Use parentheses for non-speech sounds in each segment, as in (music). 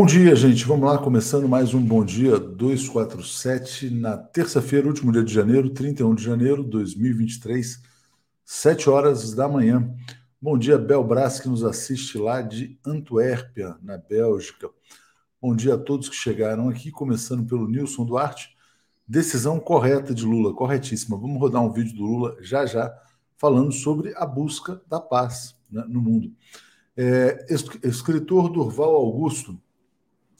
Bom dia, gente. Vamos lá, começando mais um Bom Dia 247 na terça-feira, último dia de janeiro, 31 de janeiro de 2023, 7 horas da manhã. Bom dia, Bel Brás, que nos assiste lá de Antuérpia, na Bélgica. Bom dia a todos que chegaram aqui, começando pelo Nilson Duarte. Decisão correta de Lula, corretíssima. Vamos rodar um vídeo do Lula já já, falando sobre a busca da paz né, no mundo. É, escritor Durval Augusto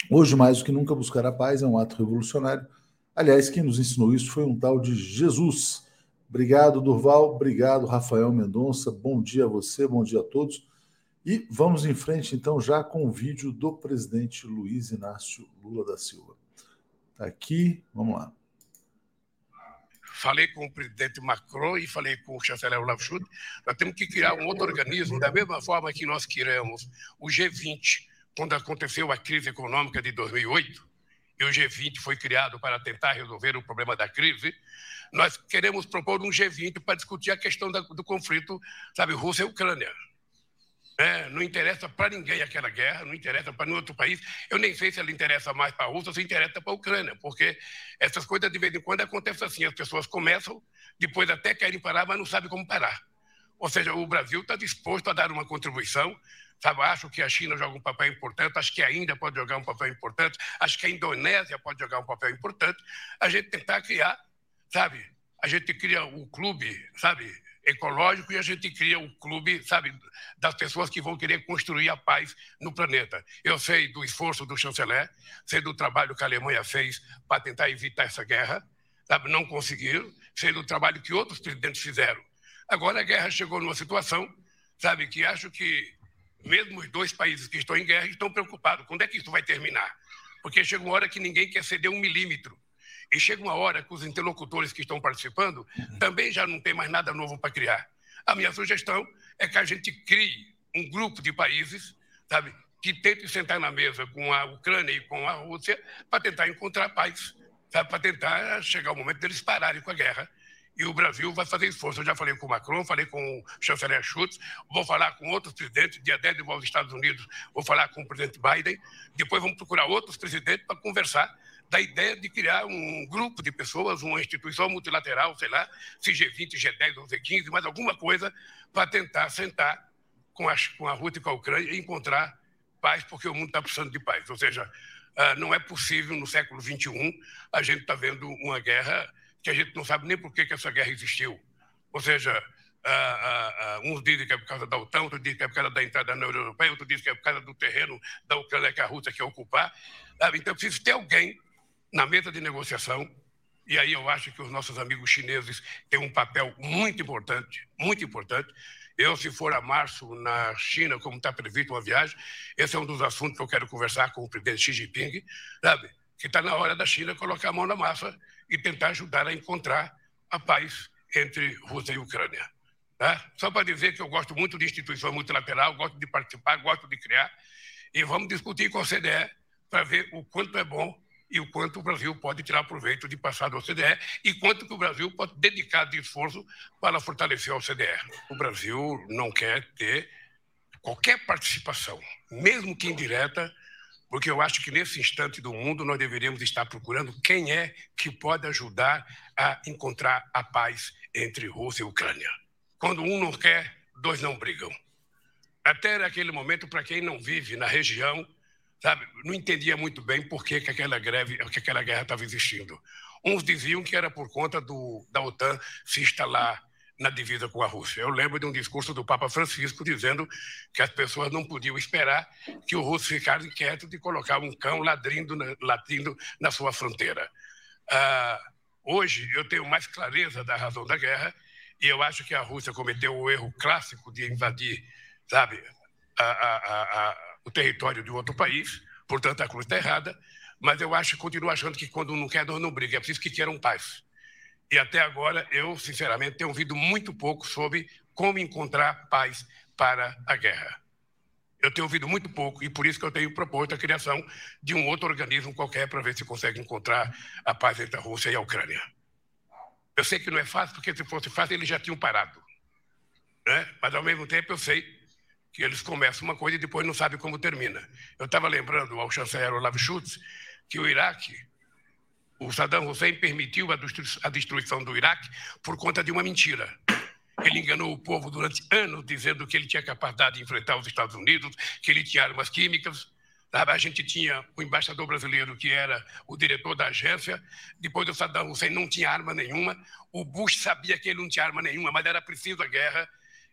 Hoje, mais do que nunca, buscar a paz é um ato revolucionário. Aliás, quem nos ensinou isso foi um tal de Jesus. Obrigado, Durval. Obrigado, Rafael Mendonça. Bom dia a você, bom dia a todos. E vamos em frente, então, já com o vídeo do presidente Luiz Inácio Lula da Silva. Está aqui, vamos lá. Falei com o presidente Macron e falei com o chanceler Olaf Scholz. Nós temos que criar um outro organismo, da mesma forma que nós criamos o G20, quando aconteceu a crise econômica de 2008, e o G20 foi criado para tentar resolver o problema da crise, nós queremos propor um G20 para discutir a questão da, do conflito, sabe, Rússia e Ucrânia. É, não interessa para ninguém aquela guerra, não interessa para nenhum outro país. Eu nem sei se ela interessa mais para a Rússia ou se interessa para a Ucrânia, porque essas coisas de vez em quando acontecem assim: as pessoas começam, depois até querem parar, mas não sabem como parar. Ou seja, o Brasil está disposto a dar uma contribuição Sabe, acho que a China joga um papel importante, acho que a Índia pode jogar um papel importante, acho que a Indonésia pode jogar um papel importante. A gente tentar criar, sabe? A gente cria o clube, sabe? ecológico e a gente cria o clube, sabe, das pessoas que vão querer construir a paz no planeta. Eu sei do esforço do chanceler, sei do trabalho que a Alemanha fez para tentar evitar essa guerra, sabe, não conseguiram, sei do trabalho que outros presidentes fizeram. Agora a guerra chegou numa situação, sabe, que acho que mesmo os dois países que estão em guerra estão preocupados. Quando é que isso vai terminar? Porque chega uma hora que ninguém quer ceder um milímetro. E chega uma hora que os interlocutores que estão participando também já não tem mais nada novo para criar. A minha sugestão é que a gente crie um grupo de países, sabe, que tente sentar na mesa com a Ucrânia e com a Rússia para tentar encontrar paz, para tentar chegar o momento deles pararem com a guerra e o Brasil vai fazer esforço. Eu já falei com o Macron, falei com o chanceler Schultz, vou falar com outros presidentes, dia 10 de volta aos Estados Unidos, vou falar com o presidente Biden, depois vamos procurar outros presidentes para conversar da ideia de criar um grupo de pessoas, uma instituição multilateral, sei lá, se G20, G10 ou G15, mas alguma coisa para tentar sentar com com a Rússia e com a Ucrânia e encontrar paz, porque o mundo está precisando de paz. Ou seja, ah, não é possível no século XXI a gente está vendo uma guerra que a gente não sabe nem por que, que essa guerra existiu. Ou seja, uh, uh, uns dizem que é por causa da OTAN, outros dizem que é por causa da entrada na União Europeia, outros dizem que é por causa do terreno da Ucrânia que a Rússia quer ocupar. Então, precisa ter alguém na mesa de negociação, e aí eu acho que os nossos amigos chineses têm um papel muito importante, muito importante. Eu, se for a março na China, como está previsto uma viagem, esse é um dos assuntos que eu quero conversar com o presidente Xi Jinping, sabe? Que está na hora da China colocar a mão na massa e tentar ajudar a encontrar a paz entre Rússia e Ucrânia. Tá? Só para dizer que eu gosto muito de instituição multilateral, gosto de participar, gosto de criar, e vamos discutir com a OCDE para ver o quanto é bom e o quanto o Brasil pode tirar proveito de passar da OCDE e quanto que o Brasil pode dedicar de esforço para fortalecer a OCDE. O Brasil não quer ter qualquer participação, mesmo que indireta, porque eu acho que nesse instante do mundo nós deveríamos estar procurando quem é que pode ajudar a encontrar a paz entre Rússia e Ucrânia. Quando um não quer, dois não brigam. Até naquele momento, para quem não vive na região, sabe, não entendia muito bem por que, que aquela greve, que aquela guerra estava existindo. Uns diziam que era por conta do, da OTAN se instalar na divisa com a Rússia. Eu lembro de um discurso do Papa Francisco dizendo que as pessoas não podiam esperar que o russo ficasse quieto de colocar um cão ladrindo, latindo na sua fronteira. Ah, hoje eu tenho mais clareza da razão da guerra e eu acho que a Rússia cometeu o erro clássico de invadir, sabe, a, a, a, o território de outro país. Portanto, a cruz está errada. Mas eu acho, continuo achando que quando não quer, não briga. É preciso que queiram paz. E até agora, eu, sinceramente, tenho ouvido muito pouco sobre como encontrar paz para a guerra. Eu tenho ouvido muito pouco e por isso que eu tenho proposto a criação de um outro organismo qualquer para ver se consegue encontrar a paz entre a Rússia e a Ucrânia. Eu sei que não é fácil, porque se fosse fácil eles já tinham parado. Né? Mas, ao mesmo tempo, eu sei que eles começam uma coisa e depois não sabem como termina. Eu estava lembrando ao chanceler Olaf Schultz que o Iraque, o Saddam Hussein permitiu a destruição do Iraque por conta de uma mentira. Ele enganou o povo durante anos, dizendo que ele tinha capacidade de enfrentar os Estados Unidos, que ele tinha armas químicas. A gente tinha o embaixador brasileiro, que era o diretor da agência. Depois do Saddam Hussein não tinha arma nenhuma. O Bush sabia que ele não tinha arma nenhuma, mas era preciso a guerra.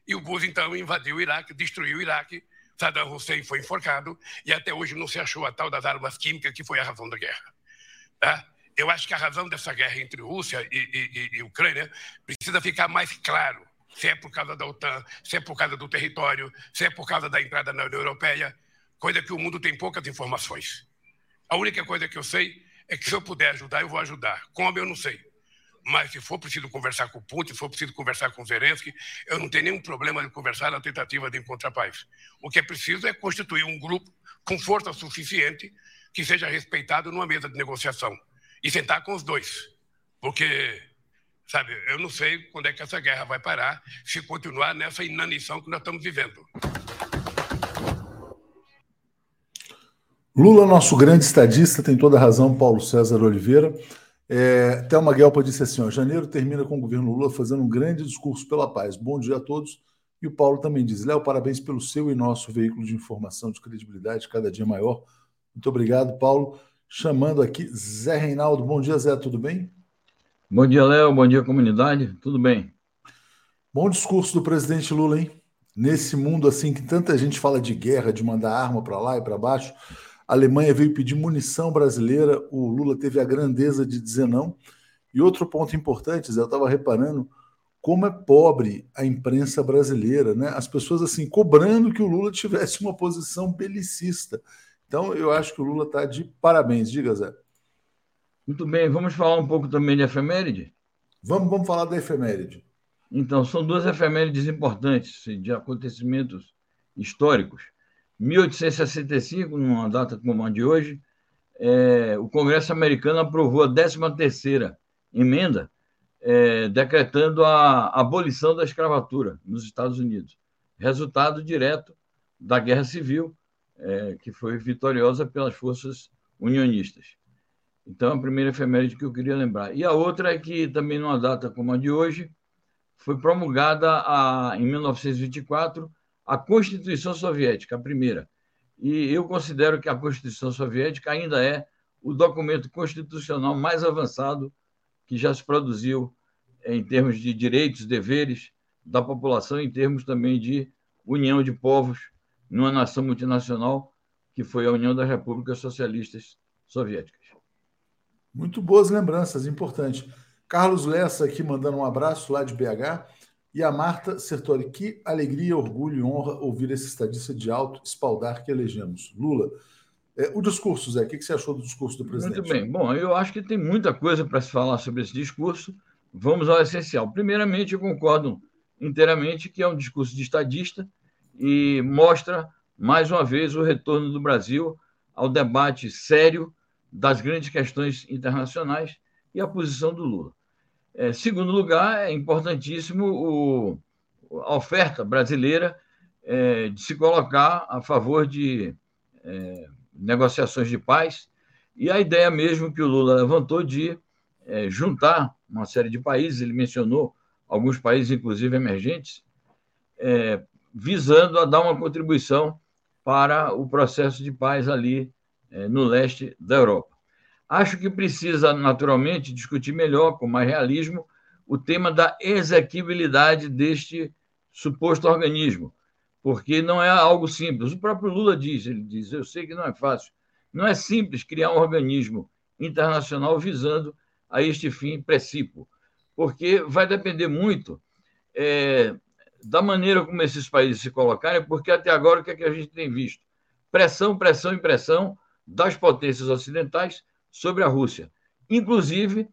E o Bush, então, invadiu o Iraque, destruiu o Iraque. Saddam Hussein foi enforcado e até hoje não se achou a tal das armas químicas que foi a razão da guerra. Tá? Eu acho que a razão dessa guerra entre Rússia e, e, e Ucrânia precisa ficar mais claro se é por causa da OTAN, se é por causa do território, se é por causa da entrada na União Europeia, coisa que o mundo tem poucas informações. A única coisa que eu sei é que se eu puder ajudar, eu vou ajudar. Como eu não sei. Mas se for preciso conversar com Putin, se for preciso conversar com Zelensky, eu não tenho nenhum problema de conversar na tentativa de encontrar paz. O que é preciso é constituir um grupo com força suficiente que seja respeitado numa mesa de negociação e sentar com os dois. Porque Sabe, eu não sei quando é que essa guerra vai parar se continuar nessa inanição que nós estamos vivendo. Lula, nosso grande estadista, tem toda a razão, Paulo César Oliveira. É, Thelma Guelpa disse assim: ó, janeiro termina com o governo Lula fazendo um grande discurso pela paz. Bom dia a todos. E o Paulo também diz: Léo, parabéns pelo seu e nosso veículo de informação de credibilidade cada dia maior. Muito obrigado, Paulo. Chamando aqui Zé Reinaldo. Bom dia, Zé, tudo bem? Bom dia, Léo. Bom dia, comunidade. Tudo bem? Bom discurso do presidente Lula, hein? Nesse mundo assim que tanta gente fala de guerra, de mandar arma para lá e para baixo, a Alemanha veio pedir munição brasileira, o Lula teve a grandeza de dizer não. E outro ponto importante, Zé, eu estava reparando como é pobre a imprensa brasileira, né? As pessoas assim cobrando que o Lula tivesse uma posição belicista. Então, eu acho que o Lula está de parabéns. Diga, Zé. Muito bem, vamos falar um pouco também de efeméride? Vamos, vamos falar da efeméride. Então, são duas efemérides importantes de acontecimentos históricos. 1865, numa data como a de hoje, é, o Congresso americano aprovou a 13ª emenda, é, decretando a abolição da escravatura nos Estados Unidos, resultado direto da Guerra Civil, é, que foi vitoriosa pelas forças unionistas. Então, a primeira efeméride que eu queria lembrar. E a outra é que, também numa data como a de hoje, foi promulgada a, em 1924 a Constituição Soviética, a primeira. E eu considero que a Constituição Soviética ainda é o documento constitucional mais avançado que já se produziu em termos de direitos deveres da população, em termos também de união de povos numa nação multinacional, que foi a União das Repúblicas Socialistas Soviéticas. Muito boas lembranças, importante. Carlos Lessa aqui mandando um abraço lá de BH. E a Marta Sertori, que alegria, orgulho e honra ouvir esse estadista de alto espaldar que elegemos. Lula. É, o discurso, Zé, o que você achou do discurso do presidente? Muito bem. Bom, eu acho que tem muita coisa para se falar sobre esse discurso. Vamos ao essencial. Primeiramente, eu concordo inteiramente que é um discurso de estadista e mostra, mais uma vez, o retorno do Brasil ao debate sério das grandes questões internacionais e a posição do Lula. É, segundo lugar, é importantíssimo o, a oferta brasileira é, de se colocar a favor de é, negociações de paz e a ideia mesmo que o Lula levantou de é, juntar uma série de países, ele mencionou alguns países, inclusive emergentes, é, visando a dar uma contribuição para o processo de paz ali é, no leste da Europa. Acho que precisa, naturalmente, discutir melhor, com mais realismo, o tema da exequibilidade deste suposto organismo, porque não é algo simples. O próprio Lula diz, ele diz, eu sei que não é fácil, não é simples criar um organismo internacional visando a este fim precípio, porque vai depender muito é, da maneira como esses países se colocarem, porque até agora o que, é que a gente tem visto? Pressão, pressão e pressão das potências ocidentais sobre a Rússia. Inclusive,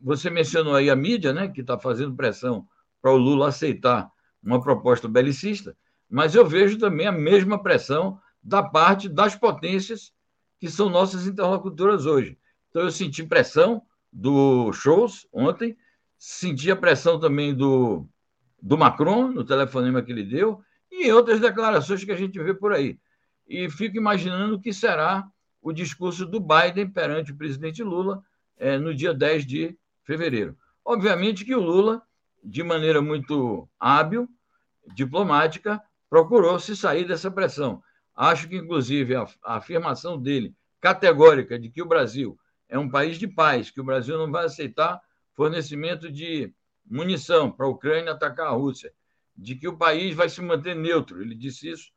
você mencionou aí a mídia, né, que está fazendo pressão para o Lula aceitar uma proposta belicista, mas eu vejo também a mesma pressão da parte das potências que são nossas interlocutoras hoje. Então, eu senti pressão do Scholz ontem, senti a pressão também do, do Macron, no telefonema que ele deu, e outras declarações que a gente vê por aí. E fico imaginando o que será o discurso do Biden perante o presidente Lula é, no dia 10 de fevereiro. Obviamente que o Lula, de maneira muito hábil, diplomática, procurou se sair dessa pressão. Acho que, inclusive, a, a afirmação dele, categórica, de que o Brasil é um país de paz, que o Brasil não vai aceitar fornecimento de munição para a Ucrânia atacar a Rússia, de que o país vai se manter neutro. Ele disse isso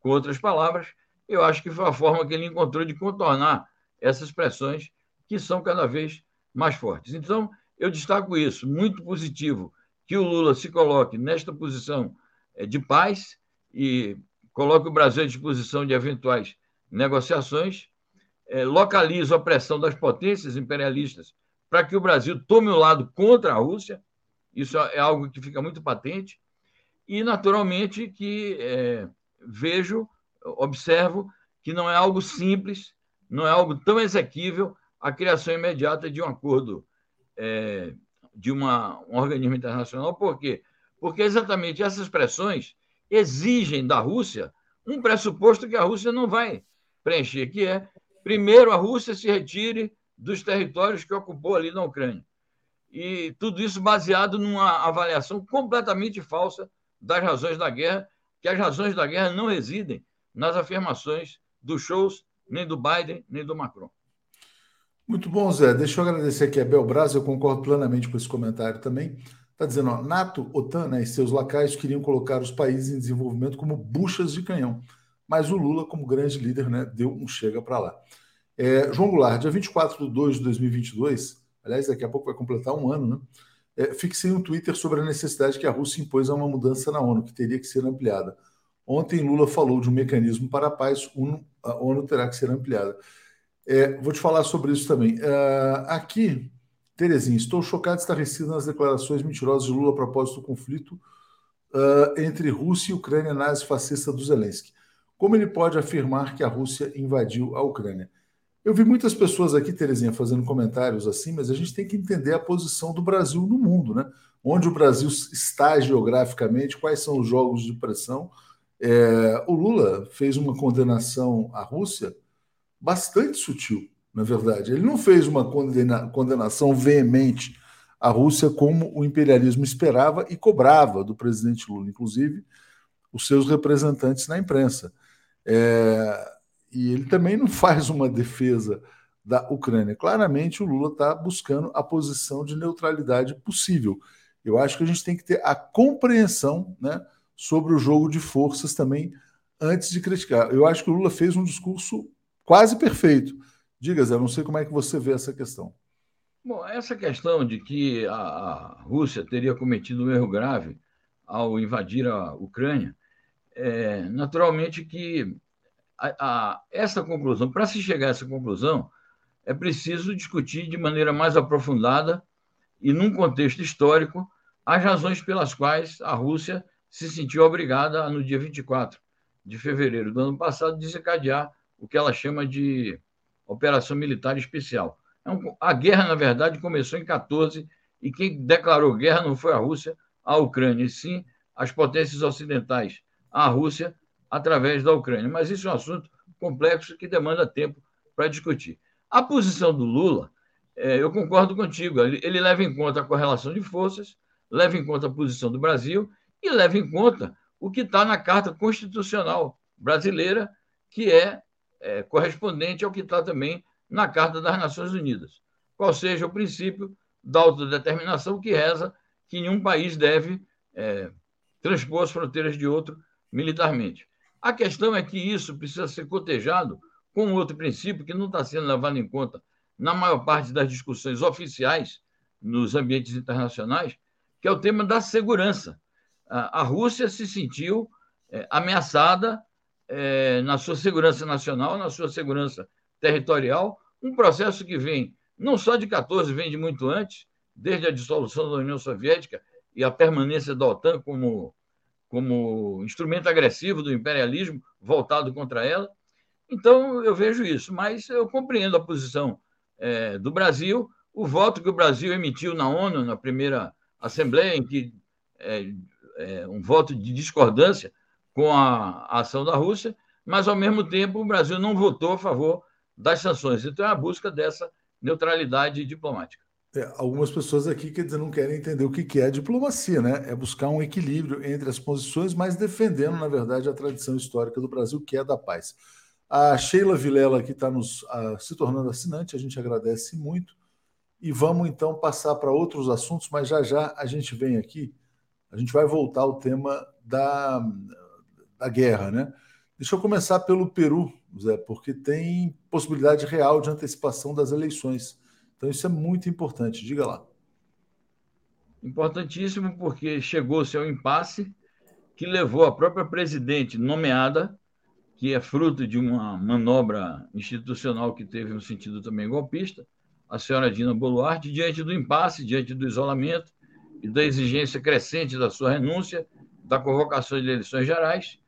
com outras palavras. Eu acho que foi a forma que ele encontrou de contornar essas pressões que são cada vez mais fortes. Então, eu destaco isso, muito positivo, que o Lula se coloque nesta posição eh, de paz e coloque o Brasil à disposição de eventuais negociações, é, localizo a pressão das potências imperialistas para que o Brasil tome o lado contra a Rússia, isso é algo que fica muito patente, e, naturalmente, que é, vejo, observo que não é algo simples, não é algo tão exequível a criação imediata de um acordo é, de uma, um organismo internacional. Por quê? Porque exatamente essas pressões exigem da Rússia um pressuposto que a Rússia não vai preencher, que é, primeiro, a Rússia se retire dos territórios que ocupou ali na Ucrânia. E tudo isso baseado numa avaliação completamente falsa das razões da guerra, que as razões da guerra não residem nas afirmações do Scholz, nem do Biden, nem do Macron. Muito bom, Zé. Deixa eu agradecer aqui a Belbras, eu concordo plenamente com esse comentário também. Está dizendo, ó, NATO, OTAN né, e seus lacaios queriam colocar os países em desenvolvimento como buchas de canhão, mas o Lula, como grande líder, né, deu um chega para lá. É, João Goulart, dia 24 de 2 de 2022, aliás, daqui a pouco vai completar um ano, né? É, fixei um Twitter sobre a necessidade que a Rússia impôs a uma mudança na ONU, que teria que ser ampliada. Ontem, Lula falou de um mecanismo para a paz, a ONU terá que ser ampliada. É, vou te falar sobre isso também. Uh, aqui, Terezinha, estou chocado e estarrecido nas declarações mentirosas de Lula a propósito do conflito uh, entre Rússia e Ucrânia nazi-fascista do Zelensky. Como ele pode afirmar que a Rússia invadiu a Ucrânia? Eu vi muitas pessoas aqui, Terezinha, fazendo comentários assim, mas a gente tem que entender a posição do Brasil no mundo, né? Onde o Brasil está geograficamente, quais são os jogos de pressão. É, o Lula fez uma condenação à Rússia bastante sutil na verdade. Ele não fez uma condena, condenação veemente à Rússia como o imperialismo esperava e cobrava do presidente Lula, inclusive os seus representantes na imprensa. É, e ele também não faz uma defesa da Ucrânia. Claramente, o Lula está buscando a posição de neutralidade possível. Eu acho que a gente tem que ter a compreensão né, sobre o jogo de forças também antes de criticar. Eu acho que o Lula fez um discurso quase perfeito Diga, Zé, não sei como é que você vê essa questão. Bom, essa questão de que a Rússia teria cometido um erro grave ao invadir a Ucrânia, é, naturalmente que a, a, essa conclusão, para se chegar a essa conclusão, é preciso discutir de maneira mais aprofundada e num contexto histórico as razões pelas quais a Rússia se sentiu obrigada, no dia 24 de fevereiro do ano passado, desencadear o que ela chama de operação militar especial. Então, a guerra, na verdade, começou em 14 e quem declarou guerra não foi a Rússia, a Ucrânia, e sim as potências ocidentais, a Rússia, através da Ucrânia. Mas isso é um assunto complexo que demanda tempo para discutir. A posição do Lula, é, eu concordo contigo, ele, ele leva em conta a correlação de forças, leva em conta a posição do Brasil e leva em conta o que está na Carta Constitucional brasileira, que é é, correspondente ao que está também na Carta das Nações Unidas, qual seja o princípio da autodeterminação que reza que nenhum país deve é, transpor as fronteiras de outro militarmente. A questão é que isso precisa ser cotejado com outro princípio que não está sendo levado em conta na maior parte das discussões oficiais nos ambientes internacionais, que é o tema da segurança. A Rússia se sentiu é, ameaçada é, na sua segurança nacional, na sua segurança territorial, um processo que vem não só de 14, vem de muito antes, desde a dissolução da União Soviética e a permanência da OTAN como, como instrumento agressivo do imperialismo voltado contra ela. Então, eu vejo isso, mas eu compreendo a posição é, do Brasil, o voto que o Brasil emitiu na ONU, na primeira Assembleia, em que é, é um voto de discordância com a ação da Rússia, mas, ao mesmo tempo, o Brasil não votou a favor das sanções. Então, é a busca dessa neutralidade diplomática. É, algumas pessoas aqui quer dizer, não querem entender o que é a diplomacia, né? É buscar um equilíbrio entre as posições, mas defendendo, na verdade, a tradição histórica do Brasil, que é da paz. A Sheila Vilela, que está nos se tornando assinante, a gente agradece muito. E vamos então passar para outros assuntos, mas já já a gente vem aqui, a gente vai voltar ao tema da, da guerra, né? Deixa eu começar pelo Peru, Zé, porque tem possibilidade real de antecipação das eleições. Então, isso é muito importante. Diga lá. Importantíssimo, porque chegou-se ao impasse que levou a própria presidente nomeada, que é fruto de uma manobra institucional que teve um sentido também golpista, a senhora Dina Boluarte, diante do impasse, diante do isolamento e da exigência crescente da sua renúncia, da convocação de eleições gerais,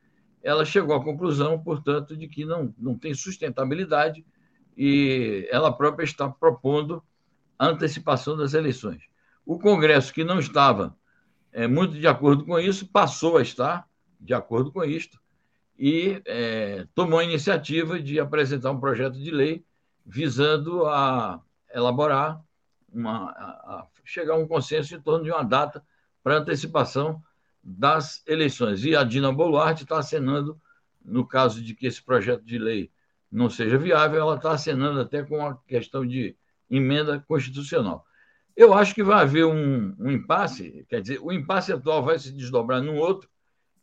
ela chegou à conclusão, portanto, de que não, não tem sustentabilidade e ela própria está propondo a antecipação das eleições. O Congresso, que não estava é, muito de acordo com isso, passou a estar de acordo com isto e é, tomou a iniciativa de apresentar um projeto de lei visando a elaborar, uma, a, a chegar a um consenso em torno de uma data para antecipação das eleições. E a Dina Boluarte está acenando, no caso de que esse projeto de lei não seja viável, ela está acenando até com a questão de emenda constitucional. Eu acho que vai haver um, um, impasse, quer dizer, o impasse atual vai se desdobrar num outro,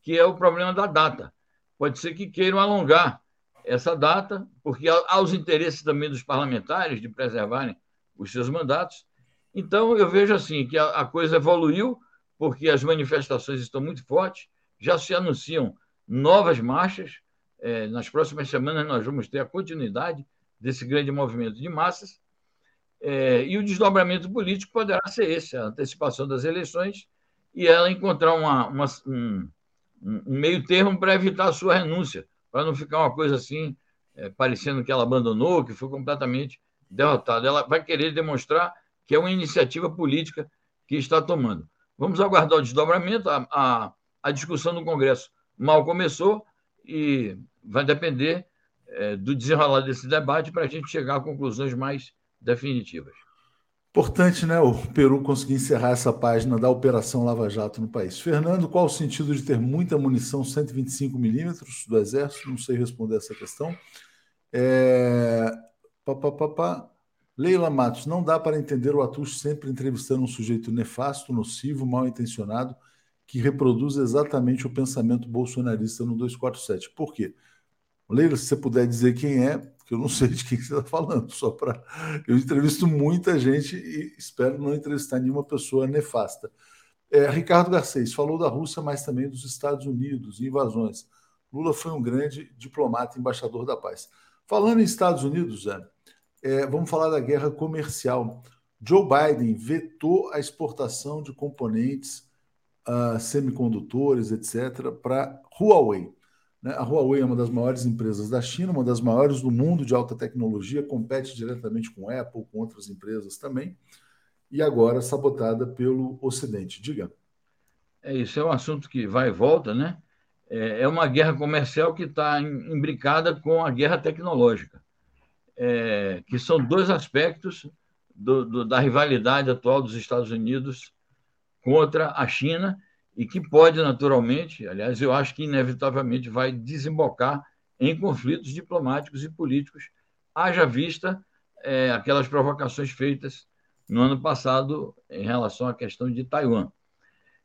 que é o problema da data. Pode ser que queiram alongar essa data, porque há os interesses também dos parlamentares de preservarem os seus mandatos. Então, eu vejo assim que a, a coisa evoluiu, porque as manifestações estão muito fortes, já se anunciam novas marchas, é, nas próximas semanas nós vamos ter a continuidade desse grande movimento de massas, é, e o desdobramento político poderá ser esse, a antecipação das eleições e ela encontrar uma, uma, um, um, meio termo para evitar a sua renúncia, para não ficar uma coisa assim, é, parecendo que ela abandonou, que foi completamente derrotada. Ela vai querer demonstrar que é uma iniciativa política que está tomando. Vamos aguardar o desdobramento, a, a, a discussão no Congresso mal começou e vai depender é, do desenrolar desse debate para a gente chegar a conclusões mais definitivas. Importante, né, o Peru conseguir encerrar essa página da Operação Lava Jato no país. Fernando, qual o sentido de ter muita munição 125 milímetros do Exército? Não sei responder essa questão. É... Pá, pá, pá, pá. Leila Matos, não dá para entender o Atush sempre entrevistando um sujeito nefasto, nocivo, mal intencionado, que reproduz exatamente o pensamento bolsonarista no 247. Por quê? Leila, se você puder dizer quem é, porque eu não sei de quem você está falando, só para. Eu entrevisto muita gente e espero não entrevistar nenhuma pessoa nefasta. É, Ricardo Garcês falou da Rússia, mas também dos Estados Unidos, invasões. Lula foi um grande diplomata, embaixador da paz. Falando em Estados Unidos, é, vamos falar da guerra comercial. Joe Biden vetou a exportação de componentes uh, semicondutores, etc., para Huawei. Né? A Huawei é uma das maiores empresas da China, uma das maiores do mundo de alta tecnologia, compete diretamente com Apple, com outras empresas também, e agora sabotada pelo Ocidente. Diga. É isso, é um assunto que vai e volta, né? É, é uma guerra comercial que está imbricada com a guerra tecnológica, é, que são dois aspectos do, do, da rivalidade atual dos Estados Unidos contra a China e que pode, naturalmente, aliás, eu acho que inevitavelmente vai desembocar em conflitos diplomáticos e políticos, haja vista é, aquelas provocações feitas no ano passado em relação à questão de Taiwan.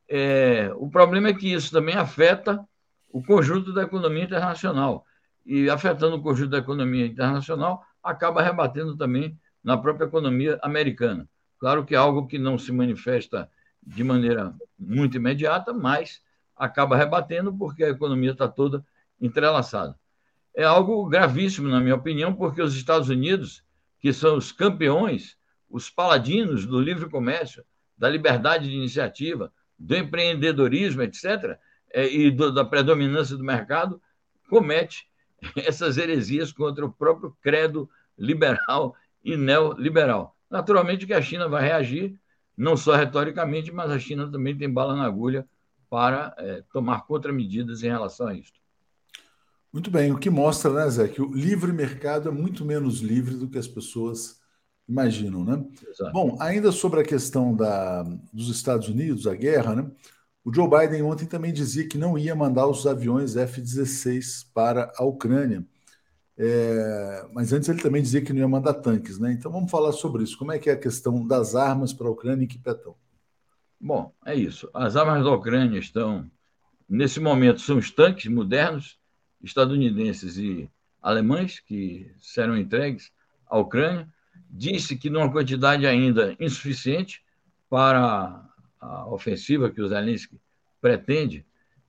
É, o problema é que isso também afeta o conjunto da economia internacional. E afetando o conjunto da economia internacional, acaba rebatendo também na própria economia americana. Claro que é algo que não se manifesta de maneira muito imediata, mas acaba rebatendo porque a economia está toda entrelaçada. É algo gravíssimo, na minha opinião, porque os Estados Unidos, que são os campeões, os paladinos do livre comércio, da liberdade de iniciativa, do empreendedorismo, etc., é, e do, da predominância do mercado, comete (laughs) essas heresias contra o próprio credo liberal e neoliberal. Naturalmente que a China vai reagir, não só retoricamente, mas a China também tem bala na agulha para é, tomar contramedidas em relação a isso. Muito bem, o que mostra, né, Zé, que o livre mercado é muito menos livre do que as pessoas imaginam, né? Exato. Bom, ainda sobre a questão da, dos Estados Unidos, a guerra, né? O Joe Biden ontem também dizia que não ia mandar os aviões F-16 para a Ucrânia. É, mas antes ele também dizia que não ia mandar tanques, né? Então vamos falar sobre isso. Como é que é a questão das armas para a Ucrânia e que petão? Bom, é isso. As armas da Ucrânia estão, nesse momento, são os tanques modernos, estadunidenses e alemães, que serão entregues à Ucrânia. Disse que numa quantidade ainda insuficiente para a ofensiva que o Zelensky pretende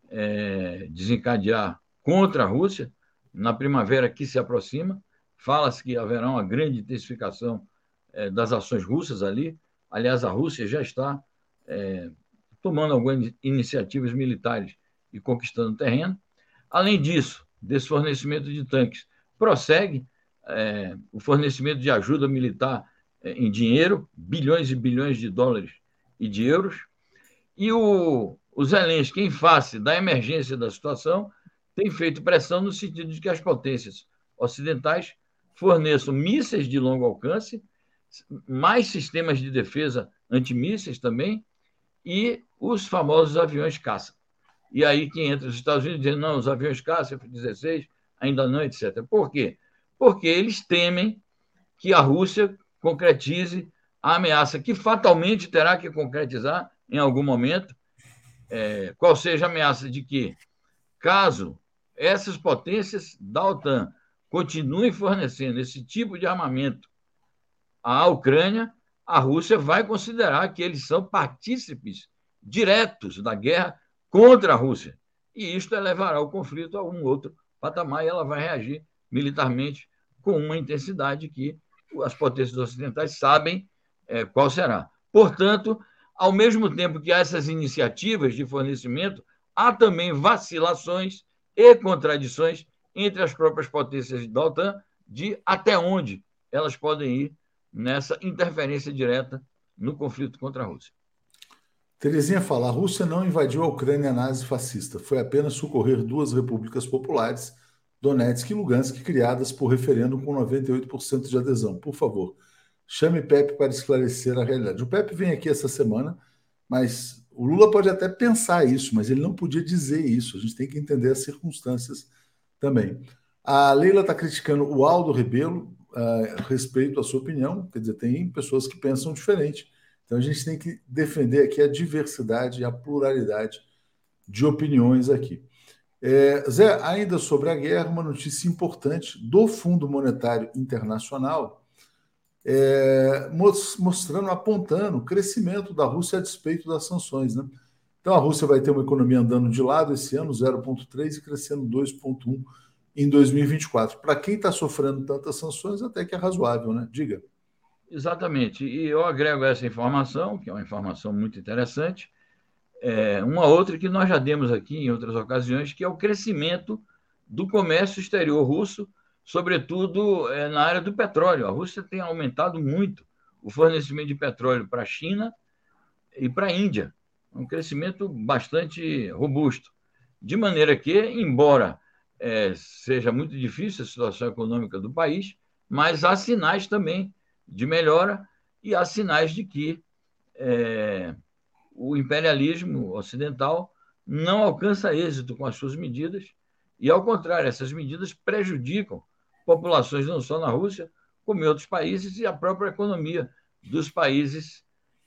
é, desencadear contra a Rússia na primavera que se aproxima. Fala-se que haverá uma grande intensificação é, das ações russas ali. Aliás, a Rússia já está é, tomando algumas iniciativas militares e conquistando terreno. Além disso, desse fornecimento de tanques, prossegue é, o fornecimento de ajuda militar em dinheiro, bilhões e bilhões de dólares e de euros. E o, o Zelensky, em face da emergência da situação, tem feito pressão no sentido de que as potências ocidentais forneçam mísseis de longo alcance, mais sistemas de defesa antimísseis também, e os famosos aviões caça. E aí que entra os Estados Unidos dizendo, não, os aviões caça, F-16, ainda não, etc. Por quê? Porque eles temem que a Rússia concretize a ameaça que fatalmente terá que concretizar em algum momento, é, qual seja a ameaça de que, caso essas potências da OTAN continuem fornecendo esse tipo de armamento à Ucrânia, a Rússia vai considerar que eles são partícipes diretos da guerra contra a Rússia. E isto levará o conflito a um outro patamar e ela vai reagir militarmente com uma intensidade que as potências ocidentais sabem é, qual será. Portanto, ao mesmo tempo que há essas iniciativas de fornecimento, há também vacilações e contradições entre as próprias potências da OTAN de até onde elas podem ir nessa interferência direta no conflito contra a Rússia. Terezinha fala: a Rússia não invadiu a Ucrânia nazi-fascista, foi apenas socorrer duas repúblicas populares, Donetsk e Lugansk, criadas por referendo com 98% de adesão. Por favor, chame Pepe para esclarecer a realidade. O Pepe vem aqui essa semana, mas o Lula pode até pensar isso, mas ele não podia dizer isso. A gente tem que entender as circunstâncias também. A Leila está criticando o Aldo Rebelo, uh, respeito à sua opinião, quer dizer, tem pessoas que pensam diferente. Então a gente tem que defender aqui a diversidade e a pluralidade de opiniões aqui. É, Zé, ainda sobre a guerra, uma notícia importante do Fundo Monetário Internacional, é, mostrando, apontando o crescimento da Rússia a despeito das sanções. Né? Então a Rússia vai ter uma economia andando de lado esse ano, 0,3 e crescendo 2,1 em 2024. Para quem está sofrendo tantas sanções, até que é razoável, né? Diga. Exatamente. E eu agrego essa informação, que é uma informação muito interessante, é, uma outra que nós já demos aqui em outras ocasiões, que é o crescimento do comércio exterior russo, sobretudo é, na área do petróleo. A Rússia tem aumentado muito o fornecimento de petróleo para a China e para a Índia. Um crescimento bastante robusto. De maneira que, embora é, seja muito difícil a situação econômica do país, mas há sinais também de melhora e há sinais de que é, o imperialismo ocidental não alcança êxito com as suas medidas e, ao contrário, essas medidas prejudicam populações não só na Rússia, como em outros países e a própria economia dos países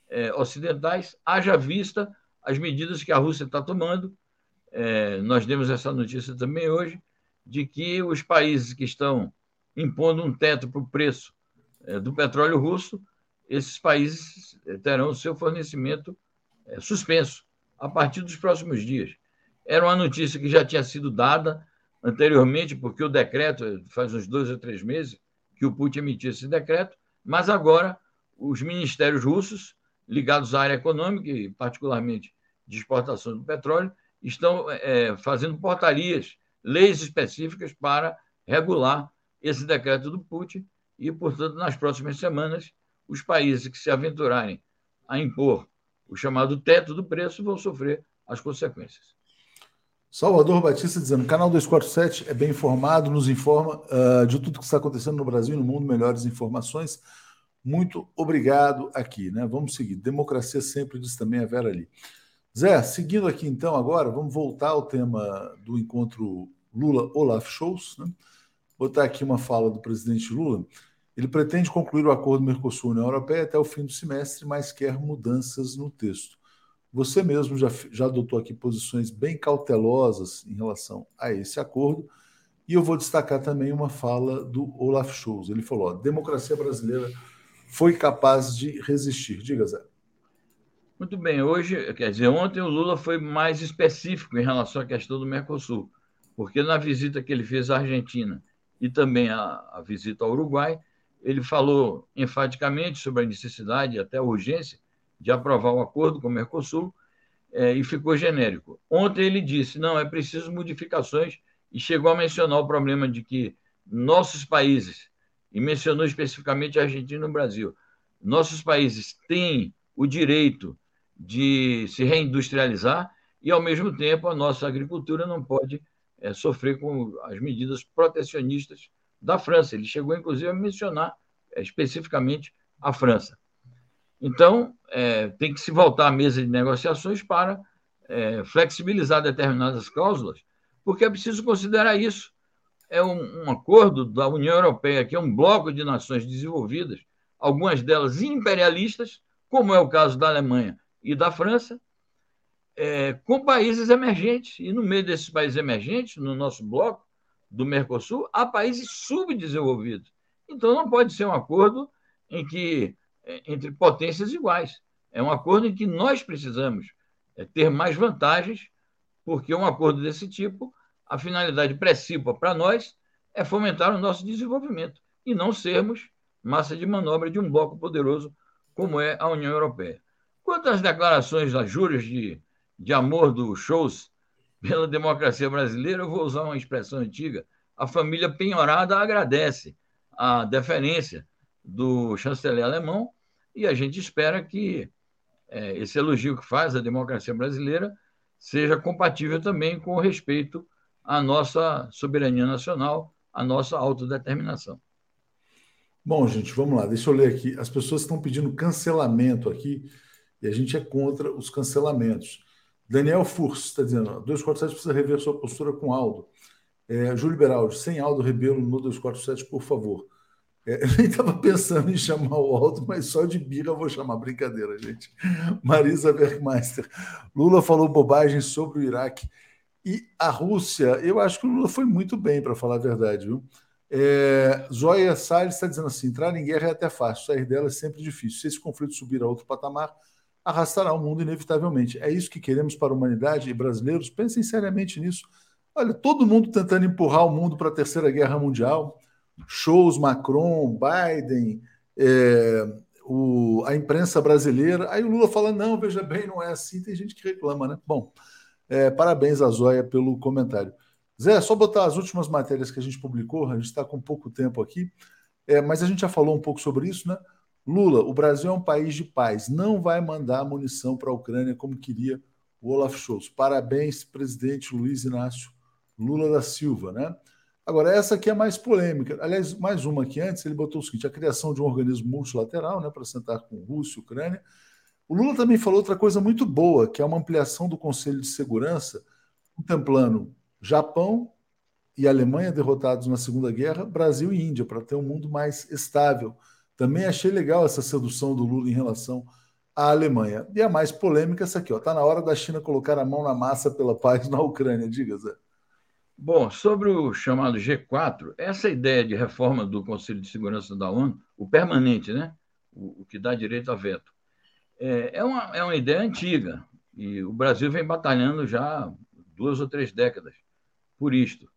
é, ocidentais, haja vista as medidas que a Rússia está tomando é, nós demos essa notícia também hoje, de que os países que estão impondo um teto para o preço é, do petróleo russo, esses países terão o seu fornecimento suspenso a partir dos próximos dias. Era uma notícia que já tinha sido dada anteriormente, porque o decreto, faz uns dois ou três meses que o Putin emitiu esse decreto, mas agora os ministérios russos, ligados à área econômica e particularmente de exportação do petróleo, estão é, fazendo portarias, leis específicas para regular esse decreto do Putin e, portanto, nas próximas semanas, os países que se aventurarem a impor o chamado teto do preço vão sofrer as consequências. Salvador Batista dizendo: canal 247 é bem informado, nos informa uh, de tudo que está acontecendo no Brasil e no mundo, melhores informações. Muito obrigado aqui, né? Vamos seguir. Democracia sempre diz também a Vera ali. Zé, seguindo aqui então agora, vamos voltar ao tema do encontro Lula-Olaf Scholz. Né? Botar aqui uma fala do presidente Lula. Ele pretende concluir o acordo Mercosul-União Europeia até o fim do semestre, mas quer mudanças no texto. Você mesmo já, já adotou aqui posições bem cautelosas em relação a esse acordo. E eu vou destacar também uma fala do Olaf Scholz. Ele falou: a democracia brasileira foi capaz de resistir. Diga, Zé. Muito bem. Hoje, quer dizer, ontem o Lula foi mais específico em relação à questão do Mercosul, porque na visita que ele fez à Argentina e também a, a visita ao Uruguai, ele falou enfaticamente sobre a necessidade e até a urgência de aprovar o acordo com o Mercosul é, e ficou genérico. Ontem ele disse: não, é preciso modificações e chegou a mencionar o problema de que nossos países, e mencionou especificamente a Argentina e o Brasil, nossos países têm o direito de se reindustrializar e, ao mesmo tempo, a nossa agricultura não pode é, sofrer com as medidas protecionistas da França. Ele chegou, inclusive, a mencionar é, especificamente a França. Então, é, tem que se voltar à mesa de negociações para é, flexibilizar determinadas cláusulas, porque é preciso considerar isso. É um, um, acordo da União Europeia, que é um bloco de nações desenvolvidas, algumas delas imperialistas, como é o caso da Alemanha e da França, é, com países emergentes. E no meio desses países emergentes, no nosso bloco do Mercosul, há países subdesenvolvidos. Então, não pode ser um acordo em que entre potências iguais. É um acordo em que nós precisamos é, ter mais vantagens, porque um acordo desse tipo, a finalidade principal para nós é fomentar o nosso desenvolvimento e não sermos massa de manobra de um bloco poderoso como é a União Europeia. Quanto às declarações das juras de, de amor do Shows pela democracia brasileira, eu vou usar uma expressão antiga. A família penhorada agradece a deferência do chanceler alemão, e a gente espera que é, esse elogio que faz a democracia brasileira seja compatível também com o respeito à nossa soberania nacional, à nossa autodeterminação. Bom, gente, vamos lá, deixa eu ler aqui. As pessoas estão pedindo cancelamento aqui e a gente é contra os cancelamentos. Daniel Furs está dizendo: 247 precisa rever sua postura com Aldo. É, Júlio Beraldi, sem Aldo Rebelo no 247, por favor. É, (laughs) eu nem estava pensando em chamar o Aldo, mas só de birra eu vou chamar. Brincadeira, gente. Marisa Bergmeister. Lula falou bobagem sobre o Iraque e a Rússia. Eu acho que o Lula foi muito bem, para falar a verdade, viu? É, Salles está dizendo assim: entrar em guerra é até fácil, sair dela é sempre difícil. Se esse conflito subir a outro patamar, arrastará o mundo inevitavelmente. É isso que queremos para a humanidade e brasileiros? Pensem seriamente nisso. Olha, todo mundo tentando empurrar o mundo para a Terceira Guerra Mundial shows Macron, Biden, é, o, a imprensa brasileira. Aí o Lula fala: não, veja bem, não é assim. Tem gente que reclama, né? Bom, é, parabéns a Zóia pelo comentário. Zé, só botar as últimas matérias que a gente publicou, a gente está com pouco tempo aqui, é, mas a gente já falou um pouco sobre isso, né? Lula, o Brasil é um país de paz, não vai mandar munição para a Ucrânia como queria o Olaf Scholz. Parabéns, presidente Luiz Inácio Lula da Silva, né? Agora, essa aqui é mais polêmica. Aliás, mais uma aqui antes, ele botou o seguinte: a criação de um organismo multilateral né, para sentar com Rússia e Ucrânia. O Lula também falou outra coisa muito boa, que é uma ampliação do Conselho de Segurança, contemplando Japão e Alemanha derrotados na Segunda Guerra, Brasil e Índia, para ter um mundo mais estável. Também achei legal essa sedução do Lula em relação à Alemanha. E a mais polêmica, essa aqui: está na hora da China colocar a mão na massa pela paz na Ucrânia. Diga, Zé. Bom, sobre o chamado G4, essa ideia de reforma do Conselho de Segurança da ONU, o permanente, né? o, o que dá direito a veto, é, é, uma, é uma ideia antiga e o Brasil vem batalhando já duas ou três décadas por isto.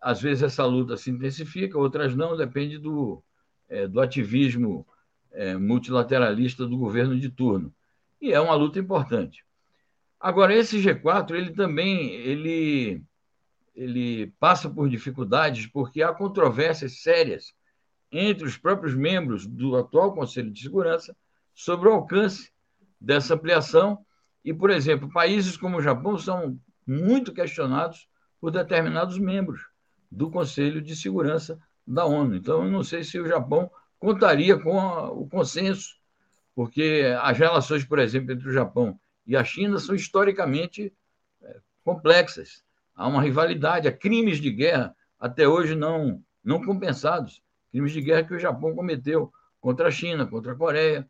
Às vezes essa luta se intensifica, outras não, depende do, é, do ativismo é, multilateralista do governo de turno. E é uma luta importante. Agora, esse G4, ele também ele ele passa por dificuldades porque há controvérsias sérias entre os próprios membros do atual Conselho de Segurança sobre o alcance dessa ampliação E, por exemplo, países como o Japão são muito questionados por determinados membros do Conselho de Segurança da ONU. Então, eu não sei se o Japão contaria com o consenso, porque as relações, por exemplo, entre o Japão e a China são historicamente é, complexas. Há uma rivalidade, há crimes de guerra até hoje não, não compensados crimes de guerra que o Japão cometeu contra a China, contra a Coreia.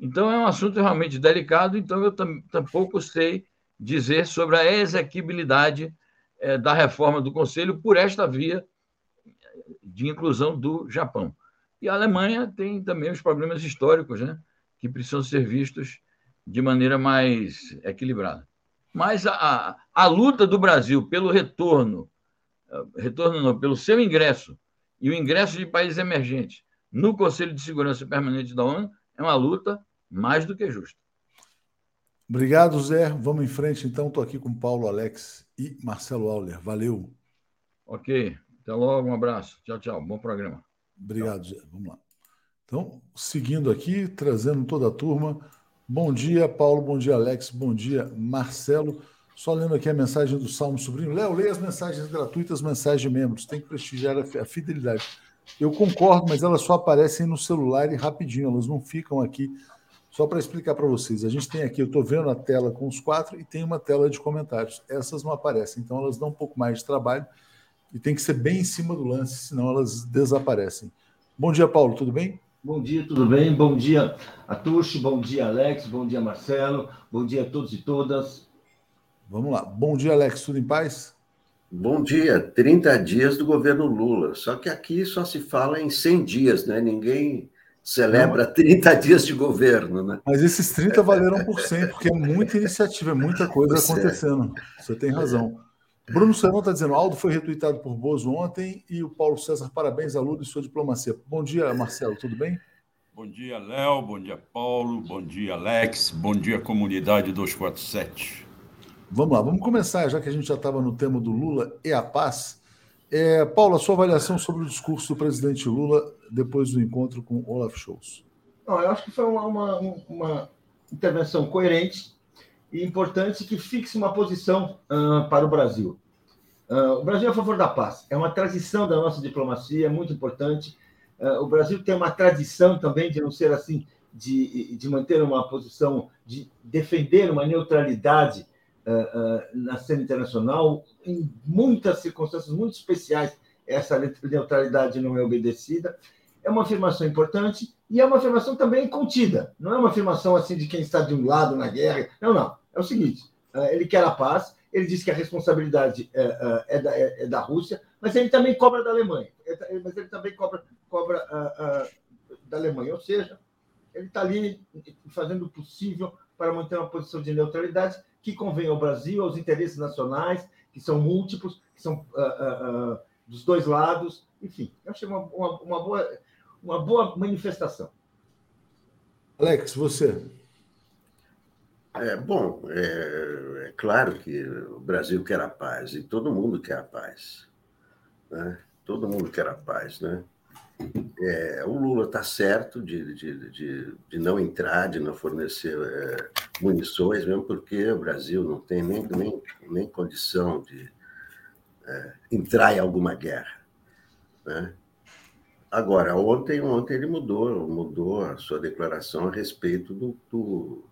Então, é um assunto realmente delicado, então eu tampouco sei dizer sobre a exequibilidade é, da reforma do Conselho por esta via de inclusão do Japão. E a Alemanha tem também os problemas históricos, né, que precisam ser vistos de maneira mais equilibrada. Mas a, a, luta do Brasil pelo retorno, eh, retorno não, pelo seu ingresso e o ingresso de países emergentes no Conselho de Segurança Permanente da ONU é uma luta mais do que justa. Obrigado, Zé. Vamos em frente, então. Estou aqui com Paulo Alex e Marcelo Auler. Valeu. Ok. Até logo. Um abraço. Tchau, tchau. Bom programa. Obrigado, Zé. Vamos lá. Então, seguindo aqui, trazendo toda a turma. Bom dia, Paulo. Bom dia, Alex. Bom dia, Marcelo. Só lendo aqui a mensagem do Salmo Sobrinho. Léo, leia as mensagens gratuitas, mensagens de membros. Tem que prestigiar a fidelidade. Eu concordo, mas elas só aparecem no celular e rapidinho, elas não ficam aqui. Só para explicar para vocês, a gente tem aqui, eu estou vendo a tela com os quatro e tem uma tela de comentários. Essas não aparecem, então elas dão um pouco mais de trabalho e tem que ser bem em cima do lance, senão elas desaparecem. Bom dia, Paulo, tudo bem? Bom dia, tudo bem? Bom dia a Tuxi, bom dia, Alex, bom dia, Marcelo, bom dia a todos e todas. Vamos lá. Bom dia, Alex. Tudo em paz? Bom dia. 30 dias do governo Lula. Só que aqui só se fala em 100 dias, né? Ninguém celebra Não, 30 dias de governo, né? Mas esses 30 valeram por 100, porque é muita iniciativa, é muita coisa é. acontecendo. É. Você tem razão. Bruno Serrão está dizendo: Aldo foi retuitado por Bozo ontem e o Paulo César, parabéns a Lula e sua diplomacia. Bom dia, Marcelo, tudo bem? Bom dia, Léo. Bom dia, Paulo. Bom dia, Alex. Bom dia, comunidade 247. Vamos lá, vamos começar, já que a gente já estava no tema do Lula e a paz. É, Paulo, a sua avaliação sobre o discurso do presidente Lula depois do encontro com Olaf Scholz? Não, eu acho que foi uma, uma, uma intervenção coerente e importante que fixe uma posição uh, para o Brasil. Uh, o Brasil é a favor da paz, é uma tradição da nossa diplomacia, é muito importante. Uh, o Brasil tem uma tradição também de não ser assim, de, de manter uma posição, de defender uma neutralidade na cena internacional, em muitas circunstâncias muito especiais, essa neutralidade não é obedecida. É uma afirmação importante e é uma afirmação também contida. Não é uma afirmação assim de quem está de um lado na guerra. Não, não. É o seguinte: ele quer a paz, ele diz que a responsabilidade é, é, da, é, da, Rússia, mas ele também cobra da Alemanha. Mas ele também cobra, cobra da Alemanha. Ou seja, ele está ali fazendo o possível para manter uma posição de neutralidade que convém ao Brasil, aos interesses nacionais, que são múltiplos, que são uh, uh, uh, dos dois lados. Enfim, eu achei uma, uma, uma, boa, uma boa manifestação. Alex, você. É, bom, é, é, claro que o Brasil quer a paz e todo mundo quer a paz. Né? Todo mundo quer a paz, né? É, o Lula está certo de, de, de, de, não entrar, de não fornecer é, munições, mesmo porque o Brasil não tem nem, nem, nem condição de é, entrar em alguma guerra. Né? Agora, ontem, ontem ele mudou, mudou a sua declaração a respeito do, do,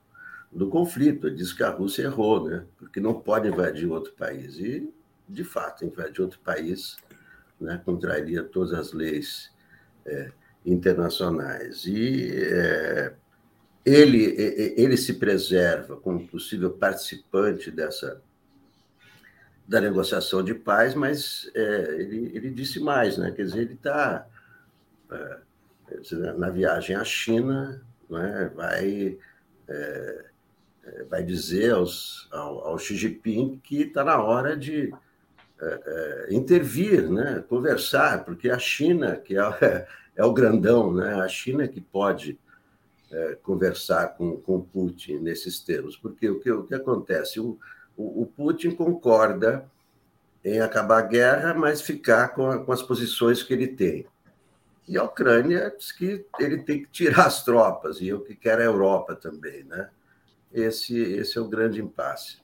do conflito. Ele disse que a Rússia errou, né? porque não pode invadir outro país. E, de fato, invadir outro país né, contraria todas as leis é, internacionais. E é, ele, ele se preserva como possível participante dessa da negociação de paz, mas é, ele, ele disse mais, né? Quer dizer, ele está é, na viagem à China, né? vai é, vai dizer aos, ao, ao Xi Jinping que está na hora de é, é, intervir, né, conversar, porque a China, que é, (laughs) é o grandão, né, a China que pode conversar com, com Putin nesses termos, porque o que, o que acontece? O, o, o Putin concorda em acabar a guerra, mas ficar com, a, com as posições que ele tem. E a Ucrânia diz que ele tem que tirar as tropas, e o que quer a Europa também, né? Esse, esse é o grande impasse.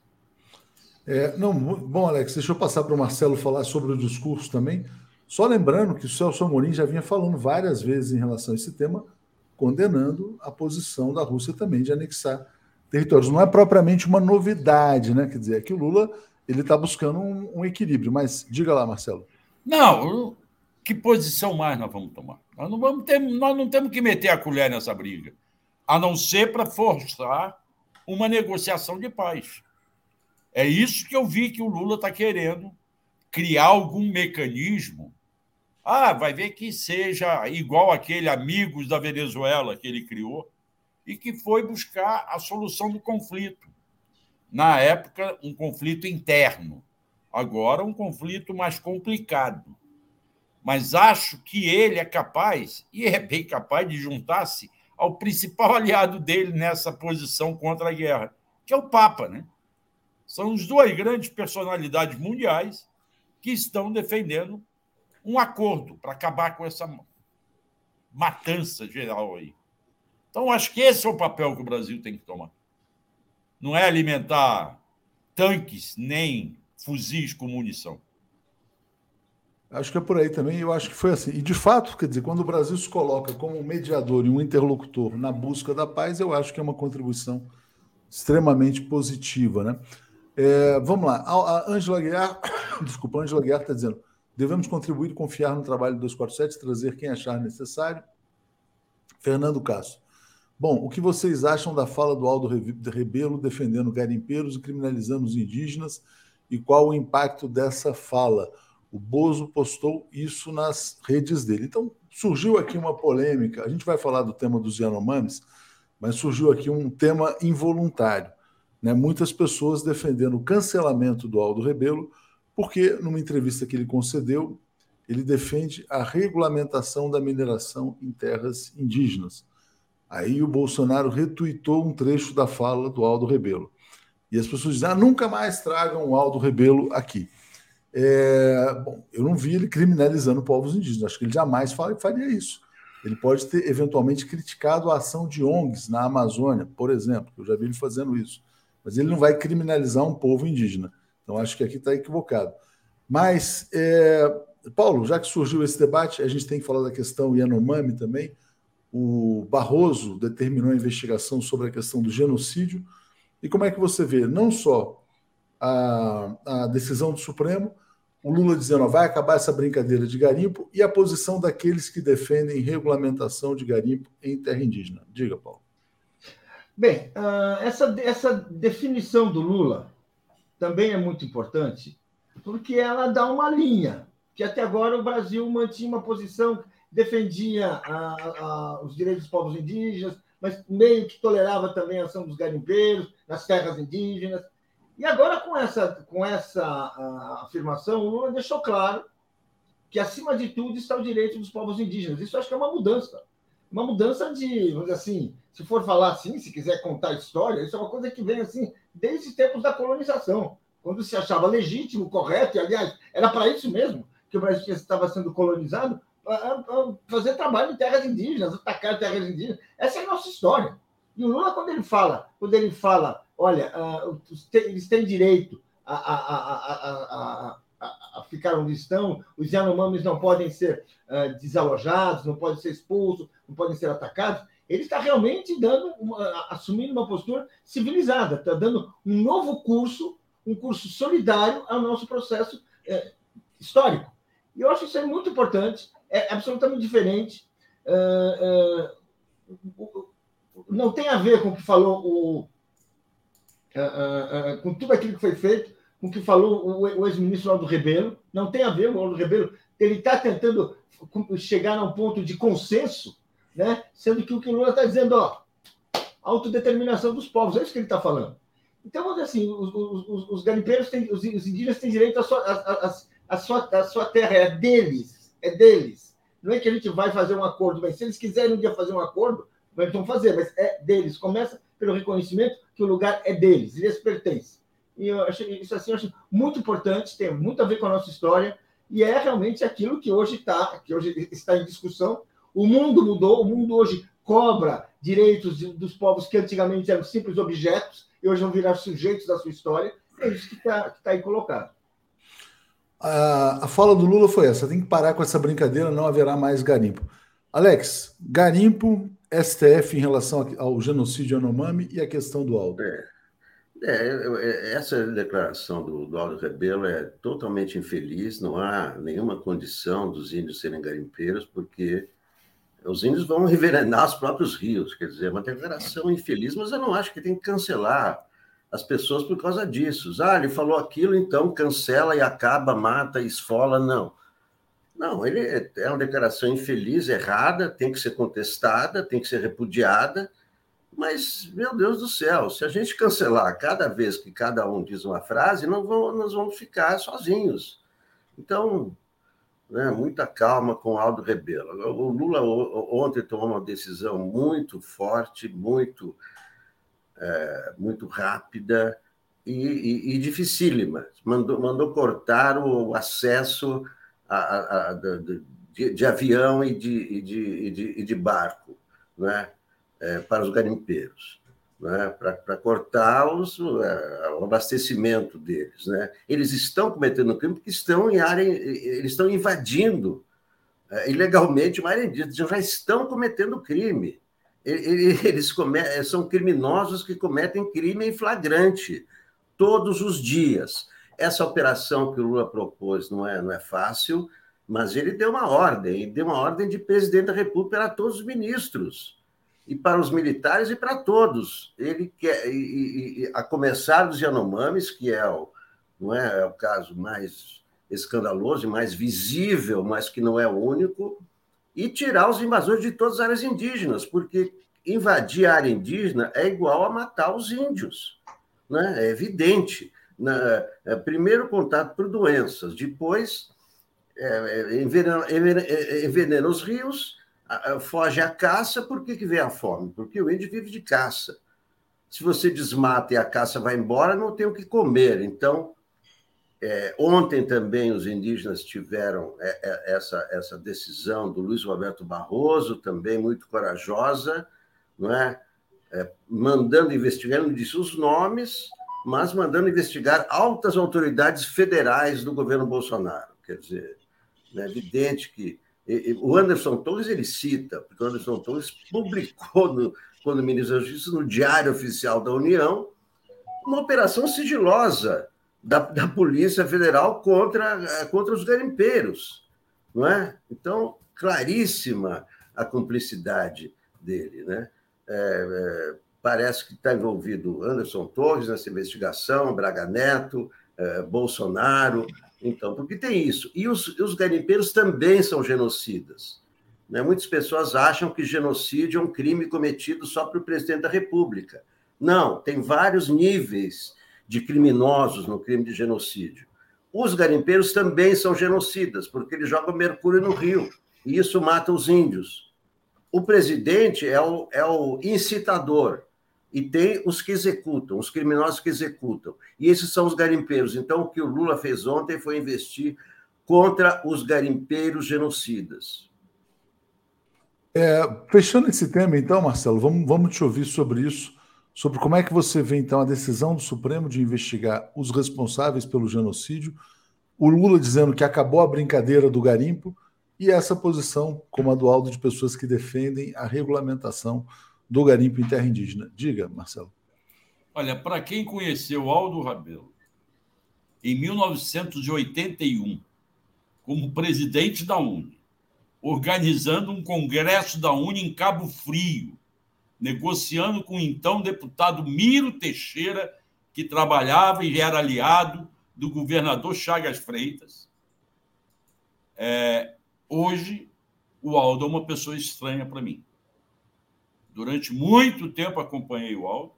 É, não, bom, Alex, deixa eu passar para o Marcelo falar sobre o discurso também. Só lembrando que o Celso Amorim já vinha falando várias vezes em relação a esse tema, condenando a posição da Rússia também de anexar territórios. Não é propriamente uma novidade, né? Quer dizer, é que o Lula ele está buscando um, um, equilíbrio. Mas diga lá, Marcelo. Não, que posição mais nós vamos tomar? Nós não, vamos ter, nós não temos que meter a colher nessa briga, a não ser para forçar uma negociação de paz. É isso que eu vi que o Lula está querendo criar algum mecanismo. Ah, vai ver que seja igual aquele Amigos da Venezuela que ele criou e que foi buscar a solução do conflito. Na época, um conflito interno. Agora, um conflito mais complicado. Mas acho que ele é capaz, e é bem capaz, de juntar-se ao principal aliado dele nessa posição contra a guerra, que é o Papa. Né? São as duas grandes personalidades mundiais que estão defendendo um acordo para acabar com essa matança geral aí. Então, acho que esse é o papel que o Brasil tem que tomar não é alimentar tanques nem fuzis com munição. Acho que é por aí também, eu acho que foi assim. E de fato, quer dizer, quando o Brasil se coloca como um mediador e um interlocutor na busca da paz, eu acho que é uma contribuição extremamente positiva, né? É, vamos lá, a Ângela Guiar, (coughs) desculpa, a Ângela Guiar está dizendo: devemos contribuir e confiar no trabalho do 247, trazer quem achar necessário. Fernando Castro. Bom, o que vocês acham da fala do Aldo Rebelo defendendo garimpeiros e criminalizando os indígenas e qual o impacto dessa fala? O Bozo postou isso nas redes dele. Então, surgiu aqui uma polêmica. A gente vai falar do tema dos Yanomamis, mas surgiu aqui um tema involuntário. Né? Muitas pessoas defendendo o cancelamento do Aldo Rebelo, porque numa entrevista que ele concedeu, ele defende a regulamentação da mineração em terras indígenas. Aí o Bolsonaro retuitou um trecho da fala do Aldo Rebelo. E as pessoas dizem: ah, nunca mais tragam o Aldo Rebelo aqui. É, bom, eu não vi ele criminalizando povos indígenas, acho que ele jamais faria isso. Ele pode ter eventualmente criticado a ação de ONGs na Amazônia, por exemplo, eu já vi ele fazendo isso, mas ele não vai criminalizar um povo indígena. Então acho que aqui está equivocado. Mas, é, Paulo, já que surgiu esse debate, a gente tem que falar da questão Yanomami também o Barroso determinou a investigação sobre a questão do genocídio. E como é que você vê não só a, a decisão do Supremo, o Lula dizendo ó, vai acabar essa brincadeira de garimpo e a posição daqueles que defendem regulamentação de garimpo em terra indígena. Diga, Paulo. Bem, uh, essa, essa definição do Lula também é muito importante, porque ela dá uma linha, que até agora o Brasil mantinha uma posição defendia a, a, os direitos dos povos indígenas, mas meio que tolerava também a ação dos garimpeiros nas terras indígenas. E agora, com essa, com essa afirmação, o Lula deixou claro que, acima de tudo, está o direito dos povos indígenas. Isso acho que é uma mudança. Uma mudança de, vamos dizer assim, se for falar assim, se quiser contar história, isso é uma coisa que vem assim desde os tempos da colonização, quando se achava legítimo, correto, e, aliás, era para isso mesmo que o Brasil estava sendo colonizado, fazer trabalho em terras indígenas, atacar terras indígenas. Essa é a nossa história. E o Lula, quando ele fala, quando ele fala, olha, eles têm direito a, a, a, a ficar onde estão, os Yanomamis não podem ser desalojados, não podem ser expulsos, não podem ser atacados, ele está realmente dando uma, assumindo uma postura civilizada, está dando um novo curso, um curso solidário ao nosso processo é, histórico. E eu acho isso é muito importante é absolutamente diferente. Uh, não tem a ver com o que falou o, uh, com tudo aquilo que foi feito, com o que falou o, ex-ministro Aldo Rebelo. Não tem a ver, o Aldo Rebelo ele está tentando chegar a um ponto de consenso, né? sendo que o que o Lula está dizendo, ó, autodeterminação dos povos, é isso que ele está falando. Então, assim, os, os, os garimpeiros, têm, os, os indígenas têm direito à sua, a, a, a, sua, a sua terra, é deles é deles. Não é que a gente vai fazer um acordo, mas se eles quiserem um dia fazer um acordo, eles vão fazer, mas é deles. Começa pelo reconhecimento que o lugar é deles, eles pertencem. E eu acho isso assim, acho muito importante, tem muito a ver com a nossa história, e é realmente aquilo que hoje está, que hoje está em discussão. O mundo mudou, o mundo hoje cobra direitos dos povos que antigamente eram simples objetos e hoje vão virar sujeitos da sua história. É isso que está tá aí colocado. A, a fala do Lula foi essa: tem que parar com essa brincadeira, não haverá mais garimpo. Alex, garimpo, STF em relação ao genocídio Anomami e a questão do Aldo. É. É, é, essa declaração do, do Aldo Rebelo é totalmente infeliz, não há nenhuma condição dos índios serem garimpeiros, porque os índios vão envenenar os próprios rios, quer dizer, é uma declaração infeliz, mas eu não acho que tem que cancelar as pessoas por causa disso. Ah, ele falou aquilo, então cancela e acaba, mata, esfola, não. Não, ele é, é uma declaração infeliz, errada, tem que ser contestada, tem que ser repudiada, mas, meu Deus do céu, se a gente cancelar cada vez que cada um diz uma frase, não vamos, nós vamos ficar sozinhos. Então, né, muita calma com Aldo Rebelo. O Lula ontem tomou uma decisão muito forte, muito, é, muito rápida e, e, e, dificílima. Mandou, mandou cortar o acesso a, a, a, de, de, avião e de, de, de, de barco. Né? é, para os garimpeiros, né? para cortar os, é, o abastecimento deles. Né? Eles estão cometendo crime porque estão em área, eles estão invadindo é, ilegalmente uma área indígena, já estão cometendo crime. Eles come, são criminosos que cometem crime em flagrante todos os dias. Essa operação que o Lula propôs não é, não é fácil, mas ele deu uma ordem, deu uma ordem de presidente da República para todos os ministros e para os militares e para todos. Ele quer, e, e, a começar dos Yanomamis, que é o, não é, é o caso mais escandaloso e mais visível, mas que não é o único, e tirar os invasores de todas as áreas indígenas, porque invadir a área indígena é igual a matar os índios, né? é evidente. Na, é, primeiro contato por doenças, depois é, é envenena, envenena os rios, foge a caça, por que, que vem a fome? Porque o índio vive de caça. Se você desmata e a caça vai embora, não tem o que comer. Então, é, ontem também os indígenas tiveram é, é, essa, essa decisão do Luiz Roberto Barroso, também muito corajosa, não é? é mandando investigar, disse os nomes, mas mandando investigar altas autoridades federais do governo Bolsonaro. Quer dizer, é evidente que o Anderson Torres ele cita, porque o Anderson Torres publicou, no, quando ministro da Justiça, no Diário Oficial da União, uma operação sigilosa da, da Polícia Federal contra, contra os garimpeiros. Não é? Então, claríssima a cumplicidade dele. Né? É, é, parece que está envolvido Anderson Torres nessa investigação, Braga Neto, é, Bolsonaro, então, porque tem isso. E os, os garimpeiros também são genocidas. Né? Muitas pessoas acham que genocídio é um crime cometido só para o presidente da República. Não, tem vários níveis de criminosos no crime de genocídio. Os garimpeiros também são genocidas, porque eles jogam mercúrio no rio, e isso mata os índios. O presidente é o, é o incitador, e tem os que executam, os criminosos que executam. E esses são os garimpeiros. Então, o que o Lula fez ontem foi investir contra os garimpeiros genocidas. É, fechando esse tema, então, Marcelo, vamos, vamos te ouvir sobre isso, sobre como é que você vê, então, a decisão do Supremo de investigar os responsáveis pelo genocídio, o Lula dizendo que acabou a brincadeira do garimpo, e essa posição, como a do Aldo, de pessoas que defendem a regulamentação do garimpo em terra indígena. Diga, Marcelo. Olha, para quem conheceu Aldo Rabelo em 1981 como presidente da UNE, organizando um congresso da UNE em Cabo Frio, negociando com o então deputado Miro Teixeira, que trabalhava e era aliado do governador Chagas Freitas. É, hoje, o Aldo é uma pessoa estranha para mim. Durante muito tempo acompanhei o Aldo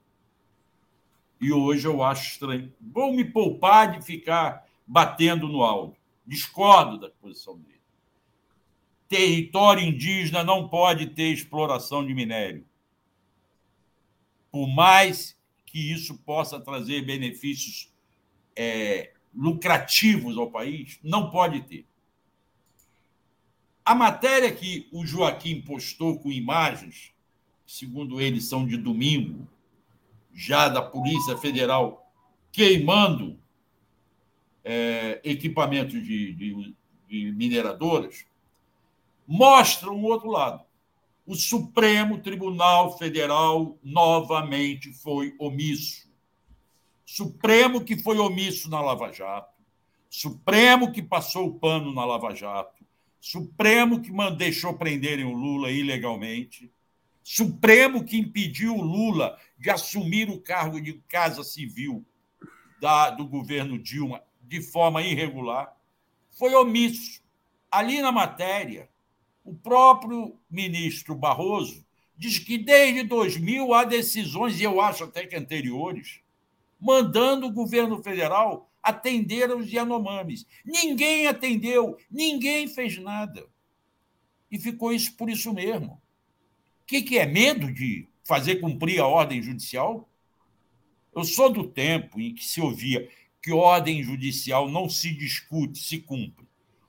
e hoje eu acho estranho. Vou me poupar de ficar batendo no Aldo. Discordo da posição dele. Território indígena não pode ter exploração de minério. Por mais que isso possa trazer benefícios é, lucrativos ao país, não pode ter. A matéria que o Joaquim postou com imagens segundo eles são de domingo, já da Polícia Federal, queimando é, equipamentos de, de, de mineradoras, mostram o outro lado. O Supremo Tribunal Federal novamente foi omisso. Supremo que foi omisso na Lava Jato, Supremo que passou o pano na Lava Jato, Supremo que deixou prenderem o Lula ilegalmente, Supremo que impediu o Lula de assumir o cargo de Casa Civil da, do governo Dilma de forma irregular, foi omisso. Ali na matéria, o próprio ministro Barroso diz que desde 2000 há decisões, e eu acho até que anteriores, mandando o governo federal atender aos Yanomamis. Ninguém atendeu, ninguém fez nada. E ficou isso por isso mesmo. Que, que é medo de fazer cumprir a ordem judicial? Eu sou do tempo em que se ouvia que ordem judicial não se discute, se cumpre.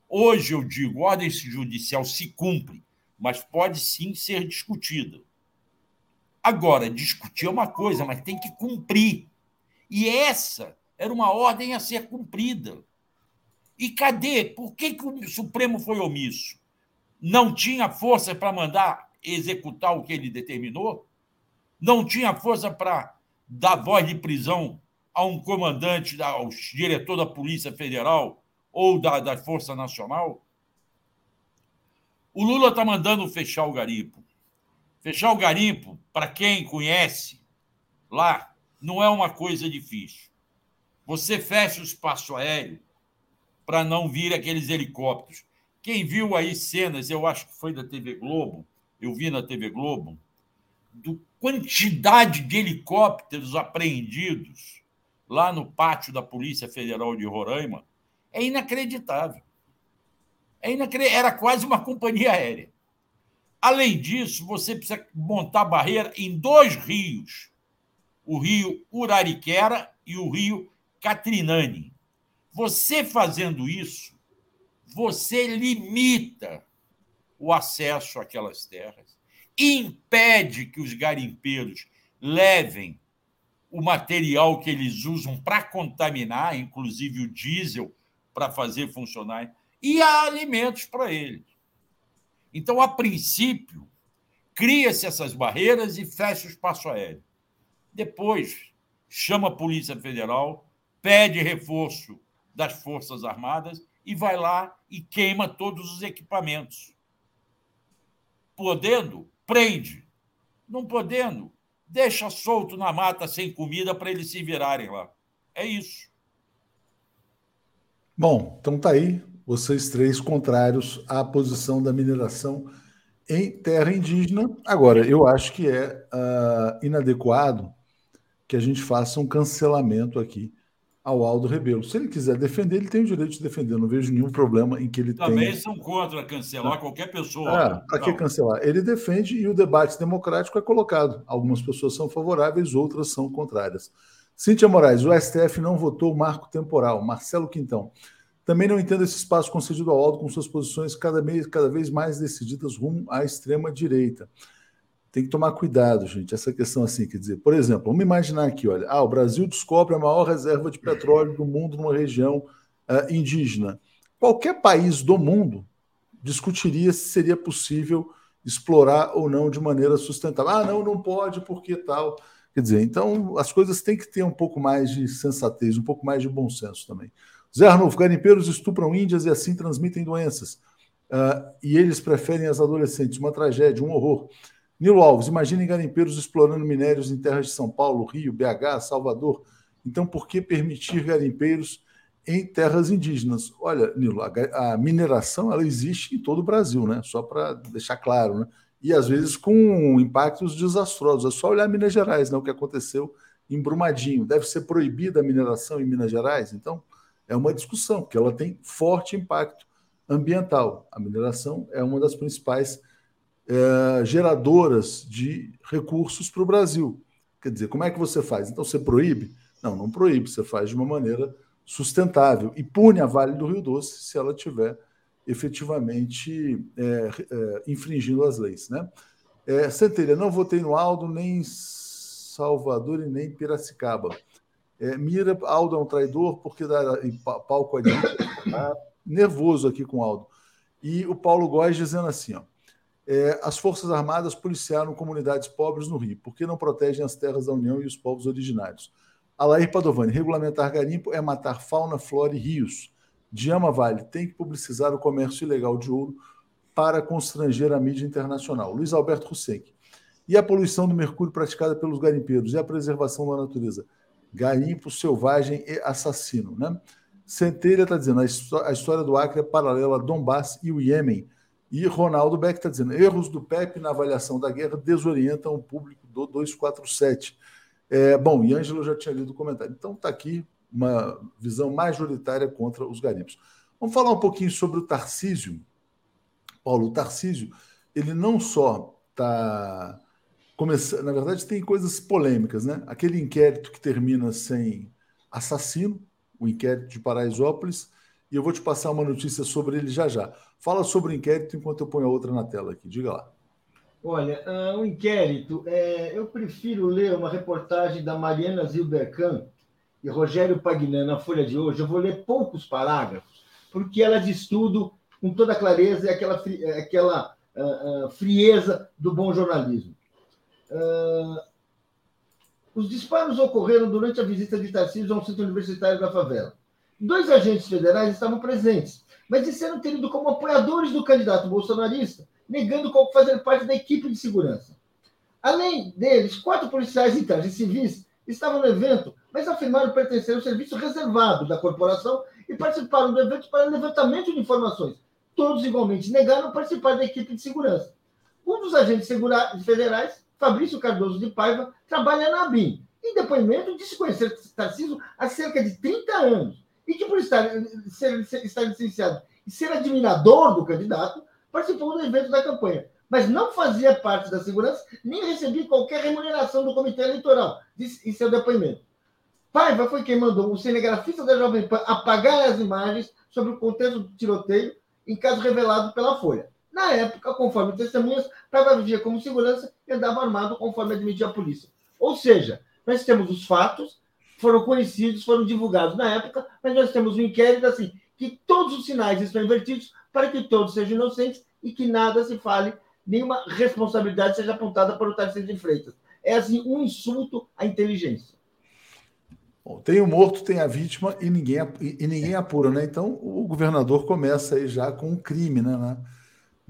Hoje eu digo, ordem judicial se cumpre, mas pode sim ser discutida. Agora, discutir é uma coisa, mas tem que cumprir. E essa era uma ordem a ser cumprida. E cadê? Por que, que o Supremo foi omisso? Não tinha força para mandar executar o que ele determinou? Não tinha força para dar voz de prisão a um comandante, ao diretor da Polícia Federal ou da, da Força Nacional? O Lula está mandando fechar o garimpo. Fechar o garimpo, para quem conhece lá, não é uma coisa difícil. Você fecha o espaço aéreo para não vir aqueles helicópteros. Quem viu aí cenas, eu acho que foi da TV Globo, eu vi na TV Globo, do quantidade de helicópteros apreendidos lá no pátio da Polícia Federal de Roraima, é inacreditável. É inacreditável. Era quase uma companhia aérea. Além disso, você precisa montar barreira em dois rios: o rio Urariquera e o rio Catrinani. Você fazendo isso, você limita o acesso àquelas terras, impede que os garimpeiros levem o material que eles usam para contaminar, inclusive o diesel, para fazer funcionar, e há alimentos para eles. Então, a princípio, cria-se essas barreiras e fecha o espaço aéreo. Depois, chama a Polícia Federal, pede reforço das Forças Armadas e vai lá e queima todos os equipamentos. Podendo, prende. Não podendo, deixa solto na mata sem comida para eles se virarem lá. É isso. Bom, então tá aí vocês três contrários à posição da mineração em terra indígena. Agora, eu acho que é uh, inadequado que a gente faça um cancelamento aqui ao Aldo Rebelo. Se ele quiser defender, ele tem o direito de defender. Eu não vejo nenhum problema em que ele Também tenha... são contra cancelar qualquer pessoa. Ah, para que cancelar? Ele defende e o debate democrático é colocado. Algumas pessoas são favoráveis, outras são contrárias. Cíntia Moraes, o STF não votou o marco temporal. Marcelo Quintão. Também não entendo esse espaço concedido ao Aldo com suas posições cada, vez, cada vez mais decididas rumo à extrema-direita tem que tomar cuidado, gente. Essa questão assim, quer dizer, por exemplo, vamos imaginar aqui, olha, ah, o Brasil descobre a maior reserva de petróleo do mundo numa região uh, indígena. Qualquer país do mundo discutiria se seria possível explorar ou não de maneira sustentável. Ah, não, não pode, porque tal. Quer dizer, então as coisas têm que ter um pouco mais de sensatez, um pouco mais de bom senso também. Zé Arnulfo, garimpeiros estupram índias e assim transmitem doenças. Uh, e eles preferem as adolescentes. Uma tragédia, um horror. Nilo Alves, imaginem garimpeiros explorando minérios em terras de São Paulo, Rio, BH, Salvador. Então, por que permitir garimpeiros em terras indígenas? Olha, Nilo, a, a mineração ela existe em todo o Brasil, né? Só para deixar claro, né? E às vezes com impactos desastrosos. É só olhar Minas Gerais, né? O que aconteceu em Brumadinho. Deve ser proibida a mineração em Minas Gerais? Então, é uma discussão, que ela tem forte impacto ambiental. A mineração é uma das principais é, geradoras de recursos para o Brasil. Quer dizer, como é que você faz? Então você proíbe? Não, não proíbe, você faz de uma maneira sustentável e pune a Vale do Rio Doce se ela tiver efetivamente é, é, infringindo as leis. Né? É, Centelha, não votei no Aldo, nem em Salvador e nem em Piracicaba. É, Mira, Aldo é um traidor porque dá palco a tá nervoso aqui com o Aldo. E o Paulo Góes dizendo assim: ó, é, as Forças Armadas policiaram comunidades pobres no Rio, porque não protegem as terras da União e os povos originários. Alair Padovani, regulamentar garimpo é matar fauna, flora e rios. Diama Vale tem que publicizar o comércio ilegal de ouro para constranger a mídia internacional. Luiz Alberto Hussein. E a poluição do mercúrio praticada pelos garimpeiros e a preservação da natureza. Garimpo selvagem e assassino. Né? Centelha está dizendo a história do Acre é paralela a Donbass e o Iêmen. E Ronaldo Beck está dizendo erros do PEP na avaliação da guerra desorientam o público do 247. É, bom, e Ângelo já tinha lido o comentário. Então está aqui uma visão majoritária contra os garimpos. Vamos falar um pouquinho sobre o Tarcísio. Paulo, o Tarcísio, ele não só está começando, na verdade, tem coisas polêmicas, né? Aquele inquérito que termina sem assassino, o inquérito de Paraisópolis, e eu vou te passar uma notícia sobre ele já já. Fala sobre o inquérito enquanto eu ponho a outra na tela aqui. Diga lá. Olha, uh, o inquérito, é, eu prefiro ler uma reportagem da Mariana Zilbercan e Rogério Pagnan na Folha de hoje. Eu vou ler poucos parágrafos, porque ela diz tudo com toda clareza e aquela, aquela uh, uh, frieza do bom jornalismo. Os disparos ocorreram durante a visita de Tarcísio ao centro universitário da favela. Dois agentes federais estavam presentes, mas disseram ter ido como apoiadores do candidato bolsonarista, negando fazer parte da equipe de segurança. Além deles, quatro policiais em trajes civis estavam no evento, mas afirmaram pertencer ao serviço reservado da corporação e participaram do evento para levantamento de informações. Todos igualmente negaram participar da equipe de segurança. Um dos agentes federais Fabrício Cardoso de Paiva trabalha na ABIN. Em depoimento, disse conhecer Tarcísio há cerca de 30 anos e que, por estar, ser, estar licenciado e ser admirador do candidato, participou do evento da campanha, mas não fazia parte da segurança nem recebia qualquer remuneração do comitê eleitoral, disse em seu depoimento. Paiva foi quem mandou o cinegrafista da Jovem Pan apagar as imagens sobre o contexto do tiroteio em caso revelado pela Folha. Na época, conforme testemunhas, Paiva vivia como segurança e andava armado conforme admitia a polícia. Ou seja, nós temos os fatos, foram conhecidos, foram divulgados na época, mas nós temos um inquérito assim, que todos os sinais estão invertidos para que todos sejam inocentes e que nada se fale, nenhuma responsabilidade seja apontada para o Tarcísio de Freitas. É assim um insulto à inteligência. Bom, tem o morto, tem a vítima e ninguém, e, ninguém apura, né? Então o governador começa aí já com um crime, né? né?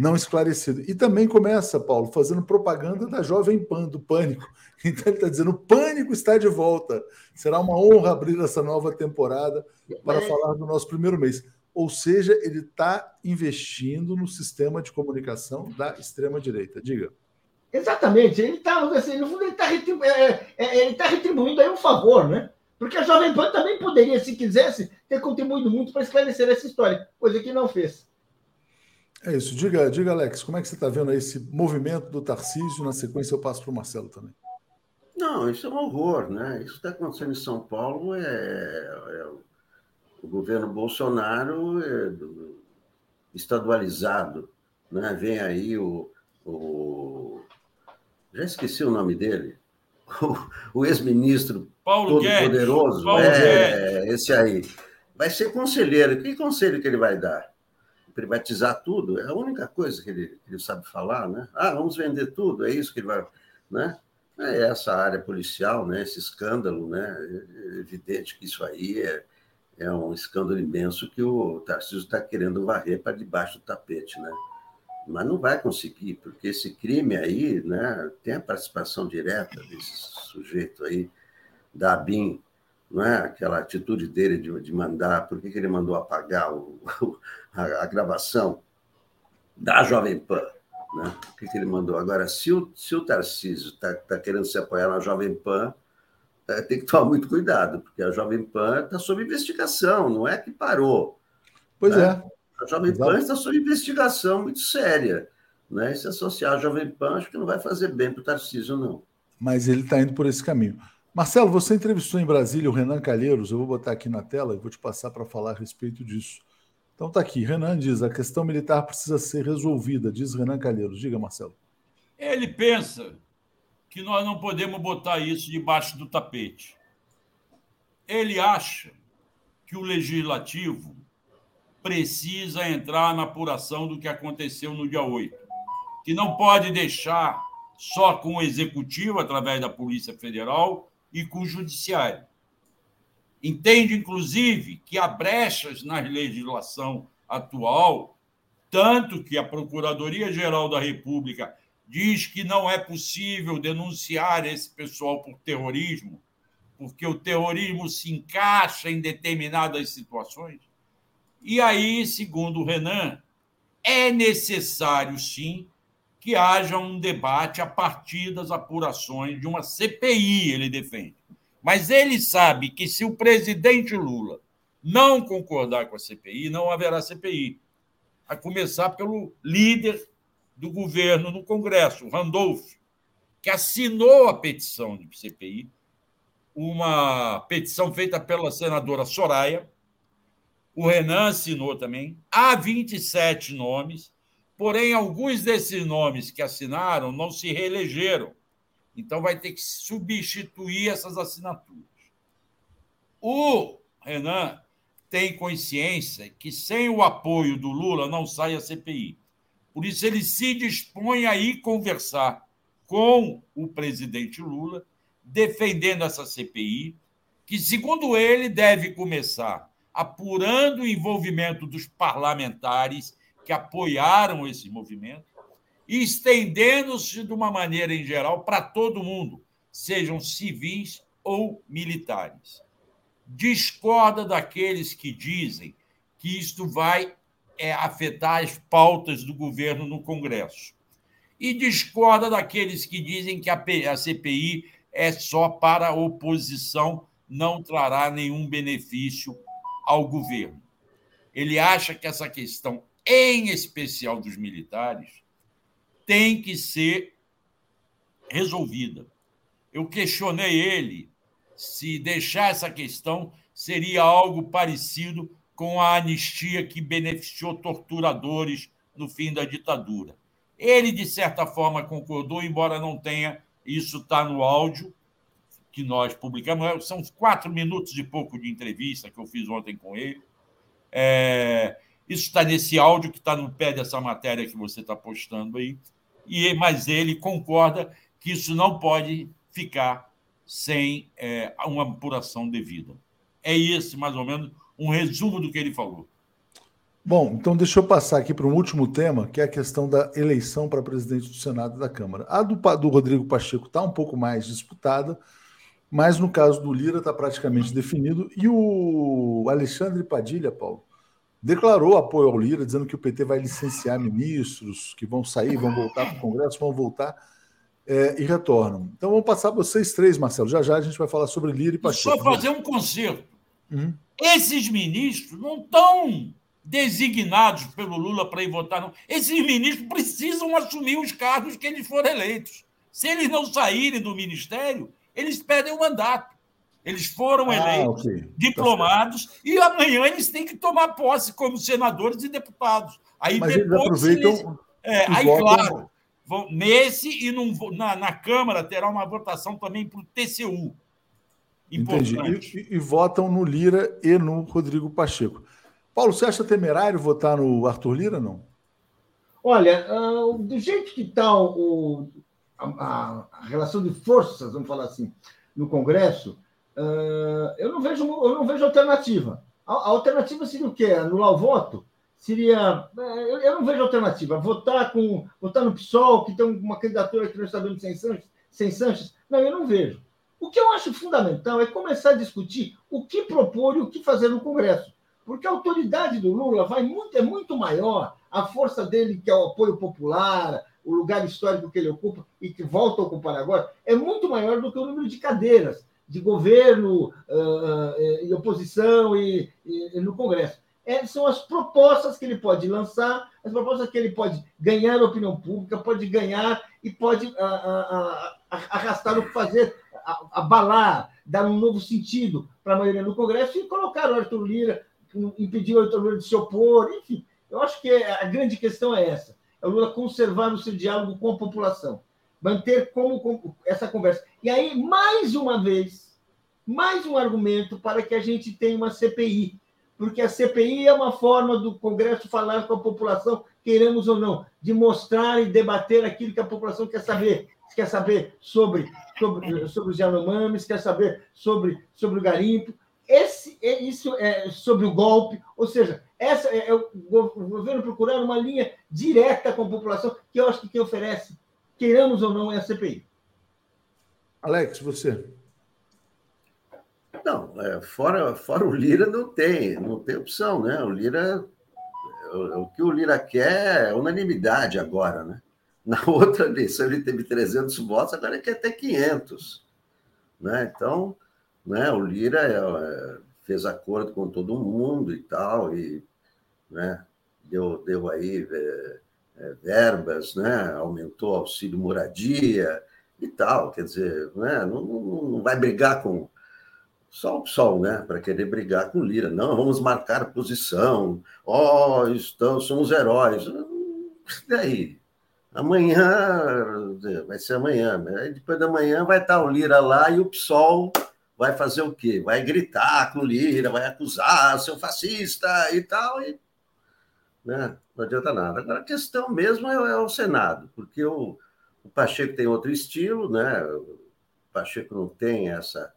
não esclarecido. E também começa, Paulo, fazendo propaganda da Jovem Pan, do Pânico. Então ele está dizendo: o Pânico está de volta. Será uma honra abrir essa nova temporada para falar do nosso primeiro mês. Ou seja, ele está investindo no sistema de comunicação da extrema-direita. Diga. Exatamente. Ele está, assim, no fundo, ele está retribu é, é, tá retribuindo aí um favor, né? Porque a Jovem Pan também poderia, se quisesse, ter contribuído muito para esclarecer essa história, coisa que não fez. É isso. Diga, diga, Alex, como é que você está vendo esse movimento do Tarcísio? Na sequência, eu passo para o Marcelo também. Não, isso é um horror, né? Isso está acontecendo em São Paulo é, é o governo Bolsonaro é estadualizado, né? Vem aí o, o já esqueci o nome dele, (laughs) o, o ex-ministro todo Guedes, poderoso, Paulo é, Guedes. esse aí, vai ser conselheiro. Que conselho que ele vai dar? privatizar tudo, é a única coisa que ele, que ele sabe falar, né? Ah, vamos vender tudo, é isso que ele vai, né? É essa área policial, né? Esse escândalo, né? É evidente que isso aí é, é um escândalo imenso que o Tarcísio está querendo varrer para debaixo do tapete, né? Mas não vai conseguir, porque esse crime aí, né? Tem a participação direta desse sujeito aí da ABIN, não é? aquela atitude dele de, de mandar, por que, que ele mandou apagar o, a, a, gravação da Jovem Pan? Né? Por que, que ele mandou? Agora, se o, se o Tarcísio está tá querendo se apoiar na Jovem Pan, é, tem que tomar muito cuidado, porque a Jovem Pan está sob investigação, não é que parou. Pois né? é. A Jovem Exato. Pan está sob investigação muito séria. Né? E se associar à Jovem Pan, acho que não vai fazer bem para o Tarcísio, não. Mas ele está indo por esse caminho. Marcelo, você entrevistou em Brasília o Renan Calheiros, eu vou botar aqui na tela e vou te passar para falar a respeito disso. Então tá aqui, Renan diz, a questão militar precisa ser resolvida, diz Renan Calheiros. Diga, Marcelo. Ele pensa que nós não podemos botar isso debaixo do tapete. Ele acha que o legislativo precisa entrar na apuração do que aconteceu no dia 8, que não pode deixar só com o executivo, através da Polícia Federal, e com o Judiciário. Entende, inclusive, que há brechas na legislação atual, tanto que a Procuradoria-Geral da República diz que não é possível denunciar esse pessoal por terrorismo, porque o terrorismo se encaixa em determinadas situações. E aí, segundo o Renan, é necessário sim que haja um debate a partir das apurações de uma CPI, ele defende. Mas ele sabe que se o presidente Lula não concordar com a CPI, não haverá CPI. A começar pelo líder do governo no Congresso, Randolph, que assinou a petição de CPI, uma petição feita pela senadora Soraya. O Renan assinou também. Há 27 nomes, porém, alguns desses nomes que assinaram não se reelegeram. Então, vai ter que substituir essas assinaturas. O Renan tem consciência que sem o apoio do Lula não sai a CPI. Por isso, ele se dispõe a ir conversar com o presidente Lula, defendendo essa CPI, que, segundo ele, deve começar apurando o envolvimento dos parlamentares que apoiaram esse movimento e estendendo-se de uma maneira em geral para todo mundo, sejam civis ou militares. Discorda daqueles que dizem que isto vai é, afetar as pautas do governo no Congresso. E discorda daqueles que dizem que a CPI é só para a oposição, não trará nenhum benefício ao governo. Ele acha que essa questão, em especial dos militares, tem que ser resolvida. Eu questionei ele se deixar essa questão seria algo parecido com a anistia que beneficiou torturadores no fim da ditadura. Ele, de certa forma, concordou, embora não tenha, isso está no áudio que nós publicamos, são quatro minutos e pouco de entrevista que eu fiz ontem com ele. É, isso está nesse áudio que está no pé dessa matéria que você está postando aí. E, mas ele concorda que isso não pode ficar sem é, uma apuração devida. É esse, mais ou menos, um resumo do que ele falou. Bom, então deixa eu passar aqui para um último tema, que é a questão da eleição para presidente do Senado e da Câmara. A do, do Rodrigo Pacheco está um pouco mais disputada, mas no caso do Lira está praticamente definido. E o Alexandre Padilha, Paulo, declarou apoio ao Lira, dizendo que o PT vai licenciar ministros que vão sair, vão voltar para o Congresso, vão voltar é, e retornam. Então vamos passar para vocês três, Marcelo. Já já a gente vai falar sobre Lira e Pacheco. Só fazer um concerto. Uhum. Esses ministros não estão designados pelo Lula para ir votar, não. Esses ministros precisam assumir os cargos que eles foram eleitos. Se eles não saírem do ministério, eles perdem o mandato. Eles foram ah, eleitos, okay. Tá diplomados, tá e amanhã eles têm que tomar posse como senadores e deputados. Aí Mas depois eles aproveitam. Eles, é, aí, votam... claro, vão, nesse e num, na, na Câmara terá uma votação também para o TCU. Entendi. E, e, e, votam no Lira e no Rodrigo Pacheco. Paulo, você acha temerário votar no Arthur Lira, não? Olha, uh, do jeito que está a, a, relação de forças, vamos falar assim, no Congresso, uh, eu, não vejo, eu não vejo alternativa. A, a, alternativa seria o quê? Anular o voto? Seria. Eu, eu não vejo alternativa. Votar, com, votar no PSOL, que tem uma candidatura que está dando sem Sanches, sem Sanches? Não, eu não vejo. O que eu acho fundamental é começar a discutir o que propor e o que fazer no Congresso. Porque a autoridade do Lula vai muito, é muito maior, a força dele, que é o apoio popular, o lugar histórico que ele ocupa e que volta a ocupar agora, é muito maior do que o número de cadeiras de governo uh, e oposição e, e, no Congresso. É, são as propostas que ele pode lançar, as propostas que ele pode ganhar a opinião pública, pode ganhar e pode uh, uh, arrastar o fazer abalar, dar um novo sentido para a maioria no Congresso e colocar o Arthur Lira, impedir o Arthur Lira de se opor, enfim. Eu acho que a grande questão é essa: é o Lula conservar o seu diálogo com a população. Manter como essa conversa. E aí, mais uma vez, mais um argumento para que a gente tenha uma CPI, porque a CPI é uma forma do Congresso falar com a população, queremos ou não, de mostrar e debater aquilo que a população quer saber. Quer saber sobre, sobre, sobre os Yanomamis, quer saber sobre, sobre o garimpo. Esse, é, isso é sobre o golpe, ou seja, essa é, é o governo procurando uma linha direta com a população, que eu acho que quem oferece, queiramos ou não, é a CPI. Alex, você. Não, é, fora, fora o Lira não tem, não tem opção, né? O Lira, o, o que o Lira quer é unanimidade agora, né? Na (laughs) outra eleição ele teve 300 votos, agora ele quer ter 500, né? Então, né? O Lira é, é, fez acordo com todo mundo e tal e, né? Deu, deu aí é, é verbas, né? Aumentou auxílio moradia e tal, quer dizer, né? não, não vai brigar com só o PSOL, né? Para querer brigar com Lira. Não, vamos marcar posição. Ó, oh, estamos, somos heróis. (laughs) E daí? Amanhã, vai ser amanhã. Né? Depois da manhã vai estar o Lira lá e o PSOL vai fazer o quê? Vai gritar com o Lira, vai acusar seu fascista e tal. E, né? Não adianta nada. Agora, a questão mesmo é, é o Senado, porque o, o Pacheco tem outro estilo, né? O Pacheco não tem essa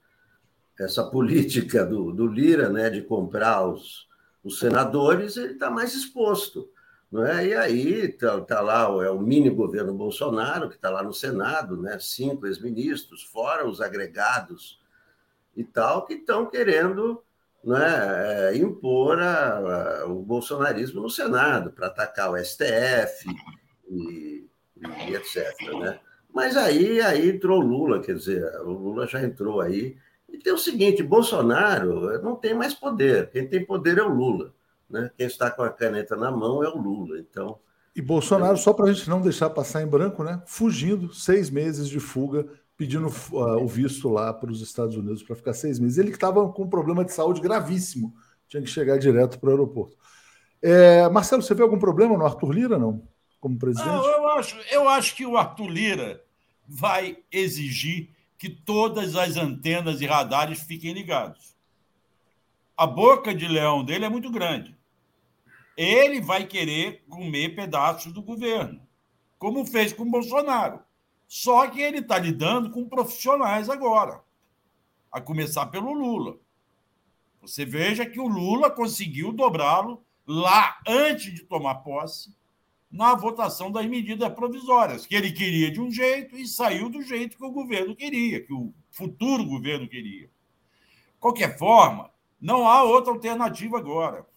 essa (laughs) política do, do Lira, né, de comprar os, os senadores, ele está mais exposto. Não é? E aí está tá lá é o mini governo Bolsonaro, que está lá no Senado, né, cinco ex-ministros, fora os agregados e tal, que estão querendo né, é, impor a, a, o bolsonarismo no Senado, para atacar o STF e, e etc. Né? Mas aí, aí entrou Lula, quer dizer, o Lula já entrou aí e tem o seguinte: Bolsonaro não tem mais poder. Quem tem poder é o Lula. Né? Quem está com a caneta na mão é o Lula. Então. E Bolsonaro, só para a gente não deixar passar em branco, né? Fugindo, seis meses de fuga, pedindo uh, o visto lá para os Estados Unidos para ficar seis meses. Ele que estava com um problema de saúde gravíssimo, tinha que chegar direto para o aeroporto. É, Marcelo, você vê algum problema no Arthur Lira, não? Como presidente? Não, eu acho, eu acho que o Arthur Lira vai exigir que todas as antenas e radares fiquem ligados. A boca de leão dele é muito grande. Ele vai querer comer pedaços do governo, como fez com Bolsonaro. Só que ele está lidando com profissionais agora, a começar pelo Lula. Você veja que o Lula conseguiu dobrá-lo lá antes de tomar posse na votação das medidas provisórias, que ele queria de um jeito e saiu do jeito que o governo queria, que o futuro governo queria. Qualquer forma, não há outra alternativa agora.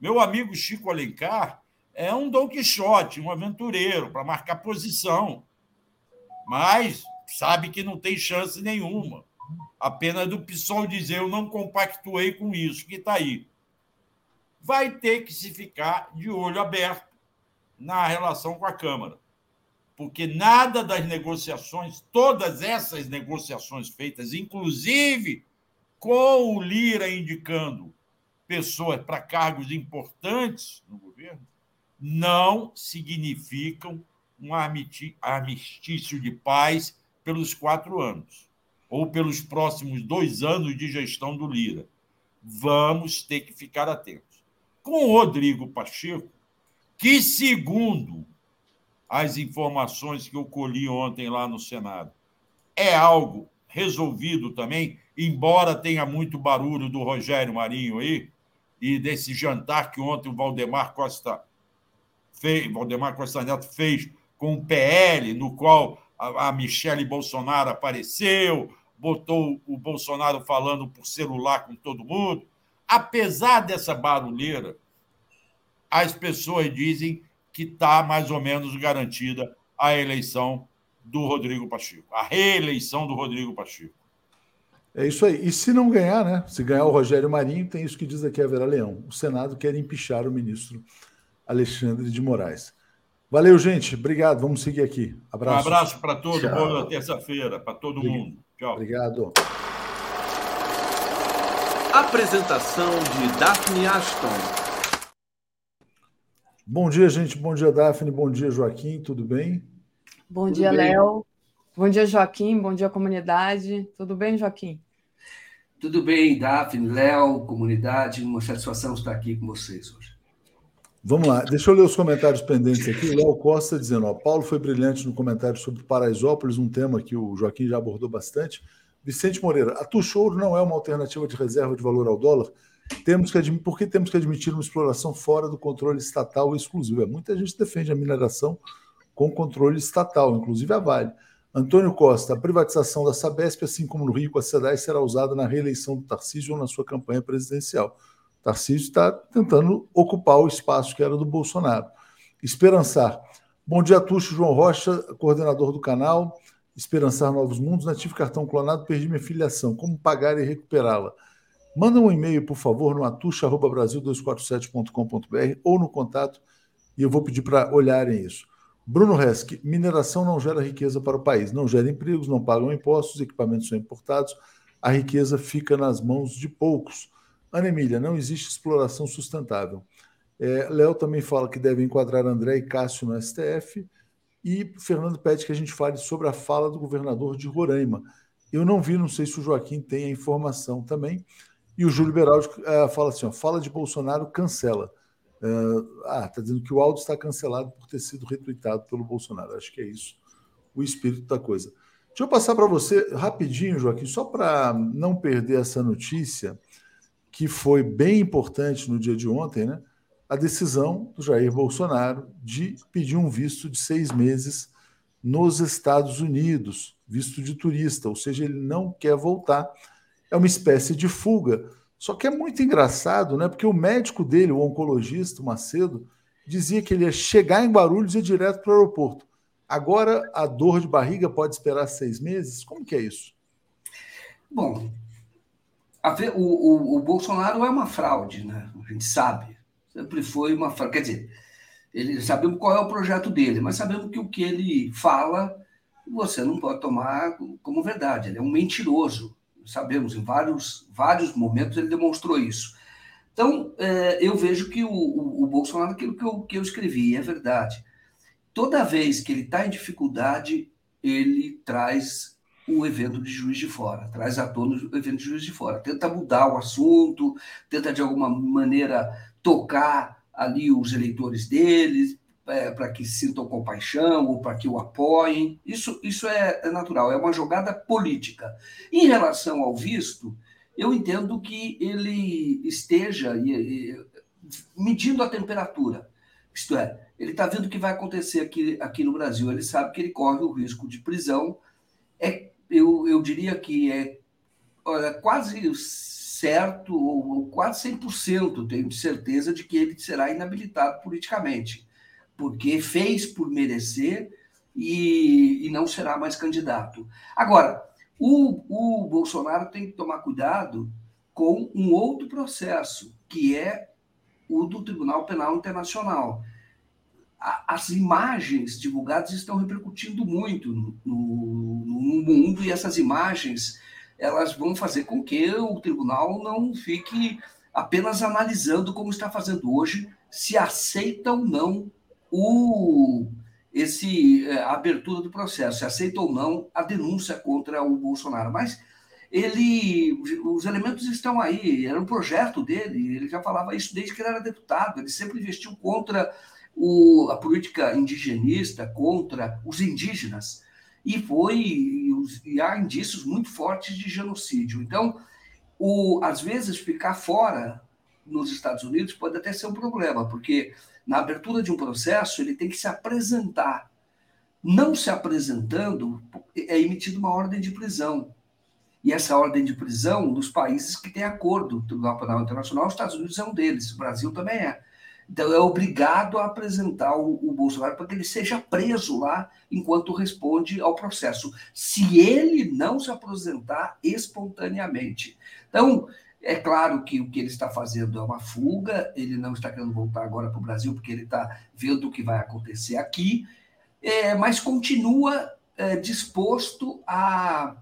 Meu amigo Chico Alencar é um Dom Quixote, um aventureiro para marcar posição, mas sabe que não tem chance nenhuma. Apenas do PSOL dizer eu não compactuei com isso que está aí. Vai ter que se ficar de olho aberto na relação com a Câmara. Porque nada das negociações, todas essas negociações feitas, inclusive com o Lira indicando pessoas para cargos importantes no governo, não significam um armistício de paz pelos quatro anos, ou pelos próximos dois anos de gestão do Lira. Vamos ter que ficar atentos. Com o Rodrigo Pacheco, que, segundo as informações que eu colhi ontem lá no Senado, é algo resolvido também, embora tenha muito barulho do Rogério Marinho aí, e desse jantar que ontem o Valdemar Costa fez, Valdemar Costa Neto fez com o PL, no qual a, Michele Bolsonaro apareceu, botou o Bolsonaro falando por celular com todo mundo. Apesar dessa barulheira, as pessoas dizem que está mais ou menos garantida a eleição do Rodrigo Pacheco, a reeleição do Rodrigo Pacheco. É isso aí. E se não ganhar, né? Se ganhar o Rogério Marinho, tem isso que diz aqui a Vera Leão. O Senado quer empichar o ministro Alexandre de Moraes. Valeu, gente. Obrigado. Vamos seguir aqui. Abraço. Um abraço para todos. Boa terça-feira para todo Obrigado. mundo. Tchau. Obrigado. Apresentação de Daphne Ashton. Bom dia, gente. Bom dia, Daphne. Bom dia, Joaquim. Tudo bem? Bom Tudo dia, Léo. Bom dia, Joaquim. Bom dia, comunidade. Tudo bem, Joaquim? Tudo bem, Daphne, Léo, comunidade. Uma satisfação estar aqui com vocês hoje. Vamos lá, deixa eu ler os comentários pendentes aqui. Léo Costa dizendo: ó, Paulo foi brilhante no comentário sobre Paraisópolis, um tema que o Joaquim já abordou bastante. Vicente Moreira, a Tuxouro não é uma alternativa de reserva de valor ao dólar? Temos que por que temos que admitir uma exploração fora do controle estatal exclusivo? É, muita gente defende a mineração com controle estatal, inclusive a Vale. Antônio Costa, a privatização da Sabesp, assim como no Rio com a SEDAI, será usada na reeleição do Tarcísio ou na sua campanha presidencial. Tarcísio está tentando ocupar o espaço que era do Bolsonaro. Esperançar. Bom dia, Tuxo, João Rocha, coordenador do canal. Esperançar Novos Mundos. Nativo cartão clonado, perdi minha filiação. Como pagar e recuperá-la? Manda um e-mail, por favor, no atucha.brasil247.com.br ou no contato e eu vou pedir para olharem isso. Bruno Resk, mineração não gera riqueza para o país, não gera empregos, não pagam impostos, equipamentos são importados, a riqueza fica nas mãos de poucos. Ana Emília, não existe exploração sustentável. É, Léo também fala que deve enquadrar André e Cássio no STF. E Fernando pede que a gente fale sobre a fala do governador de Roraima. Eu não vi, não sei se o Joaquim tem a informação também. E o Júlio Beraldi uh, fala assim: ó, fala de Bolsonaro, cancela. Uh, ah, está dizendo que o áudio está cancelado por ter sido retweetado pelo Bolsonaro. Acho que é isso o espírito da coisa. Deixa eu passar para você rapidinho, Joaquim, só para não perder essa notícia, que foi bem importante no dia de ontem, né? A decisão do Jair Bolsonaro de pedir um visto de seis meses nos Estados Unidos, visto de turista, ou seja, ele não quer voltar. É uma espécie de fuga só que é muito engraçado, né? Porque o médico dele, o oncologista, o Macedo, dizia que ele ia chegar em Guarulhos e ir direto para o aeroporto. Agora a dor de barriga pode esperar seis meses? Como que é isso? Bom, o, o, o, Bolsonaro é uma fraude, né? A gente sabe. Sempre foi uma fraude. Quer dizer, ele, sabemos qual é o projeto dele, mas sabemos que o que ele fala você não pode tomar como verdade. Ele é um mentiroso sabemos, em vários, vários momentos ele demonstrou isso. Então, é, eu vejo que o, o, o, Bolsonaro, aquilo que eu, que eu escrevi, é verdade. Toda vez que ele está em dificuldade, ele traz o evento de Juiz de Fora, traz à tona o evento de Juiz de Fora, tenta mudar o assunto, tenta de alguma maneira tocar ali os eleitores deles, é, para que sintam compaixão ou para que o apoiem. Isso, isso é, é, natural, é uma jogada política. Em relação ao visto, eu entendo que ele esteja e, e, medindo a temperatura. Isto é, ele está vendo o que vai acontecer aqui, aqui no Brasil. Ele sabe que ele corre o risco de prisão. Eu, eu diria que é quase certo, ou quase 100%, tenho certeza de que ele será inabilitado politicamente porque fez por merecer e, e não será mais candidato. Agora, o, o Bolsonaro tem que tomar cuidado com um outro processo, que é o do Tribunal Penal Internacional. As imagens divulgadas estão repercutindo muito no, no, no, mundo e essas imagens elas vão fazer com que o tribunal não fique apenas analisando como está fazendo hoje, se aceita ou não o, esse, é, a abertura do processo, se aceita ou não a denúncia contra o Bolsonaro. Mas ele, os elementos estão aí, era um projeto dele, ele já falava isso desde que ele era deputado, ele sempre investiu contra o, a política indigenista, contra os indígenas, e foi, e, há indícios muito fortes de genocídio. Então, o, às vezes, ficar fora nos Estados Unidos pode até ser um problema, porque na abertura de um processo, ele tem que se apresentar. Não se apresentando, é emitida uma ordem de prisão. E essa ordem de prisão, nos países que têm acordo do Tribunal Penal Internacional, os Estados Unidos é um deles, o Brasil também é. Então, é obrigado a apresentar o, o Bolsonaro para que ele seja preso lá enquanto responde ao processo. Se ele não se apresentar espontaneamente. Então, é claro que o que ele está fazendo é uma fuga, ele não está querendo voltar agora para o Brasil, porque ele está vendo o que vai acontecer aqui, é, mas continua é, disposto a,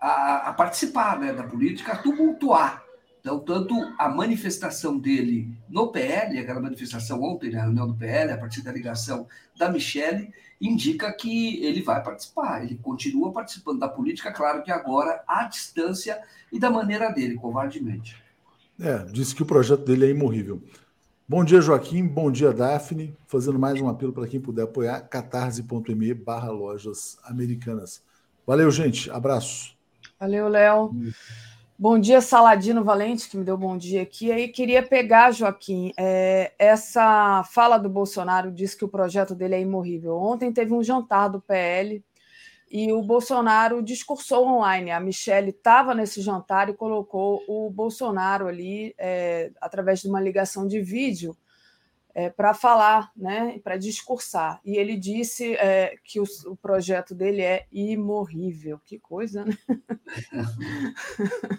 a, a participar né, da política, a tumultuar Então, tanto a manifestação dele no PL, aquela manifestação ontem na reunião do PL, a partir da ligação da Michelle, indica que ele vai participar, ele continua participando da política, claro que agora à distância e da maneira dele, covardemente. É, disse que o projeto dele é imorrível. Bom dia, Joaquim. Bom dia, Daphne. Fazendo mais um apelo para quem puder apoiar, catarse.me barra lojas americanas. Valeu, gente. Abraço. Valeu, Léo. Bom dia, Saladino Valente, que me deu bom dia aqui. Aí queria pegar, Joaquim, é, essa fala do Bolsonaro diz que o projeto dele é imorrível. Ontem teve um jantar do PL e o Bolsonaro discursou online. A Michelle estava nesse jantar e colocou o Bolsonaro ali é, através de uma ligação de vídeo é, para falar, né, para discursar. E ele disse é, que o, o, projeto dele é imorrível. Que coisa, né?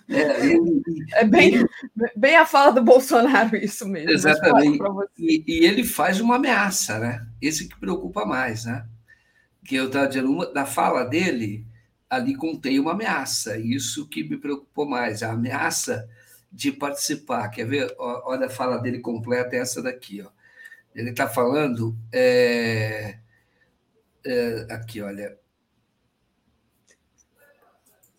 É, ele, (laughs) é bem, ele, bem a fala do Bolsonaro, isso mesmo. Exatamente. E, e, ele faz uma ameaça, né? Esse que preocupa mais, né? que eu estava dizendo, uma, da fala dele, ali contém uma ameaça, isso que me preocupou mais, a ameaça de participar. Quer ver? Olha a fala dele completa, é essa daqui. Ó. Ele está falando. É, é, aqui, olha.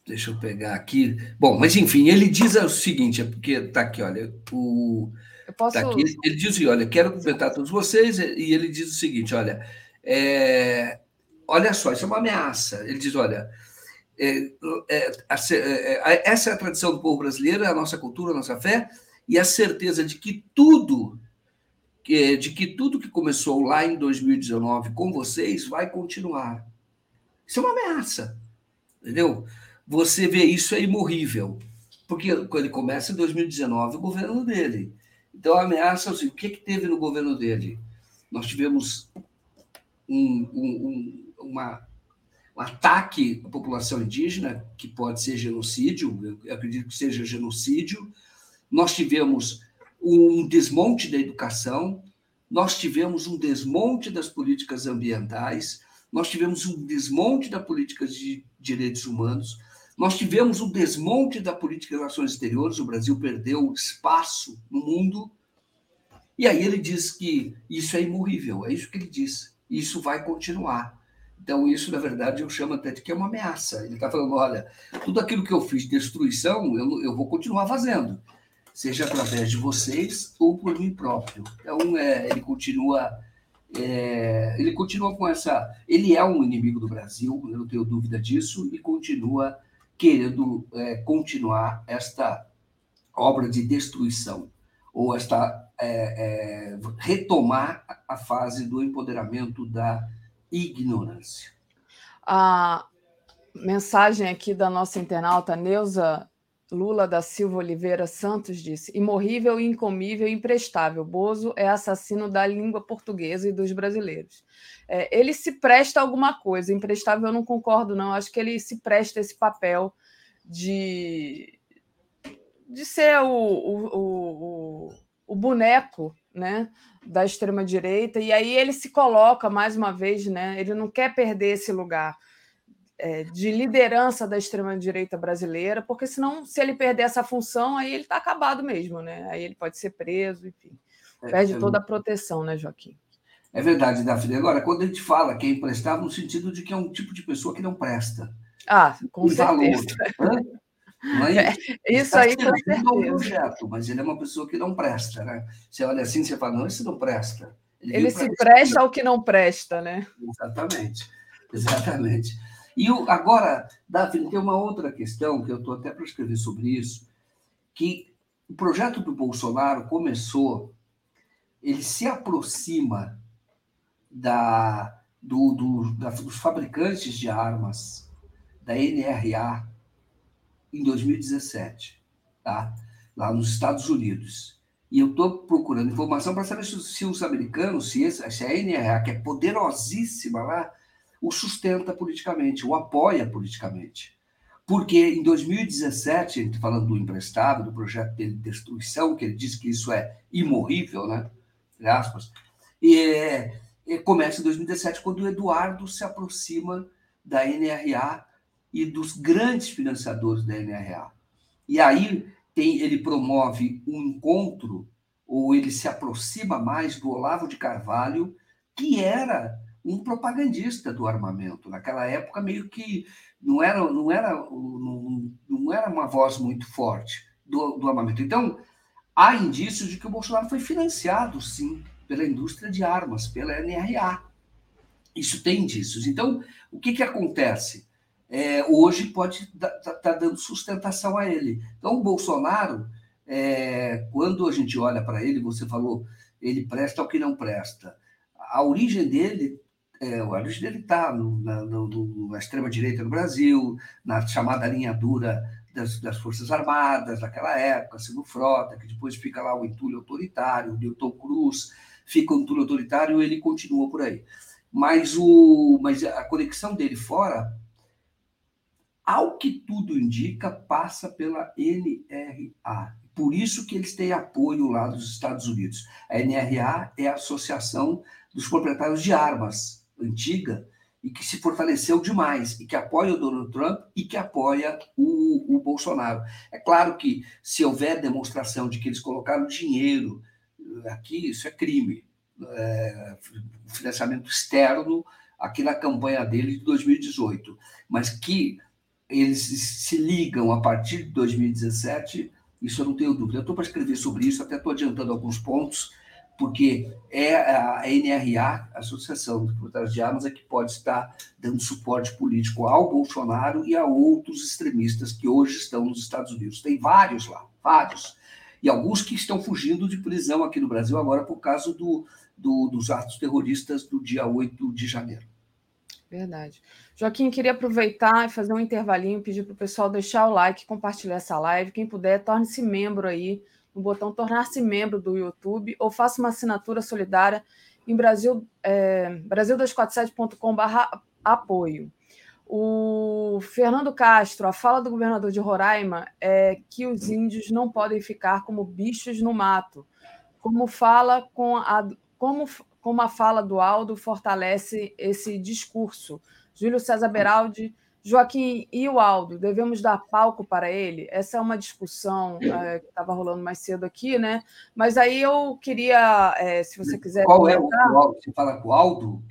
Deixa eu pegar aqui. Bom, mas enfim, ele diz o seguinte: é porque está aqui, olha. O, posso... tá aqui, ele diz assim: olha, quero cumprimentar todos vocês, e ele diz o seguinte: olha. É, olha só, isso é uma ameaça. Ele diz: olha, é, é, é, essa é a tradição do povo brasileiro, é a nossa cultura, a nossa fé, e a certeza de que tudo de que tudo que começou lá em 2019 com vocês vai continuar. Isso é uma ameaça, entendeu? Você vê isso é imorrível, porque quando ele começa em 2019 o governo dele. Então a ameaça, assim, o que, que teve no governo dele? Nós tivemos um, um, um uma, um ataque à população indígena, que pode ser genocídio, eu acredito que seja genocídio. Nós tivemos um desmonte da educação, nós tivemos um desmonte das políticas ambientais, nós tivemos um desmonte da política de direitos humanos, nós tivemos um desmonte da política de relações exteriores, o Brasil perdeu espaço no mundo. E aí ele diz que isso é imorrível, é isso que ele diz. Isso vai continuar. Então, isso, na verdade, eu chamo até de que é uma ameaça. Ele está falando: olha, tudo aquilo que eu fiz de destruição, eu, eu vou continuar fazendo, seja através de vocês ou por mim próprio. Então, é, ele continua. É, ele continua com essa. Ele é um inimigo do Brasil, eu não tenho dúvida disso, e continua querendo é, continuar esta obra de destruição, ou esta é, é, retomar a fase do empoderamento da ignorância. A mensagem aqui da nossa internauta Neuza Lula da Silva Oliveira Santos disse: imorrível, incomível, imprestável. Bozo é assassino da língua portuguesa e dos brasileiros. É, ele se presta a alguma coisa. Imprestável, eu não concordo, não. Acho que ele se presta esse papel de, de ser o, o, o, o boneco né, da extrema direita e aí ele se coloca mais uma vez, né? Ele não quer perder esse lugar é, de liderança da extrema direita brasileira, porque senão, se ele perder essa função, aí ele está acabado mesmo, né? Aí ele pode ser preso, enfim, é, perde é, toda a proteção, né, Joaquim? É verdade, Daphne. Agora, quando a gente fala que é emprestável, no sentido de que é um tipo de pessoa que não presta. Ah, com certeza. Valor, né? Mas é, (laughs) isso aí com certeza. um projeto, mas ele é uma pessoa que não presta, né? Você olha assim, você fala, não, esse não presta. Ele, ele se presta ao que não presta, né? Exatamente, exatamente. E o, agora, Davi, tem uma outra questão que eu estou até para escrever sobre isso, que o projeto do Bolsonaro começou, ele se aproxima da, do, do, da, dos fabricantes de armas, da NRA, em 2017, tá? lá nos Estados Unidos. E eu estou procurando informação para saber se, se, os americanos, se, esse, se a NRA, que é poderosíssima lá, o sustenta politicamente, o apoia politicamente. Porque em 2017, a gente falando do emprestado, do projeto de destruição, que ele disse que isso é imorrível, né? Entre aspas, e, e começa em 2017, quando o Eduardo se aproxima da NRA e dos grandes financiadores da NRA. E aí tem, ele promove um encontro, ou ele se aproxima mais do Olavo de Carvalho, que era um propagandista do armamento. Naquela época, meio que não era, não era, não, não era uma voz muito forte do, do armamento. Então, há indícios de que o Bolsonaro foi financiado, sim, pela indústria de armas, pela NRA. Isso tem indícios. Então, o que, que acontece? É, hoje pode estar tá, tá dando sustentação a ele. Então, o Bolsonaro, é, quando a gente olha para ele, você falou, ele presta o que não presta. A origem dele é, a origem dele está na, na extrema-direita no Brasil, na chamada linha dura das, das, Forças Armadas daquela época, Silvio Frota, que depois fica lá o entulho autoritário, o Newton Cruz, fica o entulho autoritário ele continua por aí. Mas, o, mas a conexão dele fora, ao que tudo indica, passa pela NRA. Por isso que eles têm apoio lá dos Estados Unidos. A NRA é a Associação dos Proprietários de Armas, antiga e que se fortaleceu demais e que apoia o Donald Trump e que apoia o, o Bolsonaro. É claro que se houver demonstração de que eles colocaram dinheiro eh, aqui, isso é crime. É, financiamento externo aqui na campanha dele de 2018, mas que eles se ligam a partir de 2017, isso eu não tenho dúvida. Eu estou para escrever sobre isso, até estou adiantando alguns pontos, porque é a NRA, a Associação dos Proprietários de Armas, é que pode estar dando suporte político ao Bolsonaro e a outros extremistas que hoje estão nos Estados Unidos. Tem vários lá, vários. E alguns que estão fugindo de prisão aqui no Brasil agora por causa do, do, dos atos terroristas do dia 8 de janeiro. Verdade. Joaquim, queria aproveitar e fazer um intervalinho, pedir para o pessoal deixar o like, compartilhar essa live. Quem puder, torne-se membro aí no botão tornar-se membro do YouTube ou faça uma assinatura solidária em Brasil, é, brasil247.com.br apoio. O Fernando Castro, a fala do governador de Roraima é que os índios não podem ficar como bichos no mato. Como fala com a, como, como a fala do Aldo fortalece esse discurso. Júlio César Beraldi Joaquim e o Aldo, devemos dar palco para ele? Essa é uma discussão é, que estava rolando mais cedo aqui, né? Mas aí eu queria, é, se você quiser. Qual é o Aldo? Você fala com o Aldo?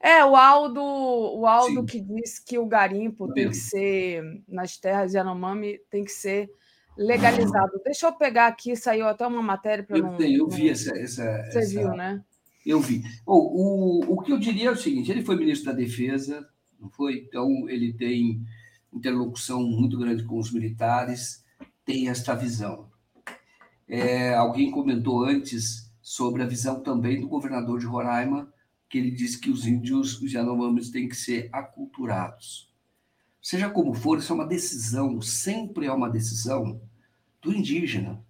É, o Aldo, o Aldo que diz que o garimpo tem que ser, nas terras de Yanomami, tem que ser legalizado. Deixa eu pegar aqui, saiu até uma matéria para não. Eu vi essa, essa. Você essa... viu, né? Eu vi. o, o que eu diria é o seguinte: ele foi ministro da Defesa, não foi? Então, ele tem interlocução muito grande com os militares, tem esta visão. É, alguém comentou antes sobre a visão também do governador de Roraima, que ele disse que os índios, os Yanomamis, têm que ser aculturados. Seja como for, isso é uma decisão, sempre é uma decisão do indígena.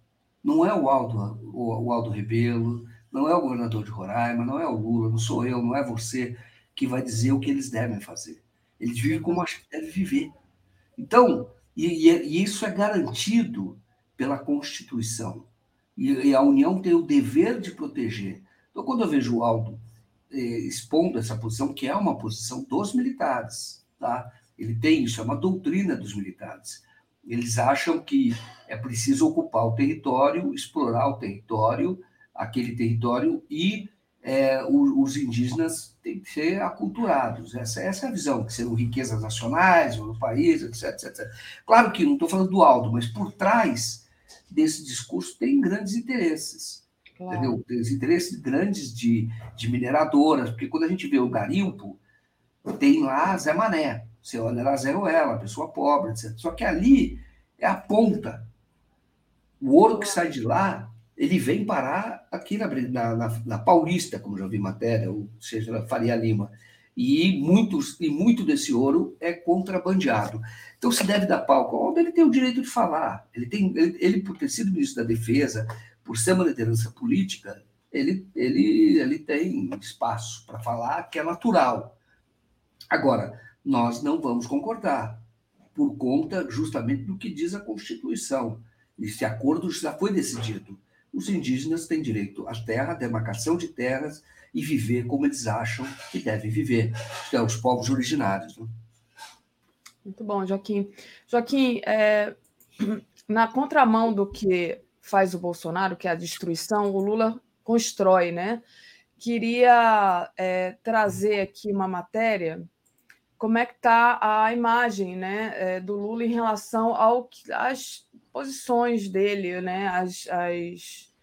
Não é o Aldo, o, o Aldo Rebelo, não é o governador de Roraima, não é o Lula, não sou eu, não é você que vai dizer o que eles devem fazer. Eles vivem como acham que devem viver. Então, e, e, isso é garantido pela Constituição. E, e, a União tem o dever de proteger. Então, quando eu vejo o Aldo eh, expondo essa posição, que é uma posição dos militares, tá? ele tem isso, é uma doutrina dos militares. Eles acham que é preciso ocupar o território, explorar o território, aquele território e é, os indígenas têm que ser aculturados. Essa, essa é a visão, que serão riquezas nacionais, no país, etc, etc. Claro que não estou falando do Aldo, mas por trás desse discurso tem grandes interesses. Claro. Entendeu? Tem interesses grandes de, de mineradoras, porque quando a gente vê o garimpo, tem lá Zé Mané. Você olha lá Zé Ruela, pessoa pobre, etc. Só que ali é a ponta. O ouro que sai de lá ele vem parar aqui na, na, na, Paulista, como já vi matéria, ou seja, na Faria Lima. E, muitos, e muito desse ouro é contrabandeado. Então, se deve dar palco. Onde ele tem o direito de falar. Ele, tem, ele, ele, por ter sido ministro da Defesa, por ser uma liderança política, ele, ele, ele tem espaço para falar que é natural. Agora, nós não vamos concordar, por conta justamente do que diz a Constituição. Esse acordo já foi decidido os indígenas têm direito à terra, à demarcação de terras e viver como eles acham que devem viver, que é os povos originários. Né? Muito bom, Joaquim. Joaquim, é, (clears throat) na contramão do que faz o Bolsonaro, que é a destruição, o Lula constrói, né? Queria é, trazer aqui uma matéria como é que está a imagem né, é, do Lula em relação ao, às posições dele, né, as, as,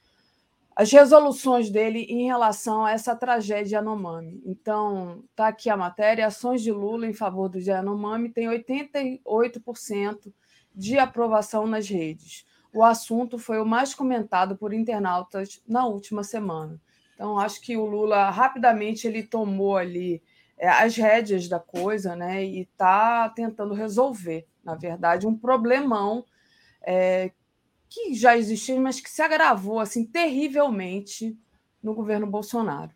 as resoluções dele em relação a essa tragédia Yanomami. Então, está aqui a matéria, ações de Lula em favor do Yanomami tem 88% de aprovação nas redes. O assunto foi o mais comentado por internautas na última semana. Então, acho que o Lula rapidamente ele tomou ali é, as rédeas da coisa, né? E está tentando resolver, na verdade, um problemão é, que já existia, mas que se agravou assim terrivelmente no governo Bolsonaro.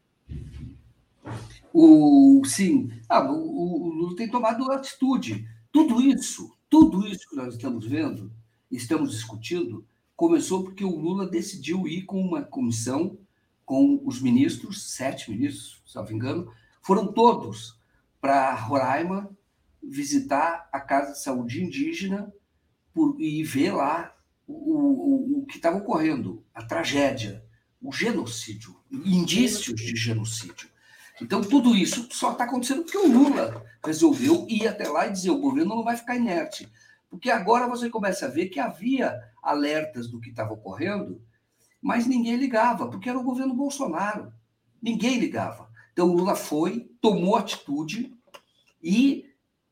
O, sim, ah, o, o Lula tem tomado atitude. Tudo isso, tudo isso que nós estamos vendo, estamos discutindo, começou porque o Lula decidiu ir com uma comissão com os ministros, sete ministros, se não me engano, foram todos para Roraima visitar a Casa de Saúde Indígena por, e ver lá o, o, o que estava ocorrendo, a tragédia, o genocídio, indícios de genocídio. Então, tudo isso só está acontecendo porque o Lula resolveu ir até lá e dizer: o governo não vai ficar inerte. Porque agora você começa a ver que havia alertas do que estava ocorrendo, mas ninguém ligava, porque era o governo Bolsonaro. Ninguém ligava. Então, o Lula foi, tomou atitude e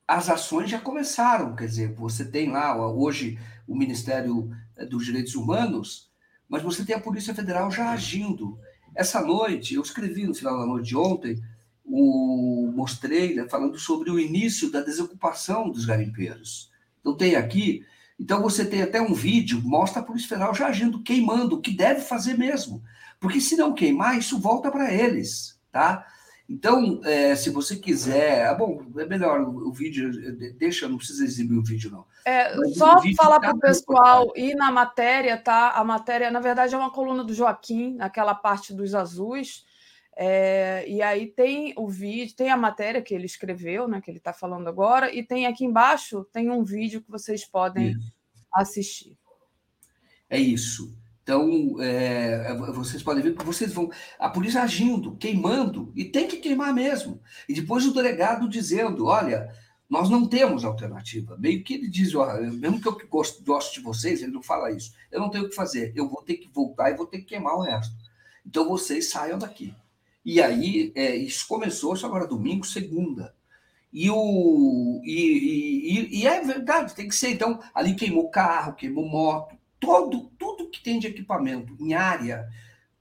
as ações já começaram. Quer dizer, você tem lá hoje o Ministério eh, dos Direitos Humanos, mas você tem a Polícia Federal já agindo. Essa noite, eu escrevi no final da noite de ontem, o, mostrei né, falando sobre o início da desocupação dos garimpeiros. Então, tem aqui. Então, você tem até um vídeo, mostra a Polícia Federal já agindo, queimando, o que deve fazer mesmo. Porque se não queimar, isso volta para eles tá? Então, é, se você quiser, ah, bom, é melhor o, o, vídeo, deixa, não precisa exibir o vídeo, não. É, só falar tá para o pessoal ir na matéria, tá? A matéria, na verdade, é uma coluna do Joaquim, naquela parte dos azuis. É, e aí tem o vídeo, tem a matéria que ele escreveu, né? Que ele está falando agora, e tem aqui embaixo tem um vídeo que vocês podem isso. assistir. É isso. Então, é, vocês podem ver que vocês vão. A polícia agindo, queimando, e tem que queimar mesmo. E depois o delegado dizendo: olha, nós não temos alternativa. Meio que ele diz: mesmo que eu gosto, de vocês, ele não fala isso. Eu não tenho o que fazer, eu vou ter que voltar e vou ter que queimar o resto. Então vocês saiam daqui. E aí, é, isso começou, isso agora domingo, segunda. E, o, e, e, e, é verdade, tem que ser. Então, ali queimou carro, queimou moto, todo, tudo que tem de equipamento em área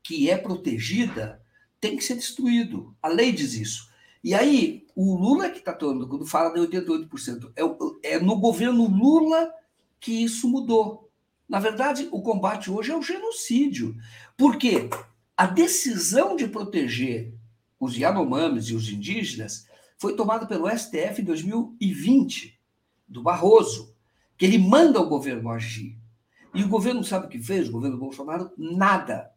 que é protegida tem que ser destruído. A lei diz isso. E aí, o Lula que está falando, quando fala de 88%, é, é no governo Lula que isso mudou. Na verdade, o combate hoje é o genocídio. Porque a decisão de proteger os Yanomamis e os indígenas foi tomada pelo STF em 2020, do Barroso, que ele manda o governo agir. E o governo sabe o que fez? O governo Bolsonaro? Nada.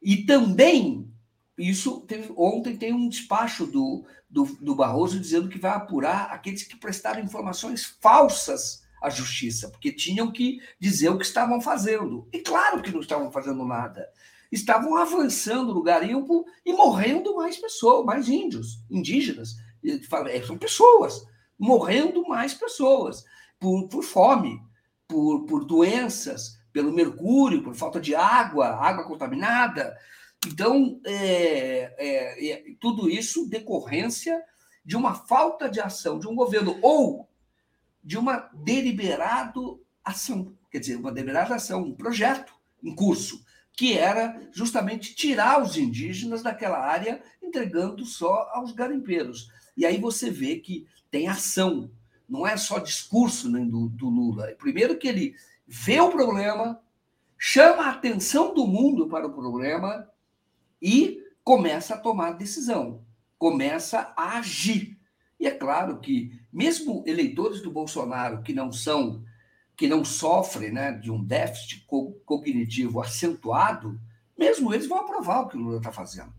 E também, isso teve, ontem tem um despacho do, do, do Barroso dizendo que vai apurar aqueles que prestaram informações falsas à justiça, porque tinham que dizer o que estavam fazendo. E claro que não estavam fazendo nada. Estavam avançando no garimpo e morrendo mais pessoas, mais índios, indígenas. É, são pessoas, morrendo mais pessoas por, por fome por, por doenças, pelo mercúrio, por falta de água, água contaminada. Então, é, é, é, tudo isso decorrência de uma falta de ação de um governo ou de uma deliberado ação, quer dizer, uma deliberada ação, um projeto em curso, que era justamente tirar os indígenas daquela área, entregando só aos garimpeiros. E aí você vê que tem ação, não é só discurso né, do, do Lula. É primeiro que ele vê o problema, chama a atenção do mundo para o problema e começa a tomar decisão, começa a agir. E é claro que mesmo eleitores do Bolsonaro que não são que não sofrem né, de um déficit cognitivo acentuado, mesmo eles vão aprovar o que o Lula está fazendo.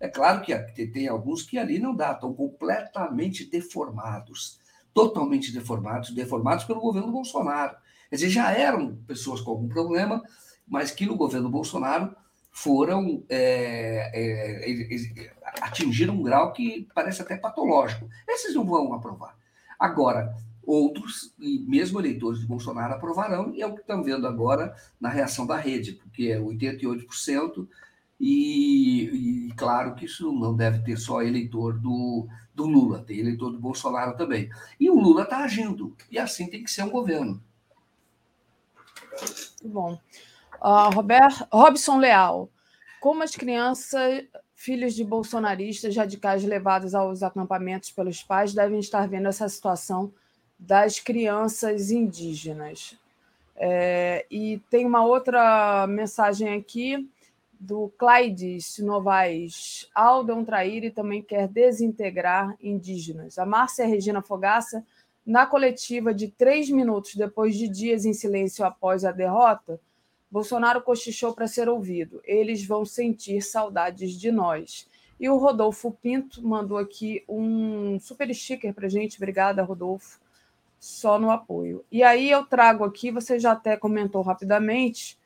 É claro que tem alguns que ali não dá, estão completamente deformados totalmente deformados, deformados pelo governo Bolsonaro. Quer dizer, já eram pessoas com algum problema, mas que no governo Bolsonaro foram é, é, atingiram um grau que parece até patológico. Esses não vão aprovar. Agora, outros, e mesmo eleitores de Bolsonaro, aprovarão, e é o que estão vendo agora na reação da rede, porque é 88%, e, e claro que isso não deve ter só eleitor do, do Lula, tem eleitor do Bolsonaro também. E o Lula está agindo, e assim tem que ser um governo. Bom. Uh, Robert, Robson Leal, como as crianças, filhos de bolsonaristas radicais levados aos acampamentos pelos pais, devem estar vendo essa situação das crianças indígenas? É, e tem uma outra mensagem aqui do Clydes Novaes. Aldo é traíra e também quer desintegrar indígenas. A Márcia Regina Fogaça, na coletiva de três minutos depois de dias em silêncio após a derrota, Bolsonaro cochichou para ser ouvido. Eles vão sentir saudades de nós. E o Rodolfo Pinto mandou aqui um super sticker para gente. Obrigada, Rodolfo. Só no apoio. E aí eu trago aqui, você já até comentou rapidamente,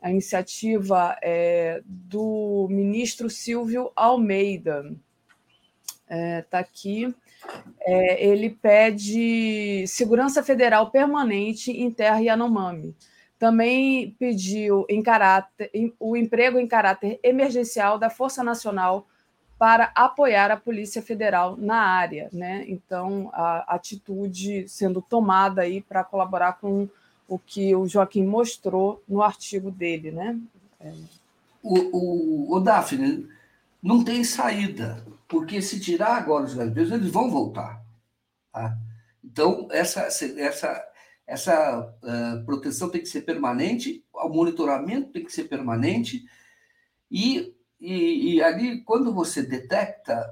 a iniciativa é, do ministro Silvio Almeida. Está é, tá aqui. É, ele pede segurança federal permanente em terra Yanomami também pediu em caráter, o emprego em caráter emergencial da Força Nacional para apoiar a Polícia Federal na área, né? Então, a atitude sendo tomada aí para colaborar com o que o Joaquim mostrou no artigo dele, né? É. O, o, o Daphne, não tem saída, porque se tirar agora os garimpeiros, eles vão voltar. Tá? Então, essa, essa essa uh, proteção tem que ser permanente, o monitoramento tem que ser permanente, e, e, e ali, quando você detecta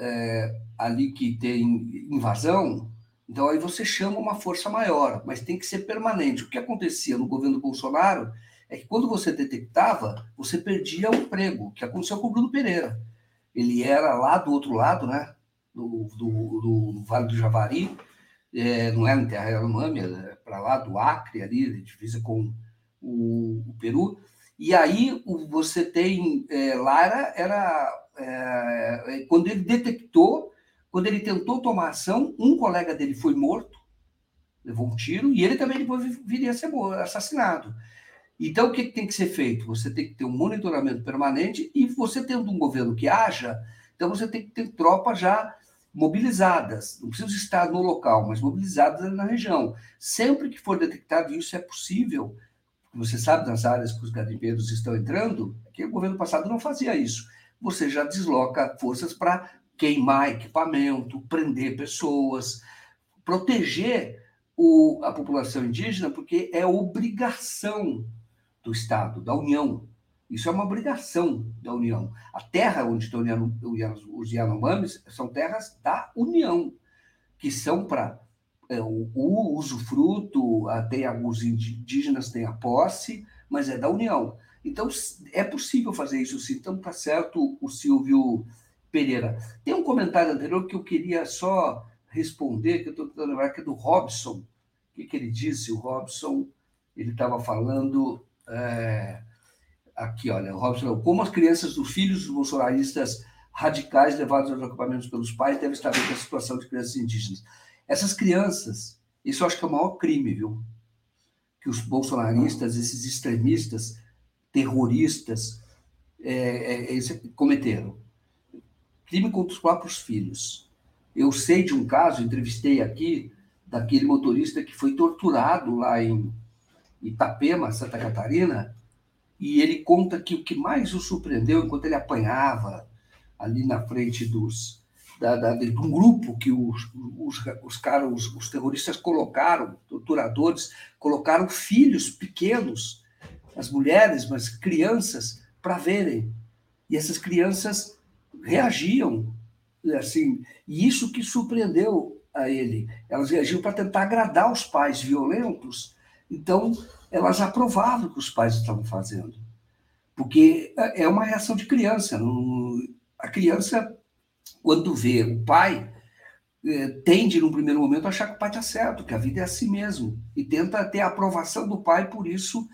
é, ali que tem invasão, então aí você chama uma força maior, mas tem que ser permanente. O que acontecia no governo Bolsonaro é que quando você detectava, você perdia o emprego, que aconteceu com o Bruno Pereira. Ele era lá do outro lado, né, do, do, do Vale do Javari, é, não era em Terra Yanomami, era para lá do Acre, ali, divisa com o, o Peru. E aí o, você tem, é, lá era, era é, quando ele detectou, quando ele tentou tomar ação, um colega dele foi morto, levou um tiro, e ele também depois viria a ser assassinado. Então, o que tem que ser feito? Você tem que ter um monitoramento permanente e você tendo um governo que haja, então você tem que ter tropa já mobilizadas, não precisa estar no local, mas mobilizadas na região. Sempre que for detectado isso é possível, você sabe das áreas que os garimpeiros estão entrando, que o governo passado não fazia isso. Você já desloca forças para queimar equipamento, prender pessoas, proteger o, a população indígena, porque é obrigação do Estado, da União, isso é uma obrigação da União. A terra onde estão os Yanomamis são terras da União, que são para é, o, o usufruto, tem alguns indígenas têm a posse, mas é da União. Então, é possível fazer isso sim. Então, está certo o Silvio Pereira. Tem um comentário anterior que eu queria só responder, que eu estou tentando lembrar, que é do Robson. O que, que ele disse? O Robson, ele estava falando... É, aqui, olha, o Robson, como as crianças dos filhos dos bolsonaristas radicais levados aos acampamentos pelos pais devem estar vendo a situação de crianças indígenas. Essas crianças, isso eu acho que é o maior crime, viu? Que os bolsonaristas, esses extremistas, terroristas, é, é, cometeram. Crime contra os próprios filhos. Eu sei de um caso, entrevistei aqui, daquele motorista que foi torturado lá em Itapema, Santa Catarina, e ele conta que o que mais o surpreendeu enquanto ele apanhava ali na frente dos da, da, de um grupo que os, os, os, caras, os, os terroristas colocaram, torturadores, colocaram filhos pequenos, as mulheres, mas crianças, para verem. E essas crianças reagiam, assim, e isso que surpreendeu a ele. Elas reagiam para tentar agradar os pais violentos. Então, elas aprovavam o que os pais estavam fazendo. Porque é uma reação de criança. A criança, quando vê o pai é, tende, num primeiro momento, a achar que o pai está certo, que a vida é assim mesmo, e tenta ter a aprovação do pai, por isso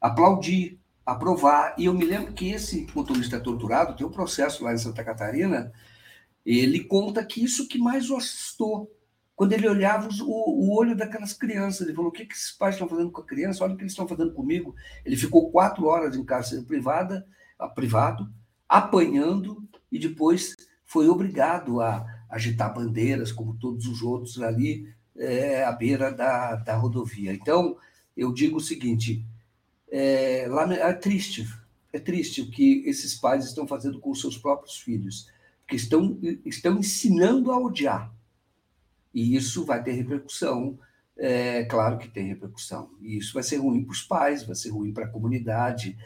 aplaudir, aprovar. E eu me lembro que esse motorista torturado, tem um processo lá em Santa Catarina, ele conta que isso que mais o assustou, quando ele olhava o, o olho daquelas crianças. Ele falou: o que, que esses pais estão fazendo com a criança? Olha o que eles estão fazendo comigo. Ele ficou quatro horas em cárcere privada, privado, apanhando, e depois foi obrigado a agitar bandeiras, como todos os outros ali, é, à beira da, da rodovia. Então, eu digo o seguinte: é, é triste, é triste o que esses pais estão fazendo com os seus próprios filhos, que estão, estão ensinando a odiar. E isso vai ter repercussão, é claro que tem repercussão. E isso vai ser ruim para os pais, vai ser ruim para a comunidade,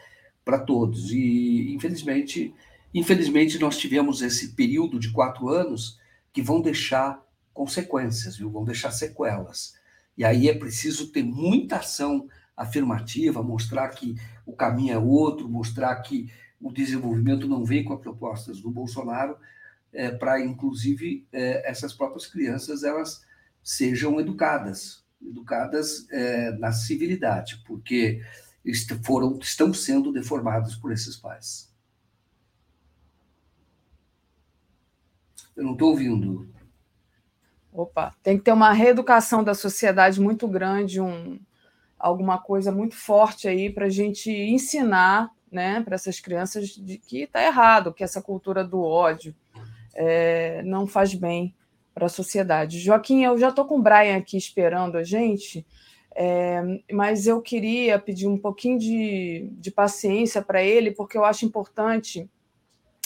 para todos. E, infelizmente, infelizmente, nós tivemos esse período de quatro anos que vão deixar consequências, viu? vão deixar sequelas. E aí é preciso ter muita ação afirmativa, mostrar que o caminho é outro, mostrar que o desenvolvimento não vem com as propostas do Bolsonaro, é, para inclusive é, essas próprias crianças elas sejam educadas, educadas é, na civilidade, porque foram estão sendo deformados por esses pais. Eu não estou ouvindo. Opa, tem que ter uma reeducação da sociedade muito grande, um, alguma coisa muito forte aí para a gente ensinar né, para essas crianças de que está errado, que essa cultura do ódio é, não faz bem para a sociedade. Joaquim, eu já estou com o Brian aqui esperando a gente, é, mas eu queria pedir um pouquinho de, de paciência para ele, porque eu acho importante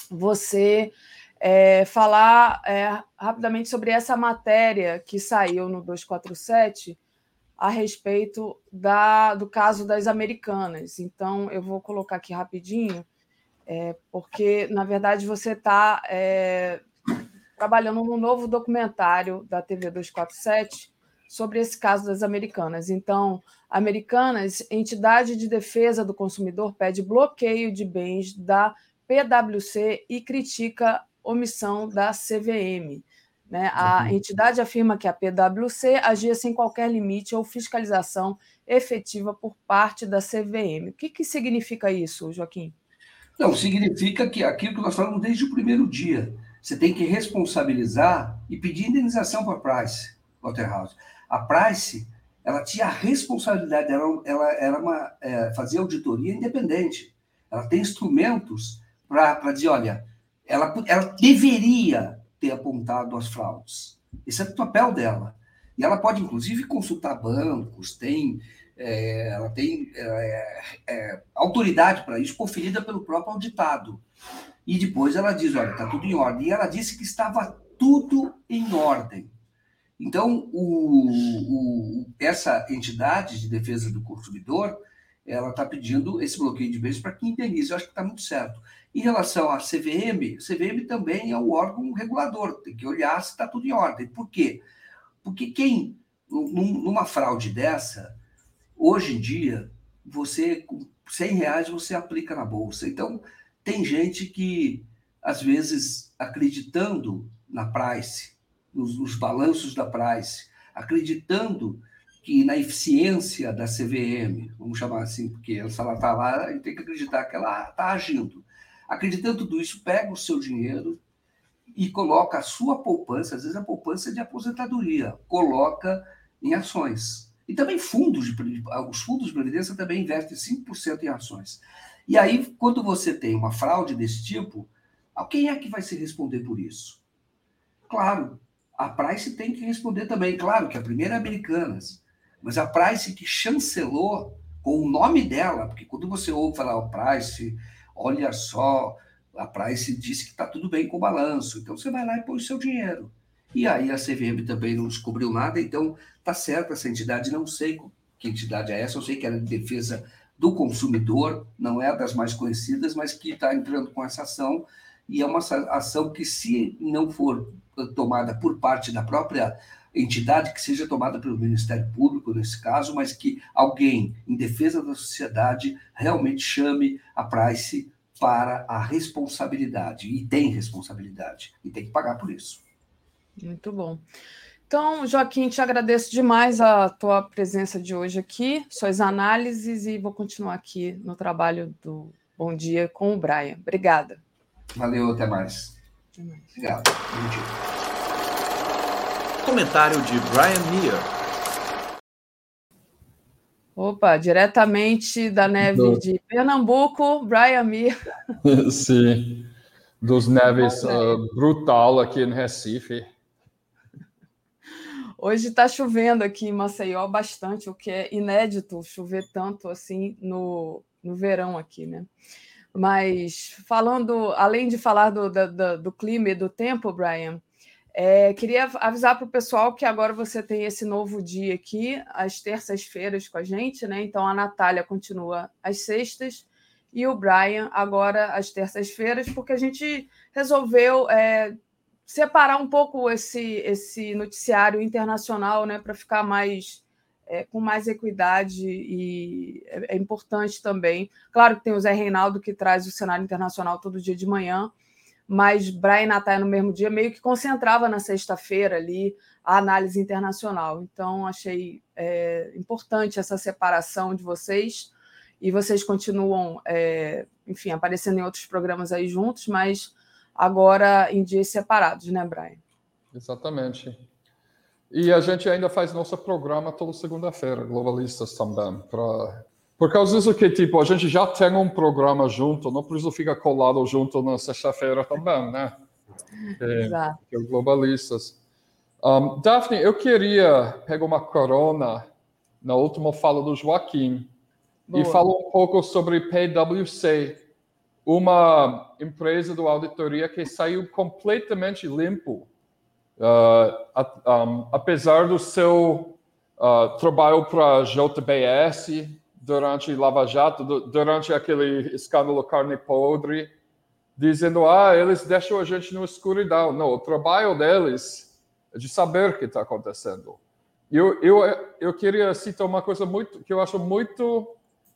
você é, falar é, rapidamente sobre essa matéria que saiu no 247 a respeito da, do caso das americanas. Então, eu vou colocar aqui rapidinho, é, porque, na verdade, você está é, trabalhando num novo documentário da TV 247 sobre esse caso das americanas. Então, Americanas, entidade de defesa do consumidor, pede bloqueio de bens da PwC e critica omissão da CVM. Né? A entidade afirma que a PwC agia sem qualquer limite ou fiscalização efetiva por parte da CVM. O que, que significa isso, Joaquim? Não, significa que aquilo que nós falamos desde o primeiro dia, você tem que responsabilizar e pedir indenização para a Price, Waterhouse. A Price, ela tinha a responsabilidade, ela, ela era uma, é, fazia auditoria independente. Ela tem instrumentos para dizer, olha, ela, ela deveria ter apontado as fraudes. Esse é o papel dela. E ela pode, inclusive, consultar bancos, tem, é, ela tem é, é, autoridade para isso, conferida pelo próprio auditado. E depois ela diz: olha, está tudo em ordem. E ela disse que estava tudo em ordem. Então, o, o, essa entidade de defesa do consumidor, ela está pedindo esse bloqueio de bens para que indenize. Eu acho que está muito certo. Em relação à CVM, CVM também é o órgão regulador, tem que olhar se está tudo em ordem. Por quê? Porque quem, numa fraude dessa, hoje em dia, você, com 100 reais, você aplica na bolsa. Então, tem gente que, às vezes, acreditando na Price, nos, nos balanços da Price, acreditando que na eficiência da CVM, vamos chamar assim, porque se ela está lá, a gente tem que acreditar que ela está agindo. Acreditando tudo isso, pega o seu dinheiro e coloca a sua poupança, às vezes a poupança de aposentadoria, coloca em ações. E também fundos, de, os fundos de previdência também investem 5% em ações. E aí, quando você tem uma fraude desse tipo, quem é que vai se responder por isso? Claro, a Price tem que responder também. Claro que a primeira é Americanas, mas a Price que chancelou com o nome dela, porque quando você ouve falar o Price, olha só, a Price disse que está tudo bem com o balanço, então você vai lá e põe o seu dinheiro. E aí a CVM também não descobriu nada, então tá certo essa entidade, não sei que entidade é essa, eu sei que era de defesa do consumidor, não é das mais conhecidas, mas que está entrando com essa ação, e é uma ação que, se não for tomada por parte da própria entidade, que seja tomada pelo Ministério Público, nesse caso, mas que alguém em defesa da sociedade realmente chame a Price para a responsabilidade, e tem responsabilidade, e tem que pagar por isso. Muito bom. Então, Joaquim, te agradeço demais a tua presença de hoje aqui, suas análises, e vou continuar aqui no trabalho do Bom Dia com o Brian. Obrigada. Valeu, até mais. Até mais. Obrigado. Comentário de Brian Meir. Opa, diretamente da neve do... de Pernambuco, Brian Mir. (laughs) Sim, dos neves uh, brutal aqui em Recife. Hoje está chovendo aqui em Maceió bastante, o que é inédito chover tanto assim no, no verão aqui, né? Mas falando, além de falar do, do, do clima e do tempo, Brian, é, queria avisar para o pessoal que agora você tem esse novo dia aqui, às terças-feiras com a gente, né? Então a Natália continua às sextas e o Brian agora às terças-feiras, porque a gente resolveu é, separar um pouco esse, esse noticiário internacional, né? Para ficar mais é, com mais equidade e é, é importante também. Claro que tem o Zé Reinaldo que traz o cenário internacional todo dia de manhã mas Brian Natália no mesmo dia meio que concentrava na sexta-feira ali a análise internacional. Então, achei é, importante essa separação de vocês. E vocês continuam, é, enfim, aparecendo em outros programas aí juntos, mas agora em dias separados, né, Brian? Exatamente. E a gente ainda faz nosso programa toda segunda-feira, Globalistas também, para por causa disso que, tipo, a gente já tem um programa junto, não precisa ficar colado junto na sexta-feira também, né? É, Exato. Que é globalistas. Um, Daphne, eu queria pegar uma corona na última fala do Joaquim Boa. e falar um pouco sobre PwC, uma empresa de auditoria que saiu completamente limpo, uh, um, apesar do seu uh, trabalho para JBS, durante Lava Jato, durante aquele escândalo carne podre, dizendo, ah, eles deixam a gente na escuridão. Não, o trabalho deles é de saber o que está acontecendo. Eu, eu, eu queria citar uma coisa muito que eu acho muito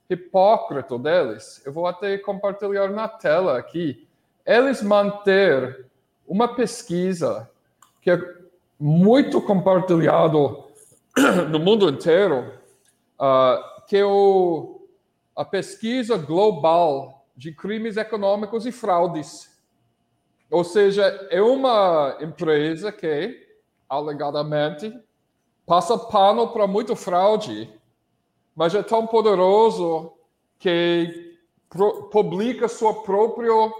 hipócrita deles. Eu vou até compartilhar na tela aqui. Eles manter uma pesquisa que é muito compartilhado (clears throat) no mundo inteiro, uh, que o, a pesquisa global de crimes econômicos e fraudes. Ou seja, é uma empresa que, alegadamente, passa pano para muito fraude, mas é tão poderoso que publica seu próprio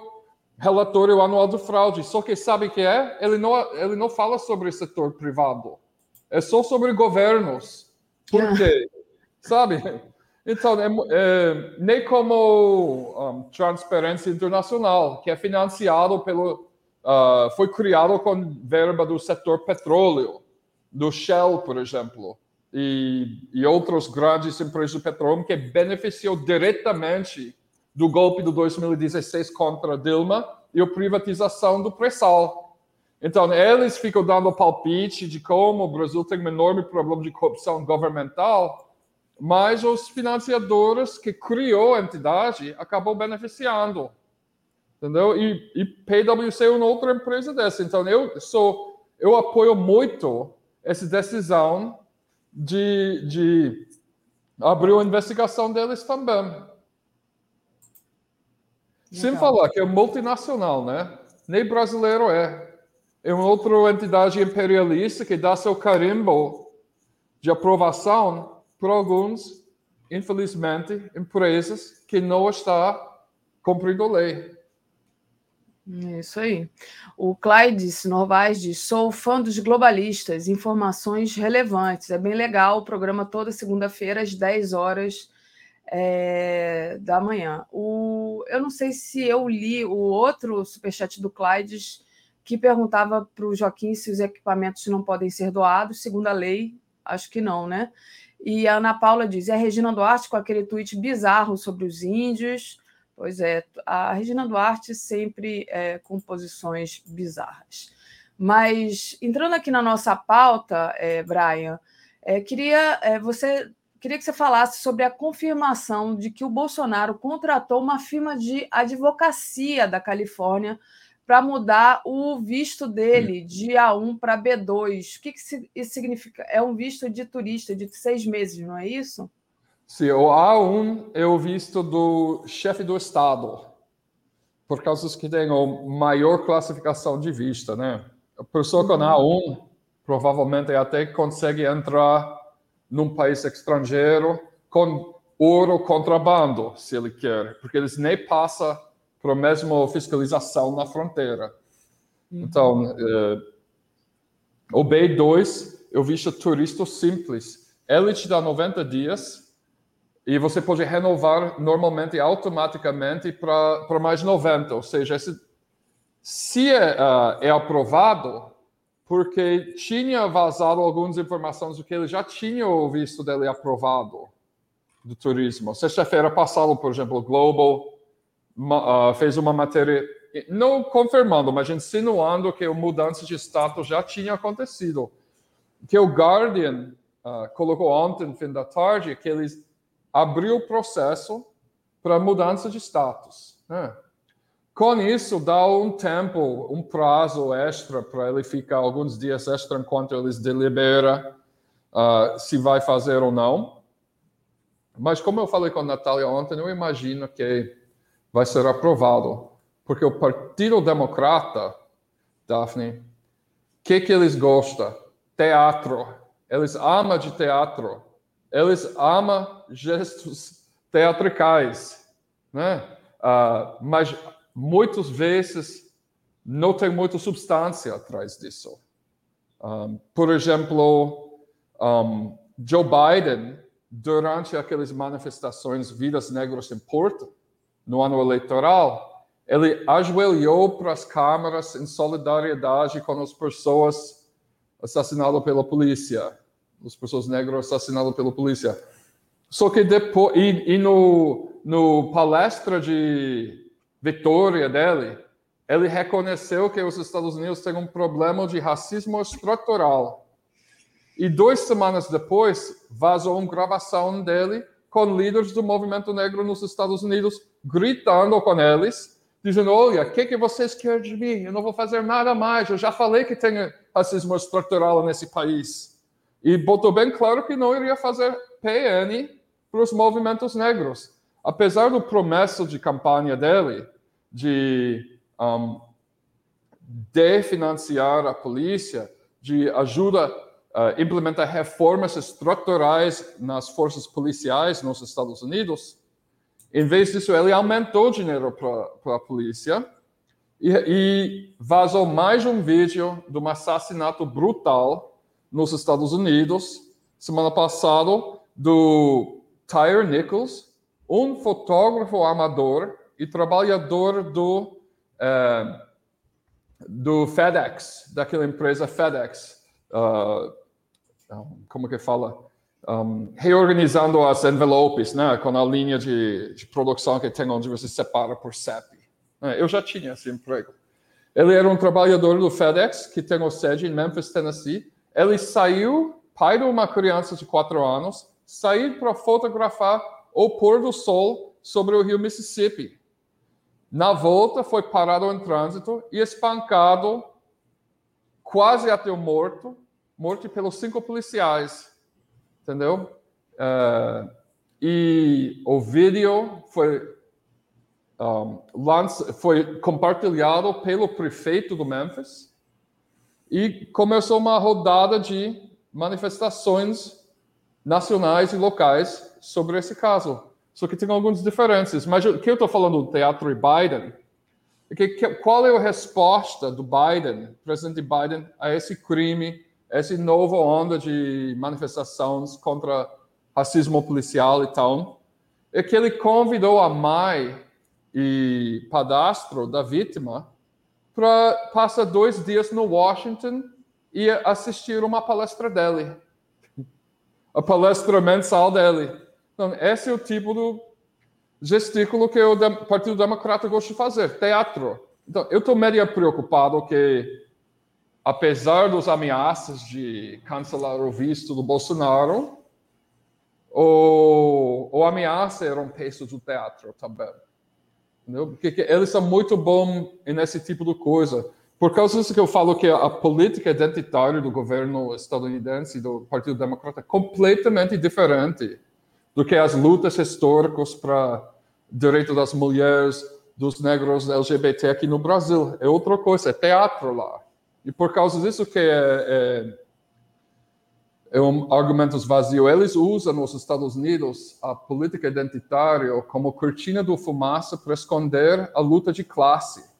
relatório anual de fraude. Só que sabe o que é? Ele não, ele não fala sobre o setor privado. É só sobre governos. Por quê? Sabe? Então, é, é, nem como um, Transparência Internacional, que é financiado pelo, uh, foi criado com verba do setor petróleo, do Shell, por exemplo, e, e outras grandes empresas de petróleo que beneficiou diretamente do golpe de 2016 contra Dilma e a privatização do pré-sal. Então, eles ficam dando palpite de como o Brasil tem um enorme problema de corrupção governamental, mas os financiadores que criou a entidade acabou beneficiando. Entendeu? E, e PwC é uma outra empresa dessa. Então, eu sou, eu apoio muito essa decisão de, de abrir uma investigação deles também. Legal. Sem falar que é multinacional, né? Nem brasileiro é. É uma outra entidade imperialista que dá seu carimbo de aprovação por alguns, infelizmente, empresas que não estão cumprindo a lei. É isso aí. O Clydes Novaes diz: sou fã dos globalistas, informações relevantes. É bem legal o programa toda segunda-feira, às 10 horas é, da manhã. O, eu não sei se eu li o outro superchat do Clydes que perguntava para o Joaquim se os equipamentos não podem ser doados, segundo a lei, acho que não, né? E a Ana Paula diz: é a Regina Duarte com aquele tweet bizarro sobre os índios. Pois é, a Regina Duarte sempre é, com posições bizarras. Mas entrando aqui na nossa pauta, é, Brian, é, queria é, você queria que você falasse sobre a confirmação de que o Bolsonaro contratou uma firma de advocacia da Califórnia para mudar o visto dele de A1 para B2. O que, que isso significa? É um visto de turista de seis meses, não é isso? Sim, o A1 é o visto do chefe do Estado, por causa dos que tem a maior classificação de vista, né? A pessoa com A1 provavelmente até consegue entrar num país estrangeiro com ouro contrabando, se ele quer, porque eles nem passam para a mesma fiscalização na fronteira. Uhum. Então, é, o B2 eu visto turista simples. Ele te dá 90 dias e você pode renovar normalmente automaticamente para mais 90. Ou seja, esse, se é, uh, é aprovado, porque tinha vazado algumas informações do que ele já tinha o visto dele aprovado do turismo. Sexta-feira passada, por exemplo, o Globo uh, fez uma matéria, não confirmando, mas insinuando que a mudança de status já tinha acontecido. Que o Guardian uh, colocou ontem, fim da tarde, que eles abriu o processo para mudança de status. Né? Com isso, dá um tempo, um prazo extra para ele ficar alguns dias extra enquanto eles deliberam uh, se vai fazer ou não. Mas como eu falei com a Natália ontem, eu imagino que vai ser aprovado, porque o Partido Democrata, Daphne, o que, que eles gostam? Teatro. Eles amam de teatro. Eles amam gestos teatricais, né? Uh, mas muitas vezes não tem muita substância atrás disso. Um, por exemplo, um, Joe Biden, durante aquelas manifestações Vidas Negras Importam, no ano eleitoral, ele ajoelhou para as câmaras em solidariedade com as pessoas assassinadas pela polícia, as pessoas negras assassinadas pela polícia. Só que depois, e, e no, no palestra de vitória dele, ele reconheceu que os Estados Unidos têm um problema de racismo estrutural. E duas semanas depois, vazou uma gravação dele com líderes do movimento negro nos Estados Unidos, gritando com eles, dizendo: Olha, o que, que vocês querem de mim? Eu não vou fazer nada mais. Eu já falei que tem racismo estrutural nesse país. E botou bem claro que não iria fazer PN para os movimentos negros. Apesar do promesso de campanha dele de um, definanciar a polícia, de ajuda uh, implementar reformas estruturais nas forças policiais nos Estados Unidos, em vez disso, ele aumentou o dinheiro para a polícia e, e, vazou mais um vídeo de um assassinato brutal nos Estados Unidos, semana passada, do Tyre Nichols, um fotógrafo amador e trabalhador do, uh, do FedEx, daquela empresa FedEx. Uh, como que fala? Um, reorganizando as envelopes, né, com a linha de, de, produção que tem onde você separa por CEP. É, eu já tinha esse emprego. Ele era um trabalhador do FedEx, que tem o sede em Memphis, Tennessee. Ele saiu, pai de uma criança de quatro anos, saiu para fotografar o pôr do sol sobre o rio Mississippi. Na volta, foi parado em trânsito e espancado quase até morto morto pelos cinco policiais, entendeu? Uh, e o vídeo foi um, lance, foi compartilhado pelo prefeito do Memphis e começou uma rodada de manifestações nacionais e locais sobre esse caso. Só que tem algumas diferenças. Mas o que eu estou falando do teatro e Biden é que, que, qual é a resposta do Biden, presidente Biden, a esse crime essa nova onda de manifestações contra racismo policial e tal, é que ele convidou a mãe e padastro da vítima para passar dois dias no Washington e assistir uma palestra dele, a palestra mensal dele. Então, esse é o tipo de gestículo que o Partido Democrata gosta de fazer, teatro. Então, eu estou meio preocupado que apesar dos ameaças de cancelar o visto do Bolsonaro, o, o ameaça era um peso do teatro também. Entendeu? Porque eles são muito bons nesse tipo de coisa. Por causa disso que eu falo que a política identitária do governo estadunidense, do Partido Democrata, é completamente diferente do que as lutas históricas para direito das mulheres, dos negros LGBT aqui no Brasil. É outra coisa, é teatro lá. E por causa disso que é, é, é um argumento vazio. Eles usam nos Estados Unidos a política identitária como cortina de fumaça para esconder a luta de classe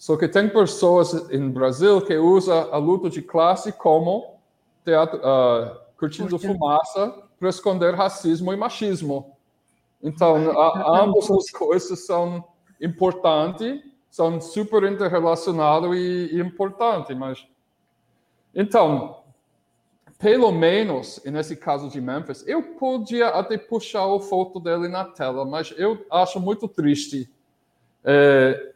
só que tem pessoas no Brasil que usam a luta de classe como teatro, uh, cortina de fumaça para esconder racismo e machismo. Então, a, ambas as coisas são importantes, são super interrelacionadas e, e importantes, mas... Então, pelo menos nesse caso de Memphis, eu podia até puxar a foto dele na tela, mas eu acho muito triste. É,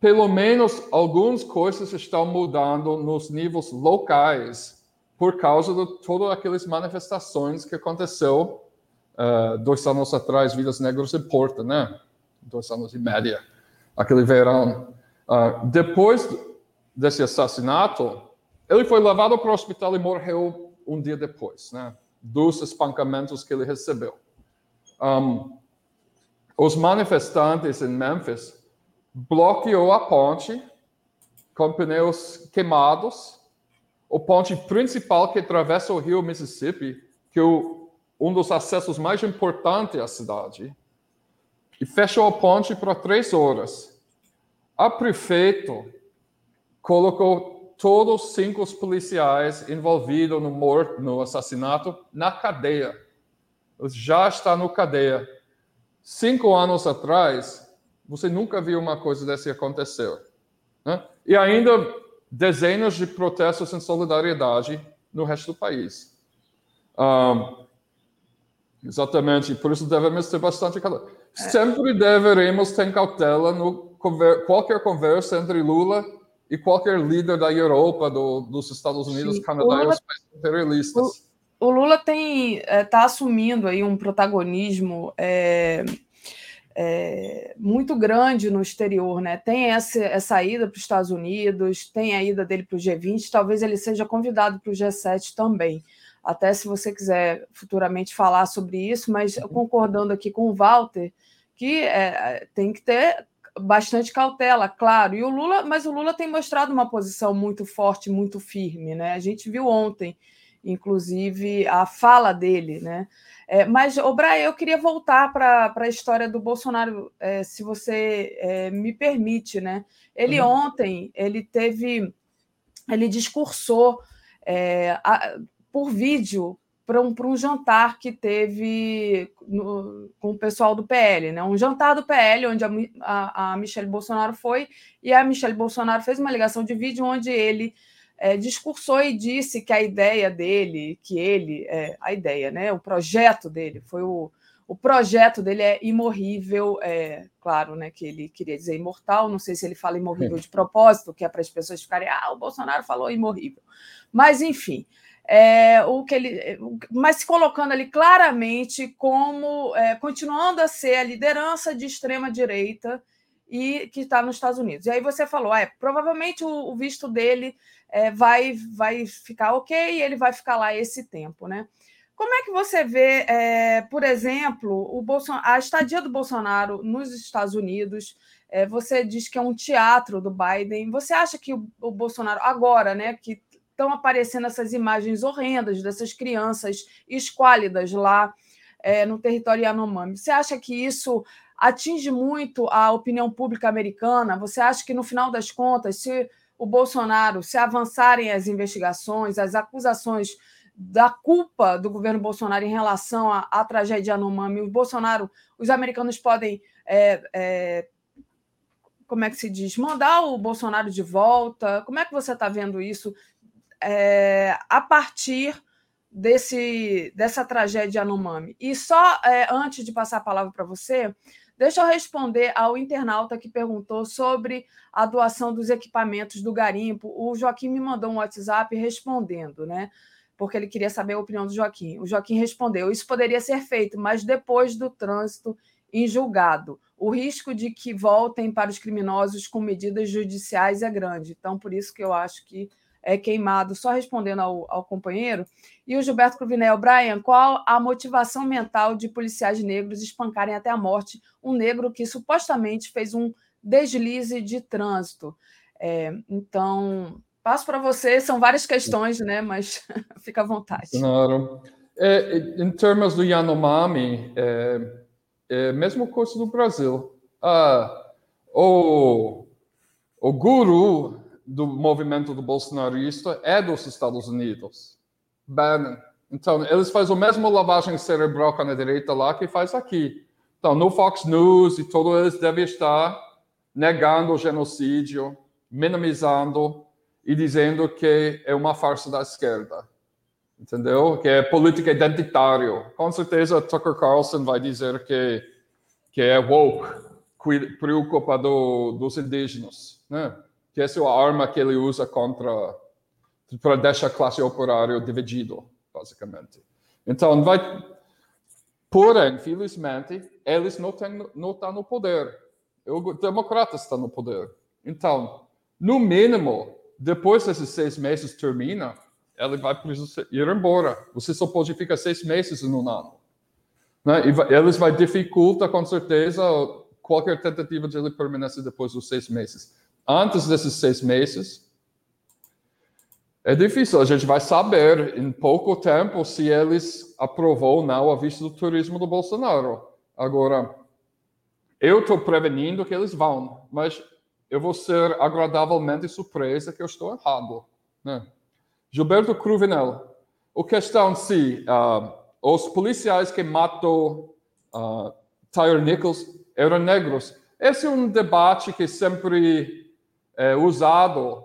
pelo menos algumas coisas estão mudando nos níveis locais por causa de todas aquelas manifestações que aconteceu uh, dois anos atrás, Vidas Negras em Porta, né? Dois anos e média, aquele verão. Uh, depois desse assassinato, ele foi levado para o hospital e morreu um dia depois, né? Dos espancamentos que ele recebeu. Um, os manifestantes em Memphis bloqueou a ponte com pneus queimados, o ponte principal que atravessa o rio Mississippi, que é um dos acessos mais importantes à cidade, e fechou a ponte por três horas. A prefeito colocou todos os cinco policiais envolvidos no morto, no assassinato, na cadeia. Eles já estão no cadeia. Cinco anos atrás, você nunca viu uma coisa dessa acontecer. Né? E ainda dezenas de protestos em solidariedade no resto do país. Um, exatamente, por isso devemos ter bastante cautela. É. Sempre deveremos ter cautela no qualquer conversa entre Lula e qualquer líder da Europa, do, dos Estados Unidos, Sim. Canadá Lula, e os países imperialistas. O, o Lula está eh, assumindo aí um protagonismo é, é, muito grande no exterior, né? Tem essa, essa ida para os Estados Unidos, tem a ida dele para o G20, talvez ele seja convidado para o G7 também. Até se você quiser futuramente falar sobre isso, mas uhum. concordando aqui com o Walter, que é, tem que ter bastante cautela, claro. E o Lula, mas o Lula tem mostrado uma posição muito forte, muito firme, né? A gente viu ontem, inclusive, a fala dele, né? É, mas, o Brian, eu queria voltar para a história do Bolsonaro, é, se você é, me permite, né? Ele uhum. ontem, ele teve, ele discursou é, a, por vídeo para um, um jantar que teve no, com o pessoal do PL, né? Um jantar do PL, onde a, a, a Michelle Bolsonaro foi, e a Michelle Bolsonaro fez uma ligação de vídeo onde ele é, discursou e disse que a ideia dele, que ele, é, a ideia, né, o projeto dele, foi o, o projeto dele é imorrível, é, claro, né, que ele queria dizer imortal, não sei se ele fala imorrível de propósito, que é para as pessoas ficarem, ah, o Bolsonaro falou imorrível. Mas, enfim, é, o que ele, mas se colocando ali claramente como é, continuando a ser a liderança de extrema direita e que está nos Estados Unidos. E aí você falou, é, provavelmente o, o visto dele é, vai, vai ficar ok e ele vai ficar lá esse tempo, né? Como é que você vê, é, por exemplo, o Bolson... a estadia do Bolsonaro nos Estados Unidos? É, você diz que é um teatro do Biden. Você acha que o, o Bolsonaro, agora, né, que estão aparecendo essas imagens horrendas dessas crianças esquálidas lá é, no território Yanomami, você acha que isso atinge muito a opinião pública americana? Você acha que, no final das contas, se o Bolsonaro, se avançarem as investigações, as acusações da culpa do governo Bolsonaro em relação à, à tragédia Anomami, o Bolsonaro, os americanos podem, é, é, como é que se diz, mandar o Bolsonaro de volta. Como é que você está vendo isso é, a partir desse, dessa tragédia Anomami? E só é, antes de passar a palavra para você, Deixa eu responder ao internauta que perguntou sobre a doação dos equipamentos do garimpo. O Joaquim me mandou um WhatsApp respondendo, né? Porque ele queria saber a opinião do Joaquim. O Joaquim respondeu: isso poderia ser feito, mas depois do trânsito em julgado. O risco de que voltem para os criminosos com medidas judiciais é grande. Então, por isso que eu acho que é queimado. Só respondendo ao, ao companheiro. E o Gilberto Cruvinel, Brian, qual a motivação mental de policiais negros espancarem até a morte um negro que supostamente fez um deslize de trânsito? É, então, passo para você, são várias questões, né? Mas (laughs) fica à vontade. Claro. É, em termos do Yanomami, é, é mesmo coisa do Brasil. Ah, o, o guru do movimento do bolsonarista é dos Estados Unidos. Bannon. Então, eles fazem a mesma lavagem cerebral com a direita lá que faz aqui. Então, no Fox News e todos eles devem estar negando o genocídio, minimizando e dizendo que é uma farsa da esquerda. Entendeu? Que é política identitária. Com certeza, Tucker Carlson vai dizer que, que é woke, preocupa do, dos indígenas. Né? Que essa é a arma que ele usa contra para deixar a classe operária dividido, basicamente. Então, vai. Porém, felizmente, eles não estão não tá no poder. O democrata está no poder. Então, no mínimo, depois desses seis meses termina, ele vai ir embora. Você só pode ficar seis meses um ano. Né? E eles vai dificultar, com certeza, qualquer tentativa de ele permanecer depois dos seis meses. Antes desses seis meses, é difícil. A gente vai saber em pouco tempo se eles aprovou ou não a vista do turismo do Bolsonaro. Agora, eu estou prevenindo que eles vão, mas eu vou ser agradavelmente surpresa que eu estou errado. Né? Gilberto Cruvinel, a questão se uh, os policiais que matou uh, Tyre Nichols eram negros. Esse é um debate que sempre é usado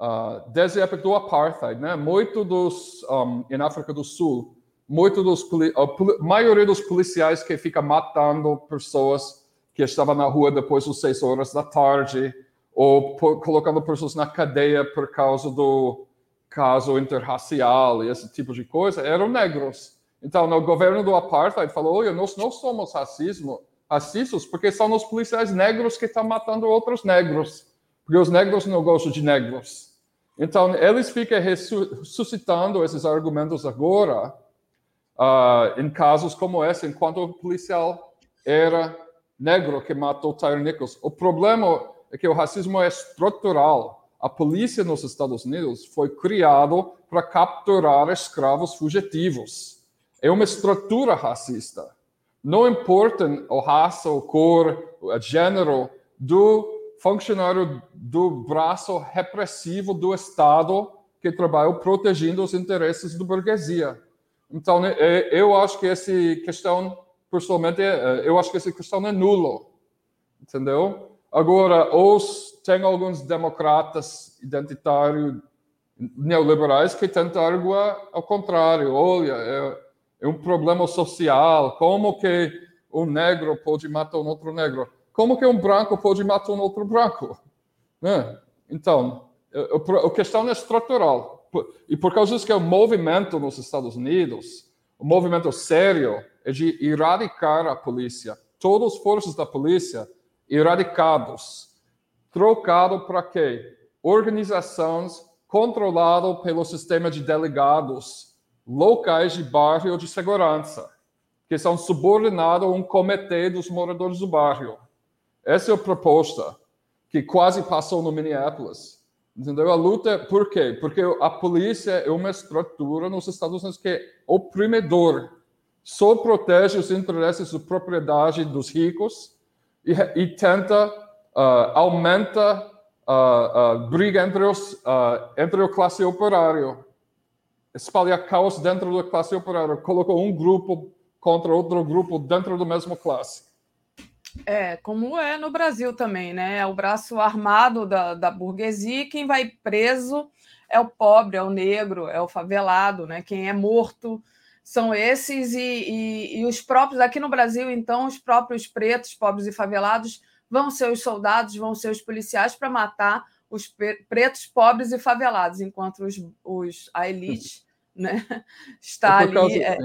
uh, desde a época do apartheid, né? Muito dos um, em África do Sul, muito dos a maioria dos policiais que fica matando pessoas que estavam na rua depois das seis horas da tarde ou por, colocando pessoas na cadeia por causa do caso interracial e esse tipo de coisa eram negros. Então, no governo do apartheid falou: olha, nós não somos racismo, racistas porque são os policiais negros que estão matando outros negros, porque os negros não gostam de negros. Então, eles ficam ressuscitando esses argumentos agora, uh, em casos como esse, enquanto o policial era negro que matou Tyre Nichols. O problema é que o racismo é estrutural. A polícia nos Estados Unidos foi criada para capturar escravos fugitivos. É uma estrutura racista. Não importa a raça, a cor, o gênero do funcionário do braço repressivo do Estado que trabalha protegendo os interesses da burguesia. Então, né, é, eu acho que essa questão, pessoalmente, é, eu acho que essa questão é nulo, entendeu? Agora, os, tem alguns democratas identitários neoliberais que tentam arguir ao contrário. Olha, é, é um problema social. Como que um negro pode matar um outro negro? Como que um branco pode matar um outro branco? Né? Então, a questão é estrutural. E por causa disso que o movimento nos Estados Unidos, o movimento sério, é de erradicar a polícia. Todas as forças da polícia erradicados. Trocado para quê? Organizações controladas pelo sistema de delegados locais de bairro de segurança, que são subordinados a um comitê dos moradores do bairro. Essa é a proposta que quase passou no Minneapolis. Entendeu? A luta, por quê? Porque a polícia é uma estrutura nos Estados Unidos que é oprimidor, só protege os interesses de propriedade dos ricos e, e tenta uh, aumenta a uh, uh, briga entre os uh, entre a classe operária, espalhar caos dentro da classe operária, colocou um grupo contra outro grupo dentro da mesma classe. É, como é no Brasil também, né? É o braço armado da, da burguesia, quem vai preso é o pobre, é o negro, é o favelado, né? Quem é morto são esses, e, e, e os próprios, aqui no Brasil, então, os próprios pretos, pobres e favelados vão ser os soldados, vão ser os policiais para matar os pretos, pobres e favelados, enquanto os, os, a elite (laughs) né, está ali é,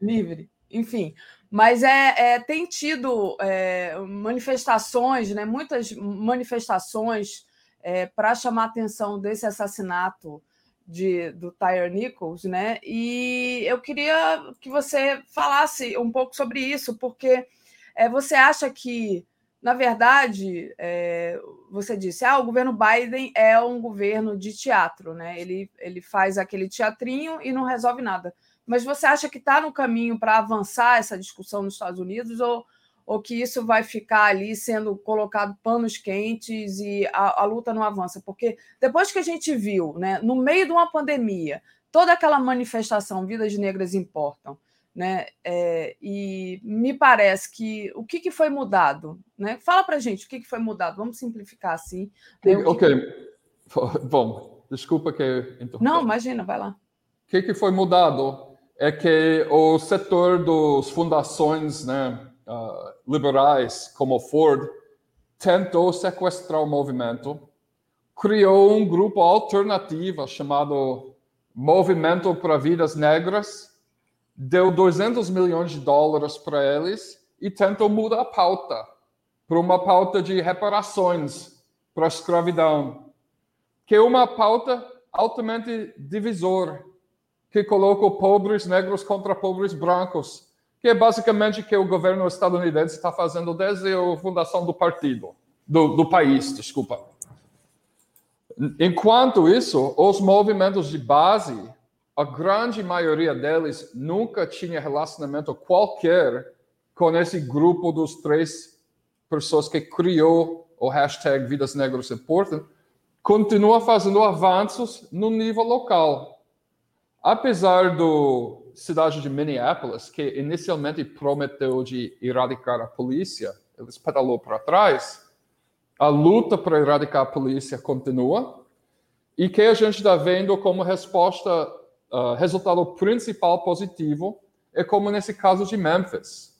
livre. Enfim, Mas é, é tem tido é, manifestações, né, muitas manifestações é, para chamar a atenção desse assassinato de, do Tyre Nichols, né? E eu queria que você falasse um pouco sobre isso, porque é, você acha que, na verdade, é, você disse, ah, o governo Biden é um governo de teatro, né? Ele, ele faz aquele teatrinho e não resolve nada. Mas você acha que está no caminho para avançar essa discussão nos Estados Unidos ou ou que isso vai ficar ali sendo colocado panos quentes e a, a, luta não avança? Porque depois que a gente viu, né, no meio de uma pandemia, toda aquela manifestação Vidas Negras Importam, né, é, e me parece que o que, que foi mudado? Né? Fala para gente o que, que foi mudado, vamos simplificar assim. Né, ok, bom, desculpa que eu Não, imagina, vai lá. O que, que foi mudado é que o setor das fundações, né, uh, liberais como Ford tentou sequestrar o movimento, criou um grupo alternativo chamado Movimento para Vidas Negras, deu 200 milhões de dólares para eles e tentou mudar a pauta para uma pauta de reparações para a escravidão, que é uma pauta altamente divisor, que coloca pobres negros contra pobres brancos, que é basicamente o que o governo estadunidense está fazendo desde a fundação do partido, do, do país, desculpa. Enquanto isso, os movimentos de base, a grande maioria deles nunca tinha relacionamento qualquer com esse grupo dos três pessoas que criou o hashtag Vidas Negras Importam, continua fazendo avanços no nível local. Apesar do cidade de Minneapolis, que inicialmente prometeu de erradicar a polícia, eles pedalou para trás. A luta para erradicar a polícia continua. E que a gente está vendo como resposta, uh, resultado principal positivo, é como nesse caso de Memphis.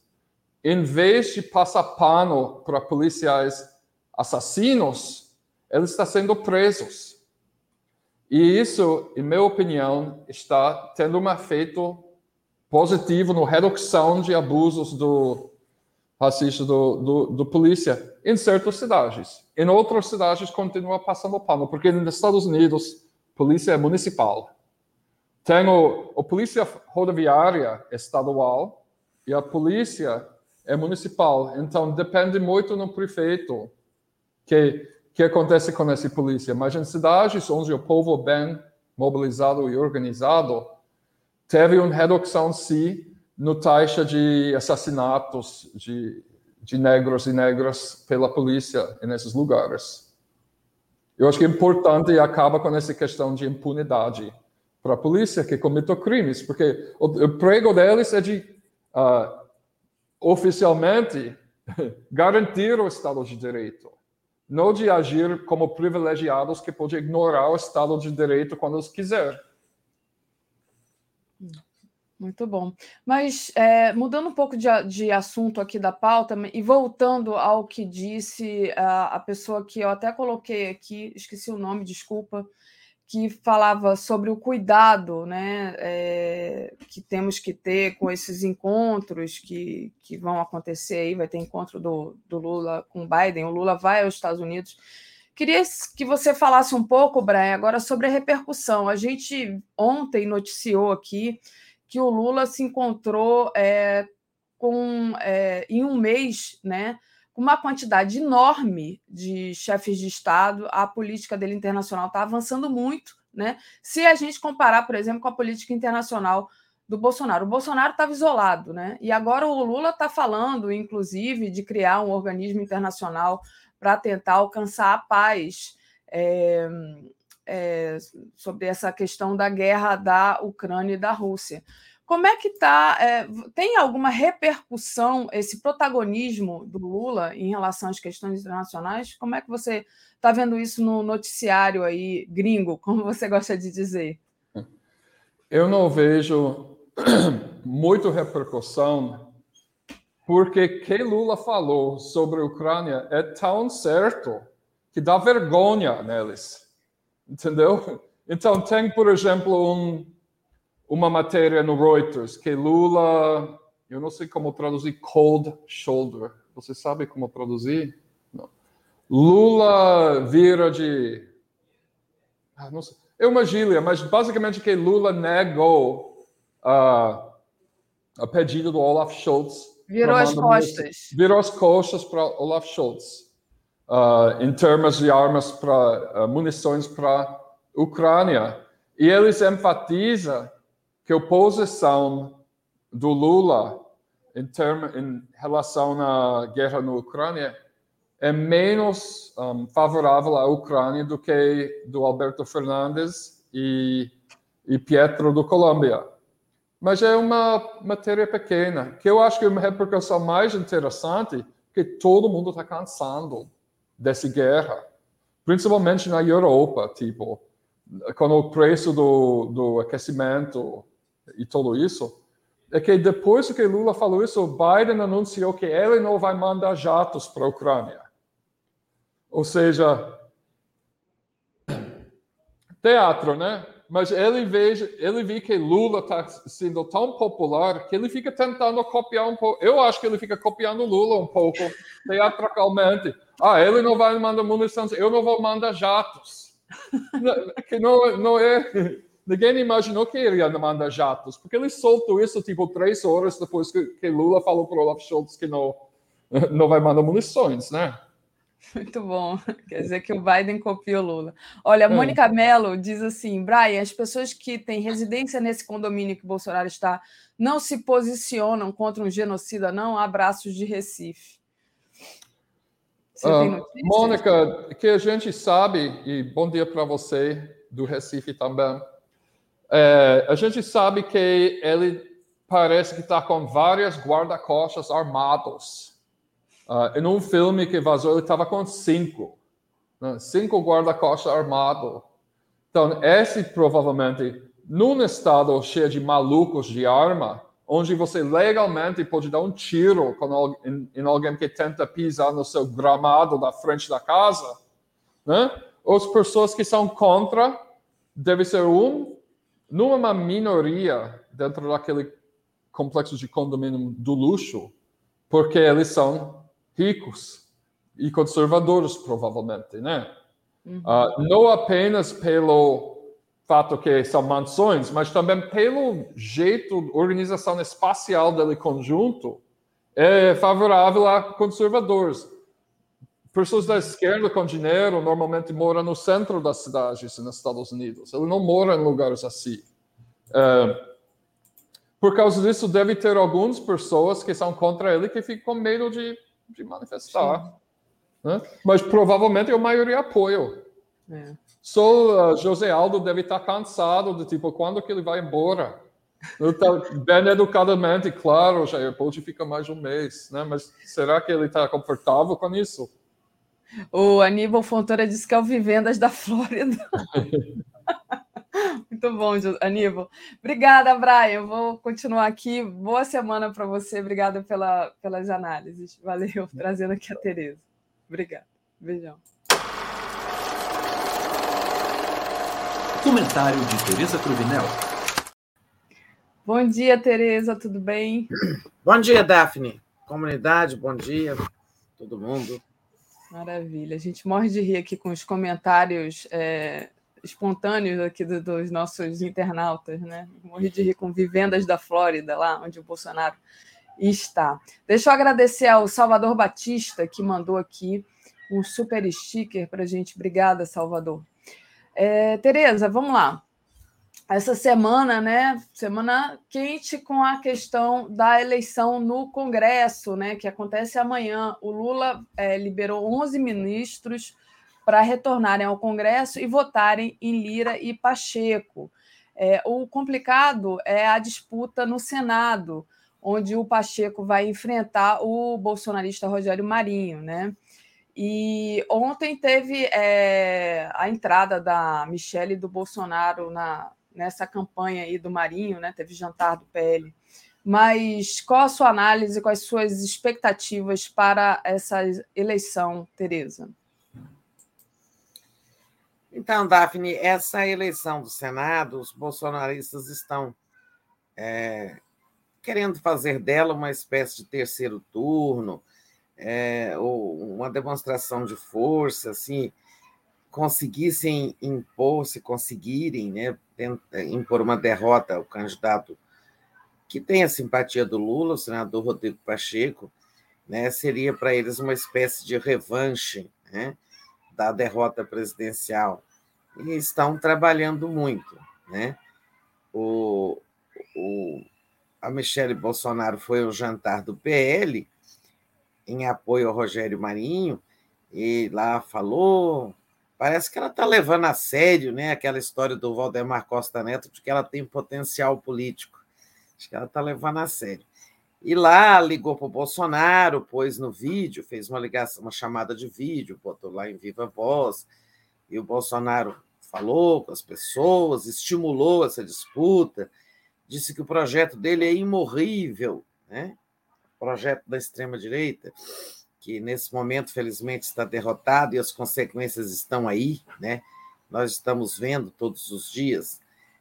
Em vez de passar pano para policiais assassinos, eles estão sendo presos. E isso, em minha opinião, está tendo um efeito positivo na redução de abusos do racista do, do, do, polícia em certas cidades. Em outras cidades continua passando pano, porque nos Estados Unidos polícia é municipal. Tem o, a polícia rodoviária estadual e a polícia é municipal. Então depende muito no prefeito que que acontece com essa polícia. Mas em cidades onde o povo é bem mobilizado e organizado, teve uma redução, sim, no taxa de assassinatos de, de negros e negras pela polícia nesses lugares. Eu acho que é importante acaba com essa questão de impunidade para a polícia que cometeu crimes, porque o prego deles é de uh, oficialmente (laughs) garantir o Estado de Direito, não de agir como privilegiados que podem ignorar o Estado de Direito quando eles quiserem. Muito bom. Mas é, mudando um pouco de, de, assunto aqui da pauta e voltando ao que disse a, a, pessoa que eu até coloquei aqui, esqueci o nome, desculpa, que falava sobre o cuidado né, é, que temos que ter com esses encontros que, que vão acontecer aí, vai ter encontro do, do Lula com Biden, o Lula vai aos Estados Unidos. Queria que você falasse um pouco, Brian, agora sobre a repercussão. A gente ontem noticiou aqui que o Lula se encontrou é, com, é, em um mês, né, com uma quantidade enorme de chefes de Estado. A política dele internacional está avançando muito, né? Se a gente comparar, por exemplo, com a política internacional do Bolsonaro. O Bolsonaro estava isolado, né? E agora o Lula está falando, inclusive, de criar um organismo internacional para tentar alcançar a paz é, é, sobre essa questão da guerra da Ucrânia e da Rússia. Como é que está? É, tem alguma repercussão esse protagonismo do Lula em relação às questões internacionais? Como é que você está vendo isso no noticiário aí gringo, (laughs) como você gosta de dizer? Eu não vejo (clears throat) muito repercussão porque que Lula falou sobre a Ucrânia é tão certo que dá vergonha neles, entendeu? Então tem, por exemplo, um, uma matéria no Reuters que Lula, Eu não sei como traduzir cold shoulder. Você sabe como traduzir? Não. Lula vira de. Ah, não sei. É uma gíria, mas basicamente que Lula negou uh, a pedido do Olaf Scholz. Virou as costas. Virou as costas para Olaf Scholz. Uh, em termos de armas para uh, munições para a Ucrânia. E eles enfatizam que a oposição do Lula em, termo, em relação à guerra na Ucrânia é menos um, favorável à Ucrânia do que do Alberto Fernandes e, e Pietro do Colômbia. Mas é uma matéria pequena, que eu acho que é uma repercussão mais interessante, que todo mundo está cansando dessa guerra, principalmente na Europa, tipo, com o preço do, do aquecimento e tudo isso, é que depois que Lula falou isso, Biden anunciou que ele não vai mandar jatos para a Ucrânia. Ou seja, teatro, né? Mas ele veja, ele vê que Lula está sendo tão popular que ele fica tentando copiar um pouco. Eu acho que ele fica copiando Lula um pouco, teatralmente. Ah, ele não vai mandar munições, eu não vou mandar jatos. (laughs) que não, não é. Ninguém imaginou que ele ia mandar jatos, porque ele soltou isso tipo três horas depois que, que Lula falou para o Olaf Scholz que não, (laughs) não vai mandar munições, né? Muito bom. (laughs) Quer dizer que o Biden copiou Lula. Olha, a é. Mônica Mello diz assim: Brian, as pessoas que têm residência nesse condomínio que Bolsonaro está não se posicionam contra um genocida, não? Abraços de Recife. Uh, Mônica, que a gente sabe, e bom dia para você do Recife também. É, a gente sabe que ele parece que está com vários guarda-costas armados Uh, em um filme que vazou, ele estava com cinco. Né? Cinco guarda-costas armados. Então, esse provavelmente, num estado cheio de malucos de arma, onde você legalmente pode dar um tiro com, em, em, alguém que tenta pisar no seu gramado da frente da casa, né? As pessoas que são contra deve ser um, numa minoria dentro daquele complexo de condomínio do luxo, porque eles são ricos e conservadores, provavelmente, né? Uhum. Uh, não apenas pelo fato que são mansões, mas também pelo jeito, organização espacial dele conjunto, é favorável a conservadores. Pessoas da esquerda com dinheiro normalmente moram no centro das cidades nos Estados Unidos. Ele não mora em lugares assim. Uh, por causa disso, deve ter algumas pessoas que são contra ele que ficam com medo de de manifestar. Né? Mas provavelmente a maioria apoia. É. Só uh, José Aldo deve estar cansado de tipo, quando que ele vai embora? Tá (laughs) bem educadamente, claro, já pode ficar mais um mês, né? Mas será que ele está confortável com isso? O Aníbal Fontoura disse que é o Vivendas da Flórida. (laughs) Muito bom, Aníbal. Obrigada, Brian. Vou continuar aqui. Boa semana para você. Obrigada pela, pelas análises. Valeu, trazendo aqui a Tereza. Obrigada. Beijão. Comentário de Tereza Cruvinel. Bom dia, Tereza. Tudo bem? Bom dia, Daphne. Comunidade, bom dia, todo mundo. Maravilha. A gente morre de rir aqui com os comentários é, espontâneos aqui do, dos nossos internautas, né? Morri de rir com Vivendas da Flórida, lá onde o Bolsonaro está. Deixa eu agradecer ao Salvador Batista, que mandou aqui um super sticker para a gente. Obrigada, Salvador. É, Tereza, vamos lá. Essa semana, né? Semana quente com a questão da eleição no Congresso, né? Que acontece amanhã. O Lula é, liberou 11 ministros para retornarem ao Congresso e votarem em Lira e Pacheco. É, o complicado é a disputa no Senado, onde o Pacheco vai enfrentar o bolsonarista Rogério Marinho, né? E ontem teve é, a entrada da Michelle e do Bolsonaro na, nessa campanha aí do Marinho, né? Teve jantar do PL. Mas qual a sua análise, quais suas expectativas para essa eleição, Tereza? Então, Daphne, essa eleição do Senado, os bolsonaristas estão é, querendo fazer dela uma espécie de terceiro turno, é, ou uma demonstração de força, assim, conseguissem impor, se conseguirem, né, impor uma derrota ao candidato que tem a simpatia do Lula, o senador Rodrigo Pacheco, né, seria para eles uma espécie de revanche né, da derrota presidencial. E estão trabalhando muito. Né? O, o, a Michele Bolsonaro foi ao jantar do PL em apoio ao Rogério Marinho, e lá falou. Parece que ela está levando a sério né, aquela história do Valdemar Costa Neto, de que ela tem potencial político. Acho que ela está levando a sério. E lá ligou para o Bolsonaro, pôs no vídeo, fez uma ligação, uma chamada de vídeo, botou lá em viva voz, e o Bolsonaro falou com as pessoas, estimulou essa disputa, disse que o projeto dele é imorrível, né? projeto da extrema-direita, que nesse momento, felizmente, está derrotado e as consequências estão aí, né? nós estamos vendo todos os dias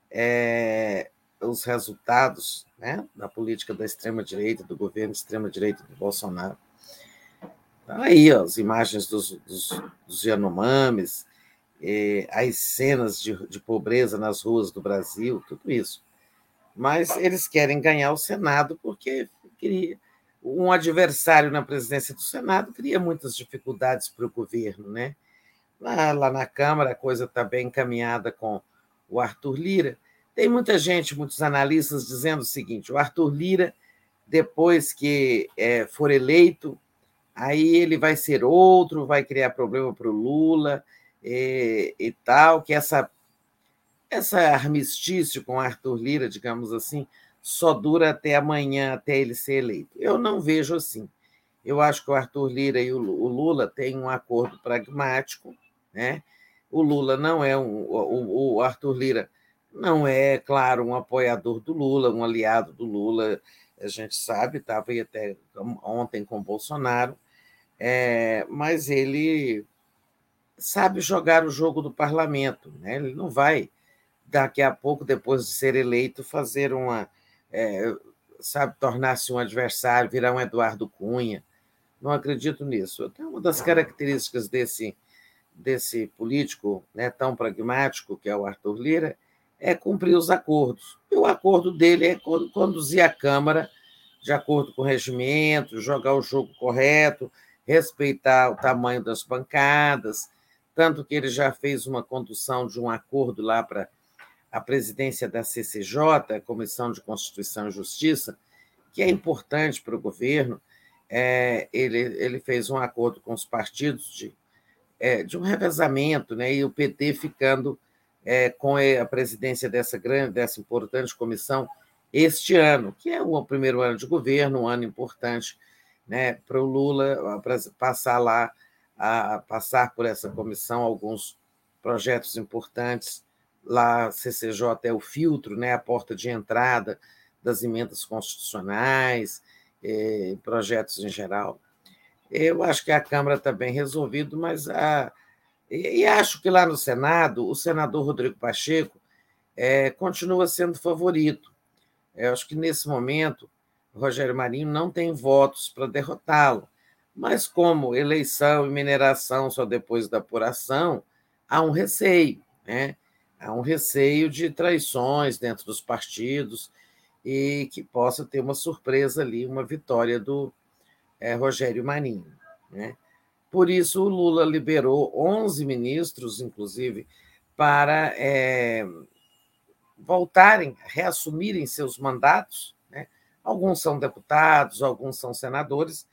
é, os resultados né, da política da extrema-direita, do governo extrema-direita do Bolsonaro. Tá aí ó, as imagens dos, dos, dos Yanomamis, eh, as cenas de, de pobreza nas ruas do Brasil, tudo isso. Mas eles querem ganhar o Senado porque queria, um adversário na presidência do Senado cria muitas dificuldades para o governo. Né? Lá, lá na Câmara, a coisa está bem encaminhada com o Arthur Lira, tem muita gente, muitos analistas, dizendo o seguinte: o Arthur Lira, depois que é, for eleito, aí ele vai ser outro, vai criar problema para o Lula e, e, tal, que essa, essa armistício com Arthur Lira, digamos assim, só dura até amanhã, até ele ser eleito. Eu não vejo assim. Eu acho que o Arthur Lira e o Lula têm um acordo pragmático, né? O Lula não é um. O, o Arthur Lira não é, claro, um apoiador do Lula, um aliado do Lula, a gente sabe, estava aí até ontem com Bolsonaro, é, mas ele sabe jogar o jogo do parlamento, né? ele não vai, daqui a pouco, depois de ser eleito, fazer uma. É, sabe, tornar-se um adversário, virar um Eduardo Cunha. Não acredito nisso. Até uma das características desse, desse político né, tão pragmático, que é o Arthur Lira, é cumprir os acordos. E o acordo dele é conduzir a Câmara de acordo com o regimento, jogar o jogo correto, respeitar o tamanho das bancadas, tanto que ele já fez uma condução de um acordo lá para a presidência da CCJ, Comissão de Constituição e Justiça, que é importante para o governo. É, ele, ele fez um acordo com os partidos de, é, de um revezamento, né, e o PT ficando é, com a presidência dessa grande, dessa importante comissão este ano, que é o primeiro ano de governo, um ano importante né, para o Lula passar lá, a passar por essa comissão alguns projetos importantes. Lá, CCJ é o filtro, né, a porta de entrada das emendas constitucionais, eh, projetos em geral. Eu acho que a Câmara está bem resolvido, mas a, e, acho que lá no Senado, o senador Rodrigo Pacheco é, continua sendo favorito. Eu acho que nesse momento, Rogério Marinho não tem votos para derrotá-lo. Mas, como eleição e mineração só depois da apuração, há um receio, né? Há um receio de traições dentro dos partidos e que possa ter uma surpresa ali, uma vitória do é, Rogério Marinho. Né? Por isso, o Lula liberou 11 ministros, inclusive, para é, voltarem, reassumirem seus mandatos. Né? Alguns são deputados, alguns são senadores,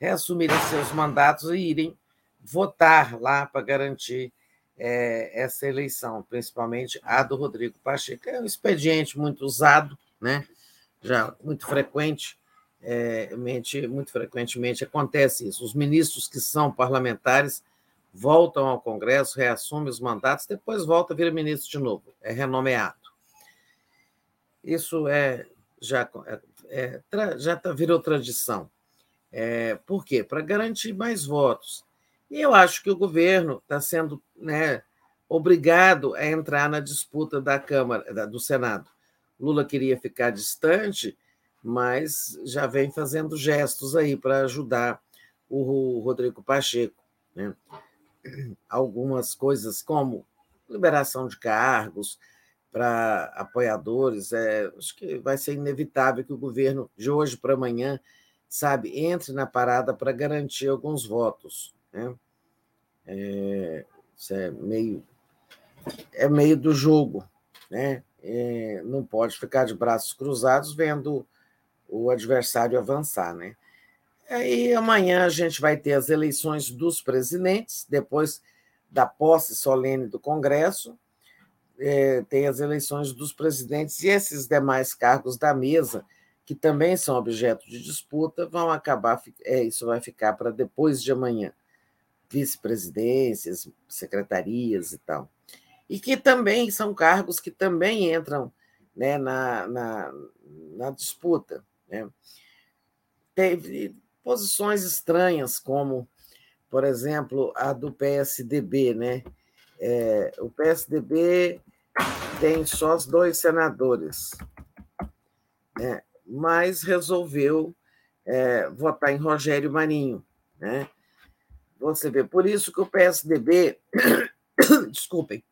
reassumirem seus mandatos e irem votar lá para garantir é, essa eleição, principalmente a do Rodrigo Pacheco. É um expediente muito usado, né? já muito frequente é, muito frequentemente acontece isso. Os ministros que são parlamentares voltam ao Congresso, reassumem os mandatos, depois volta a vir ministro de novo, é renomeado. Isso é já é, é, já tá, virou tradição. É, por quê? Para garantir mais votos. E eu acho que o governo está sendo né, obrigado a entrar na disputa da Câmara, do Senado. Lula queria ficar distante, mas já vem fazendo gestos aí para ajudar o Rodrigo Pacheco. Né? Algumas coisas como liberação de cargos para apoiadores, é, acho que vai ser inevitável que o governo, de hoje para amanhã, sabe, entre na parada para garantir alguns votos. Né? É, isso é meio, é meio do jogo. Né? É, não pode ficar de braços cruzados vendo o adversário avançar. Né? E amanhã a gente vai ter as eleições dos presidentes, depois da posse solene do Congresso, é, tem as eleições dos presidentes e esses demais cargos da mesa, que também são objeto de disputa, vão acabar, é, isso vai ficar para depois de amanhã. Vice-presidências, secretarias e tal. E que também são cargos que também entram né, na, na, na disputa. Né? Teve posições estranhas, como, por exemplo, a do PSDB. Né? É, o PSDB tem só os dois senadores, né? mas resolveu é, votar em Rogério Marinho. Né? Você vê, por isso que o PSDB, (coughs) desculpem,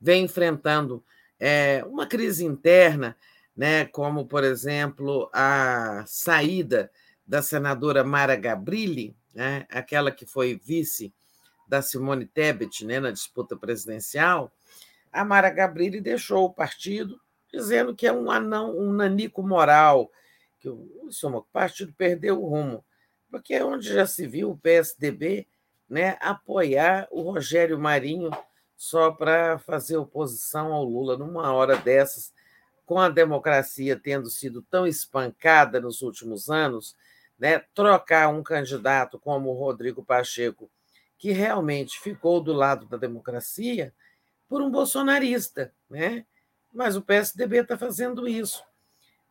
vem enfrentando é, uma crise interna, né, como, por exemplo, a saída da senadora Mara Gabrilli, né, aquela que foi vice da Simone Tebet né, na disputa presidencial, a Mara Gabrilli deixou o partido, dizendo que é um anão, um nanico moral, que o, o partido perdeu o rumo, porque onde já se viu o PSDB né, apoiar o Rogério Marinho só para fazer oposição ao Lula numa hora dessas, com a democracia tendo sido tão espancada nos últimos anos, né, trocar um candidato como o Rodrigo Pacheco, que realmente ficou do lado da democracia, por um bolsonarista, né? Mas o PSDB está fazendo isso.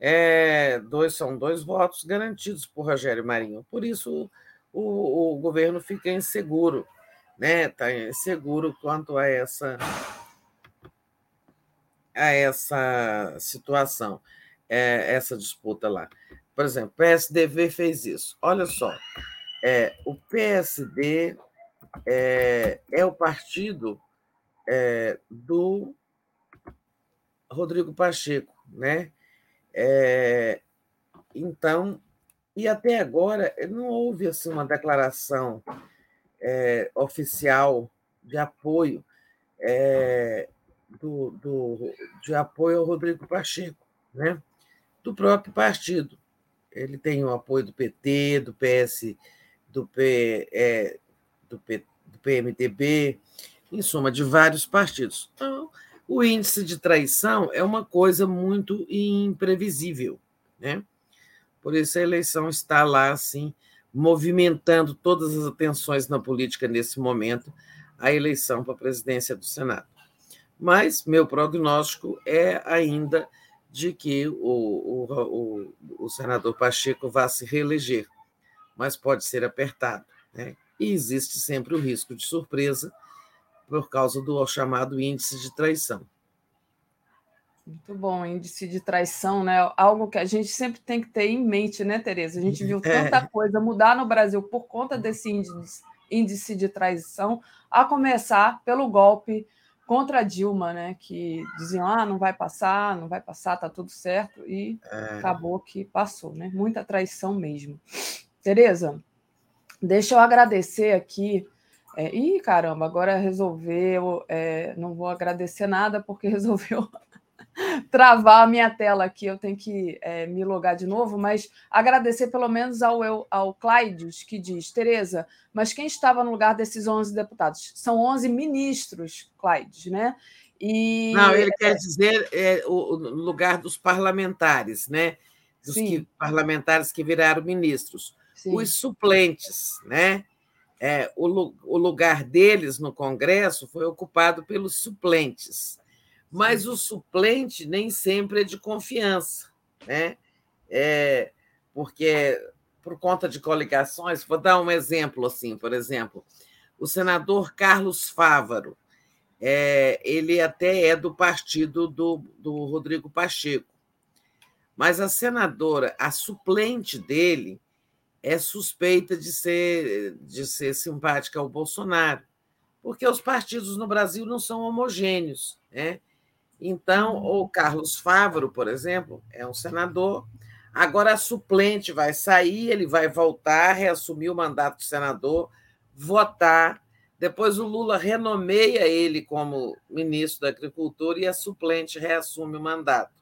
É, dois, são dois votos garantidos por Rogério Marinho. Por isso o, o governo fica inseguro, né? Está inseguro quanto a essa a essa situação, é, essa disputa lá. Por exemplo, o PSDB fez isso. Olha só, é, o PSD é, é o partido é, do Rodrigo Pacheco, né? É, então, e até agora não houve assim, uma declaração é, oficial de apoio é, do, do, de apoio ao Rodrigo Pacheco, né? do próprio partido. Ele tem o apoio do PT, do PS, do, P, é, do, P, do PMDB, em suma, de vários partidos. Então, o índice de traição é uma coisa muito imprevisível, né? Por isso a eleição está lá, assim, movimentando todas as atenções na política nesse momento, a eleição para a presidência do Senado. Mas meu prognóstico é ainda de que o, o, o, o senador Pacheco vá se reeleger, mas pode ser apertado. Né? E existe sempre o risco de surpresa, por causa do chamado índice de traição. Muito bom, índice de traição, né? Algo que a gente sempre tem que ter em mente, né, Tereza? A gente viu (laughs) tanta é. coisa mudar no Brasil por conta desse índice, índice de traição, a começar pelo golpe contra Dilma, né? Que diziam, ah, não vai passar, não vai passar, tá tudo certo, e é. acabou que passou, né? Muita traição mesmo. Tereza, deixa eu agradecer aqui é, ih, caramba, agora resolveu. É, não vou agradecer nada porque (laughs) resolveu travar a minha tela aqui. Eu tenho que é, me logar de novo, mas agradecer pelo menos ao, ao Clydes, que diz: Tereza, mas quem estava no lugar desses 11 deputados? São 11 ministros, Clydes, né? E... Não, ele quer dizer é, o, o lugar dos parlamentares, né? Dos que, parlamentares que viraram ministros. Sim. Os suplentes, né? É, o, o lugar deles no Congresso foi ocupado pelos suplentes. Mas o suplente nem sempre é de confiança, né? É, porque por conta de coligações, vou dar um exemplo assim, por exemplo, o senador Carlos Fávaro, é, ele até é do partido do, do Rodrigo Pacheco, mas a senadora, a suplente dele, é suspeita de ser, de ser simpática ao Bolsonaro, porque os partidos no Brasil não são homogêneos. Né? Então, o Carlos Fávaro, por exemplo, é um senador. Agora a suplente vai sair, ele vai voltar, reassumir o mandato de senador, votar. Depois o Lula renomeia ele como ministro da Agricultura e a suplente reassume o mandato.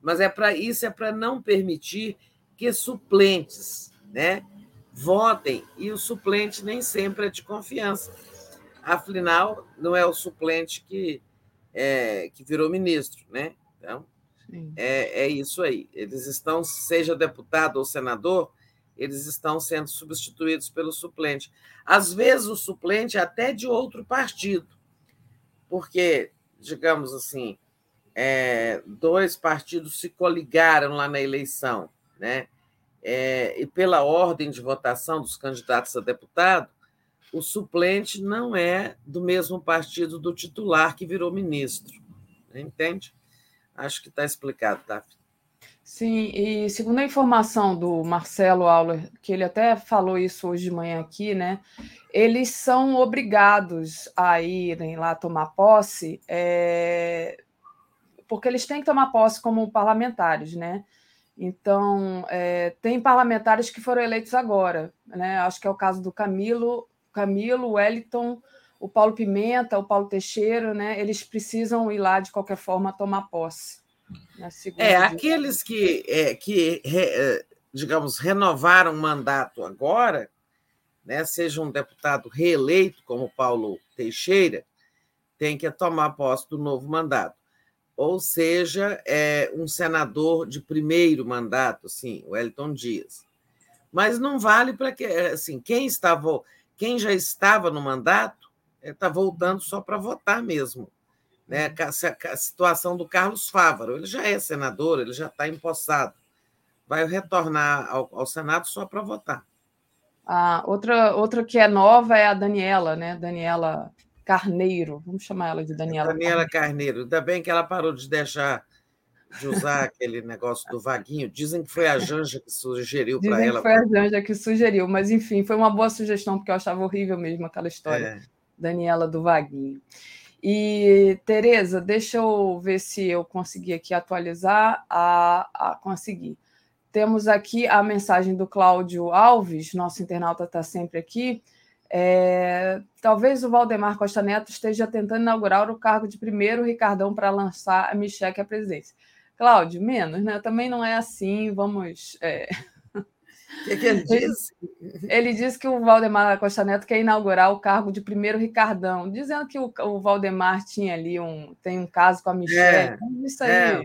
Mas é para isso é para não permitir que suplentes, né, votem e o suplente nem sempre é de confiança. Afinal, não é o suplente que é, que virou ministro, né? Então, é, é isso aí. Eles estão, seja deputado ou senador, eles estão sendo substituídos pelo suplente. Às vezes, o suplente é até de outro partido, porque, digamos assim, é, dois partidos se coligaram lá na eleição, né? É, e pela ordem de votação dos candidatos a deputado, o suplente não é do mesmo partido do titular que virou ministro. Entende? Acho que está explicado, tá? Sim, e segundo a informação do Marcelo Auler, que ele até falou isso hoje de manhã aqui, né? Eles são obrigados a irem lá tomar posse, é, porque eles têm que tomar posse como parlamentares, né? Então, é, tem parlamentares que foram eleitos agora, né? Acho que é o caso do Camilo, Camilo, Wellington, o Paulo Pimenta, o Paulo Teixeira, né? Eles precisam ir lá de qualquer forma tomar posse. É, aqueles que, é, que é, digamos, renovaram o mandato agora, né, seja um deputado reeleito, como Paulo Teixeira, tem que tomar posse do novo mandato. Ou seja, é um senador de primeiro mandato, sim, o Elton Dias. Mas não vale para que, assim, quem estava quem já estava no mandato está voltando só para votar mesmo. Né? A situação do Carlos Fávaro, ele já é senador, ele já está empossado. Vai retornar ao, ao Senado só para votar. A outra, outra que é nova é a Daniela, né? Daniela Carneiro. Vamos chamar ela de Daniela. Daniela Carneiro. Ainda bem que ela parou de deixar de usar aquele negócio do vaguinho. Dizem que foi a Janja que sugeriu para ela. foi a Janja que sugeriu, mas enfim, foi uma boa sugestão, porque eu achava horrível mesmo aquela história. É. Daniela do vaguinho. E, Tereza, deixa eu ver se eu consegui aqui atualizar. A, a conseguir. Temos aqui a mensagem do Cláudio Alves, nosso internauta está sempre aqui. É, talvez o Valdemar Costa Neto esteja tentando inaugurar o cargo de primeiro Ricardão para lançar a Michelle à presidência. Cláudio, menos, né? Também não é assim, vamos. É... O que, que, ele disse? Ele disse que o Valdemar Costa Neto quer inaugurar o cargo de primeiro Ricardão, dizendo que o, o Valdemar tinha ali um, tem um caso com a Michelle. É, isso aí. É,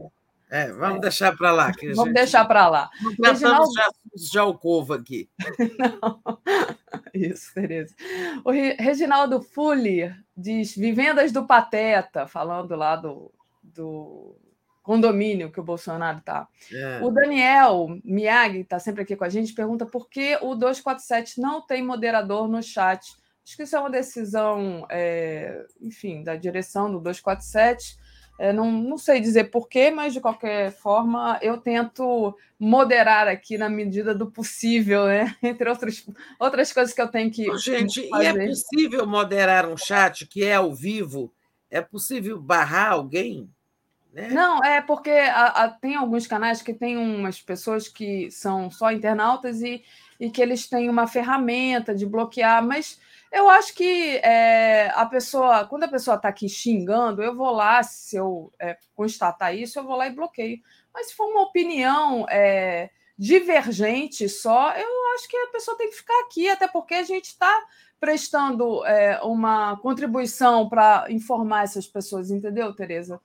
é, vamos é. deixar para lá. vamos gente... deixar para lá. Não Reginaldo... já, o covo aqui. Não. (laughs) Isso, Tereza. O Reginaldo Fulli diz Vivendas do Pateta, falando lá do, do condomínio que o Bolsonaro está. É. O Daniel Miyagi está sempre aqui com a gente, pergunta por que o 247 não tem moderador no chat. Acho que isso é uma decisão, é, enfim, da direção do 247. É, não, não sei dizer porquê, mas de qualquer forma eu tento moderar aqui na medida do possível, né? (laughs) entre outras, outras coisas que eu tenho que. Gente, fazer. e é possível moderar um chat que é ao vivo? É possível barrar alguém? Né? Não, é porque a, a, tem alguns canais que tem umas pessoas que são só internautas e, e que eles têm uma ferramenta de bloquear, mas eu acho que é, a pessoa, quando a pessoa está aqui xingando, eu vou lá, se eu é, constatar isso, eu vou lá e bloqueio. Mas se for uma opinião é, divergente só, eu acho que a pessoa tem que ficar aqui, até porque a gente está prestando é, uma contribuição para informar essas pessoas, entendeu, Tereza?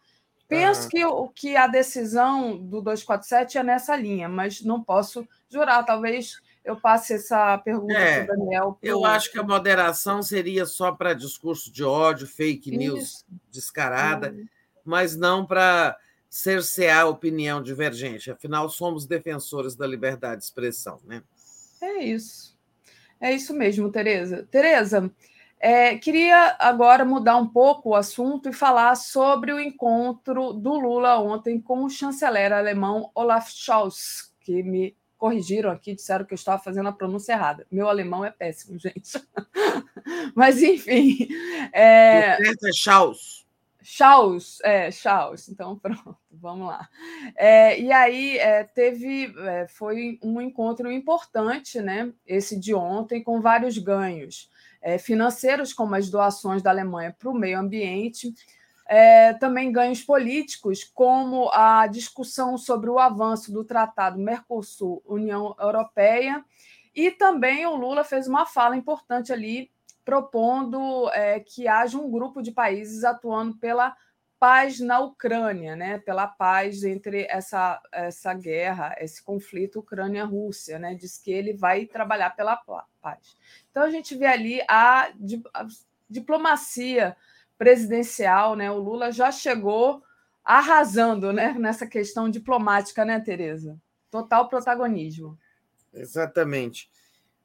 Penso que, que a decisão do 247 é nessa linha, mas não posso jurar. Talvez eu passe essa pergunta é, para o Daniel. Pro... Eu acho que a moderação seria só para discurso de ódio, fake Isso. news descarada, uhum. mas não para cercear a opinião divergente. Afinal, somos defensores da liberdade de expressão. Né? É isso. É isso mesmo, Tereza. Tereza, É, queria agora mudar um pouco o assunto e falar sobre o encontro do Lula ontem com o chanceler alemão Olaf Scholz, que me corrigiram aqui, disseram que eu estava fazendo a pronúncia errada. Meu alemão é péssimo, (laughs) gente. Mas, enfim. É... é Scholz. Chaus, é, Chaus. Então, pronto, vamos lá. É, e aí é, teve, é, foi um encontro importante, né? Esse de ontem, com vários ganhos é, financeiros, como as doações da Alemanha para o meio ambiente, é, também ganhos políticos, como a discussão sobre o avanço do Tratado Mercosul-União Europeia, e também o Lula fez uma fala importante ali propondo é, que haja um grupo de países atuando pela paz na Ucrânia, né? pela paz entre essa, essa guerra, esse conflito Ucrânia-Rússia. Né? Diz que ele vai trabalhar pela paz. Então, a gente vê ali a, a diplomacia presidencial, né? o Lula já chegou arrasando né? nessa questão diplomática, né, Tereza? Total protagonismo. Exatamente.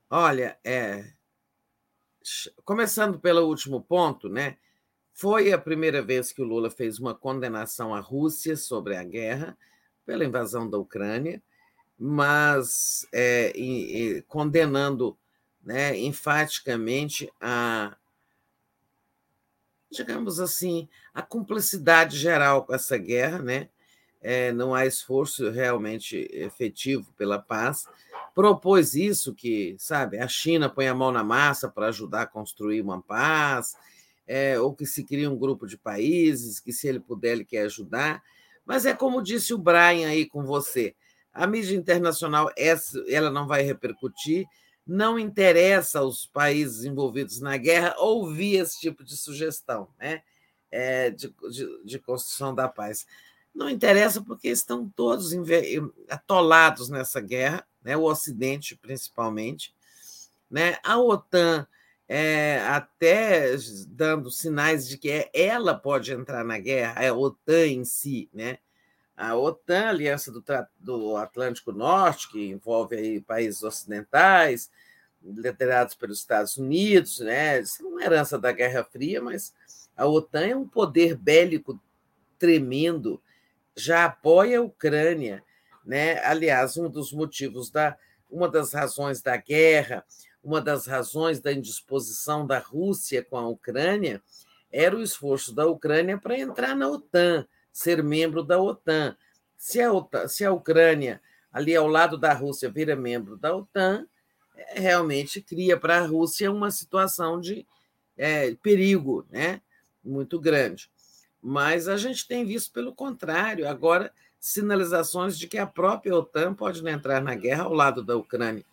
Olha, é, começando pelo último ponto, né? Foi a primeira vez que o Lula fez uma condenação à Rússia sobre a guerra pela invasão da Ucrânia, mas é, e, e, condenando né, enfaticamente a, digamos assim, a cumplicidade geral com essa guerra, né? É, não há esforço realmente efetivo pela paz propôs isso, que, sabe, a China põe a mão na massa para ajudar a construir uma paz, é, ou que se cria um grupo de países, que se ele puder, ele quer ajudar. Mas é como disse o Brian aí com você, a mídia internacional, essa, ela não vai repercutir, não interessa aos países envolvidos na guerra ouvir esse tipo de sugestão né? É, de, de, de construção da paz. Não interessa porque estão todos atolados nessa guerra, né, o Ocidente principalmente. Né? A OTAN é, até dando sinais de que é, ela pode entrar na guerra, a OTAN em si, né? A OTAN, Aliança do, do Atlântico Norte, que envolve aí países ocidentais, liderados pelos Estados Unidos, né? Isso é uma herança da Guerra Fria, mas a OTAN é um poder bélico tremendo, já apoia a Ucrânia, né? Aliás, um dos motivos da uma das razões da guerra, uma das razões da indisposição da Rússia com a Ucrânia era o esforço da Ucrânia para entrar na OTAN, ser membro da OTAN. Se a, OTAN, se a Ucrânia, ali ao lado da Rússia, vira membro da OTAN, é, realmente cria para a Rússia uma situação de é, perigo né? muito grande. Mas a gente tem visto pelo contrário. Agora, sinalizações de que a própria OTAN pode entrar na guerra ao lado da Ucrânia.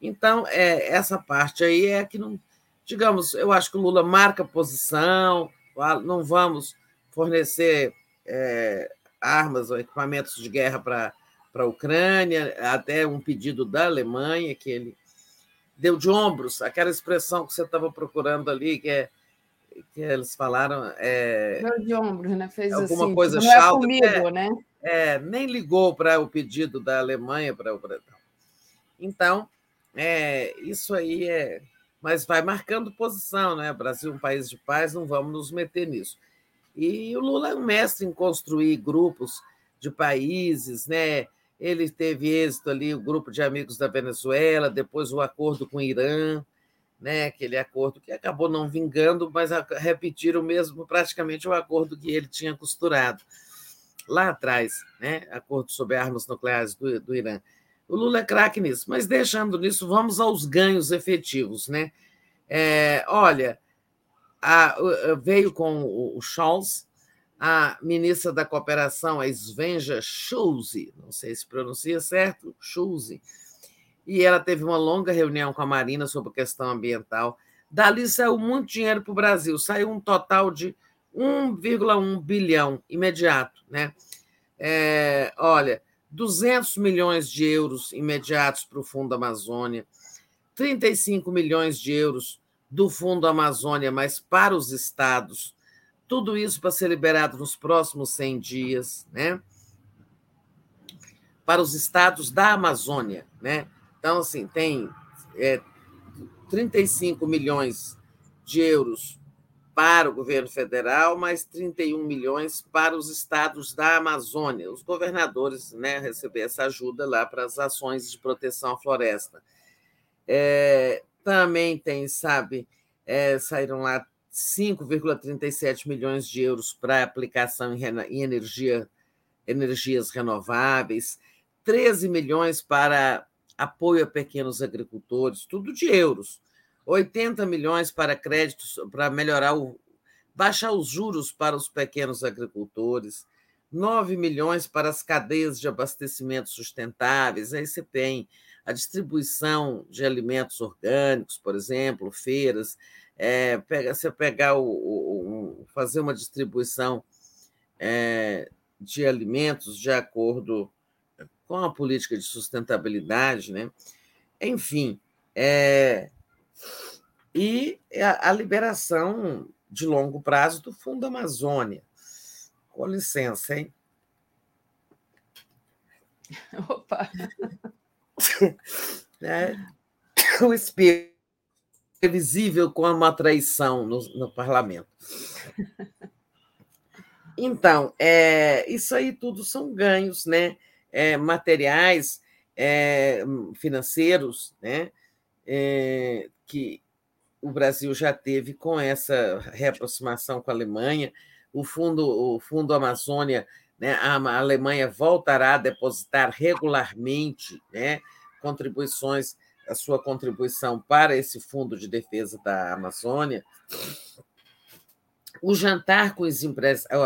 Então, é, essa parte aí é que não. Digamos, eu acho que o Lula marca posição, não vamos fornecer é, armas ou equipamentos de guerra para a Ucrânia, até um pedido da Alemanha, que ele deu de ombros, aquela expressão que você estava procurando ali, que é que eles falaram. É, deu de ombros, né? Fez alguma assim, coisa tipo, não é comigo, é, né? é, nem ligou para o pedido da Alemanha para o Brasil. Então, é, isso aí é. Mas vai marcando posição, né? Brasil é um país de paz, não vamos nos meter nisso. E o Lula é um mestre em construir grupos de países, né? Ele teve êxito ali, o grupo de amigos da Venezuela, depois o acordo com o Irã, né? Aquele acordo que acabou não vingando, mas repetiram mesmo praticamente o acordo que ele tinha costurado lá atrás, né? acordo sobre armas nucleares do, do Irã. O Lula é craque nisso, mas deixando nisso, vamos aos ganhos efetivos. Né? É, olha, a, veio com o, o Scholz, a ministra da Cooperação, a Svenja Schulze, não sei se pronuncia certo, Schulze, e ela teve uma longa reunião com a Marina sobre a questão ambiental. Dali saiu muito dinheiro para o Brasil, saiu um total de 1,1 bilhão imediato. Né? É, olha, 200 milhões de euros imediatos para o Fundo Amazônia, 35 milhões de euros do Fundo Amazônia, mas para os estados, tudo isso para ser liberado nos próximos 100 dias, né? Para os estados da Amazônia, né? Então, assim, tem é, 35 milhões de euros para o governo federal, mais 31 milhões para os estados da Amazônia. Os governadores né, receber essa ajuda lá para as ações de proteção à floresta. É, também tem, sabe, é, saíram lá 5,37 milhões de euros para aplicação em, energia, energias renováveis, 13 milhões para apoio a pequenos agricultores, tudo de euros. 80 milhões para créditos para melhorar o baixar os juros para os pequenos agricultores, 9 milhões para as cadeias de abastecimento sustentáveis. Aí você tem a distribuição de alimentos orgânicos, por exemplo, feiras. É, pega, você pegar o, o, o, fazer uma distribuição é, de alimentos de acordo com a política de sustentabilidade, né? Enfim, é, e a, a liberação de longo prazo do Fundo Amazônia. Com licença, hein? (laughs) Opa! (laughs) É, o espírito visível como uma traição no, no parlamento. Então, é, isso aí tudo são ganhos né? É, materiais, é, financeiros, né? É, que o Brasil já teve com essa reaproximação com a Alemanha. O Fundo, o fundo Amazônia, né, a Alemanha voltará a depositar regularmente né, contribuições, a sua contribuição para esse Fundo de Defesa da Amazônia. O jantar com os empresários,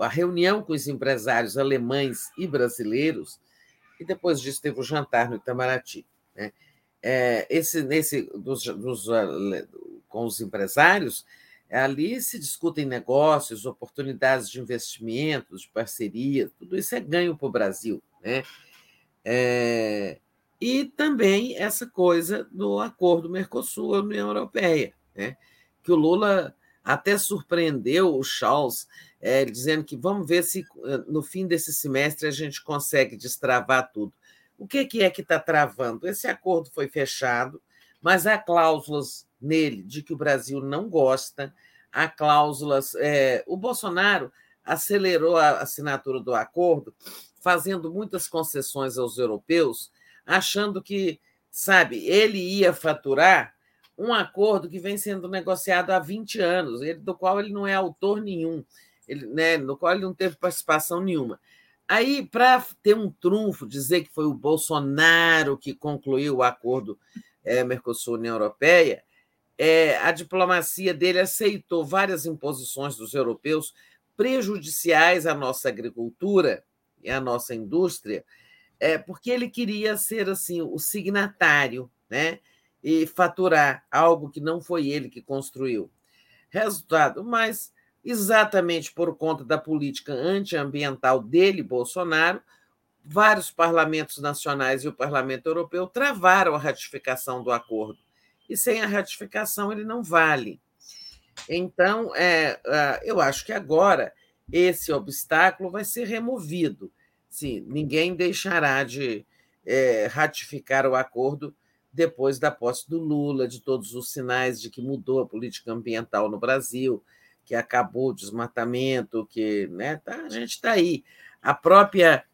a reunião com os empresários alemães e brasileiros, e depois disso teve o jantar no Itamaraty. Né? é, esse, nesse, dos, dos, ah, com os empresários, ali se discutem negócios, oportunidades de investimentos, de parceria, tudo isso é ganho para o Brasil. Né? É, e também essa coisa do acordo Mercosul-União Europeia, né? que o Lula até surpreendeu o Charles, é, dizendo que vamos ver se ah, no fim desse semestre a gente consegue destravar tudo. O que, é que está travando? Esse acordo foi fechado, mas há cláusulas nele de que o Brasil não gosta, há cláusulas. É, o Bolsonaro acelerou a assinatura do acordo, fazendo muitas concessões aos europeus, achando que, sabe, ele ia faturar um acordo que vem sendo negociado há 20 anos, ele, do qual ele não é autor nenhum, ele, né, no qual ele não teve participação nenhuma. Aí, para ter um trunfo, dizer que foi o Bolsonaro que concluiu o acordo é, Mercosul-União Europeia, é, a diplomacia dele aceitou várias imposições dos europeus prejudiciais à nossa agricultura e à nossa indústria, é, porque ele queria ser assim o signatário, né? E faturar algo que não foi ele que construiu. Resultado, mas exatamente por conta da política antiambiental dele, Bolsonaro, vários parlamentos nacionais e o Parlamento Europeu travaram a ratificação do acordo. E sem a ratificação ele não vale. Então, é, eu acho que agora esse obstáculo vai ser removido. Sim, ninguém deixará de é, ratificar o acordo depois da posse do Lula, de todos os sinais de que mudou a política ambiental no Brasil, que acabou o desmatamento, que né, tá, a gente está aí. A própria,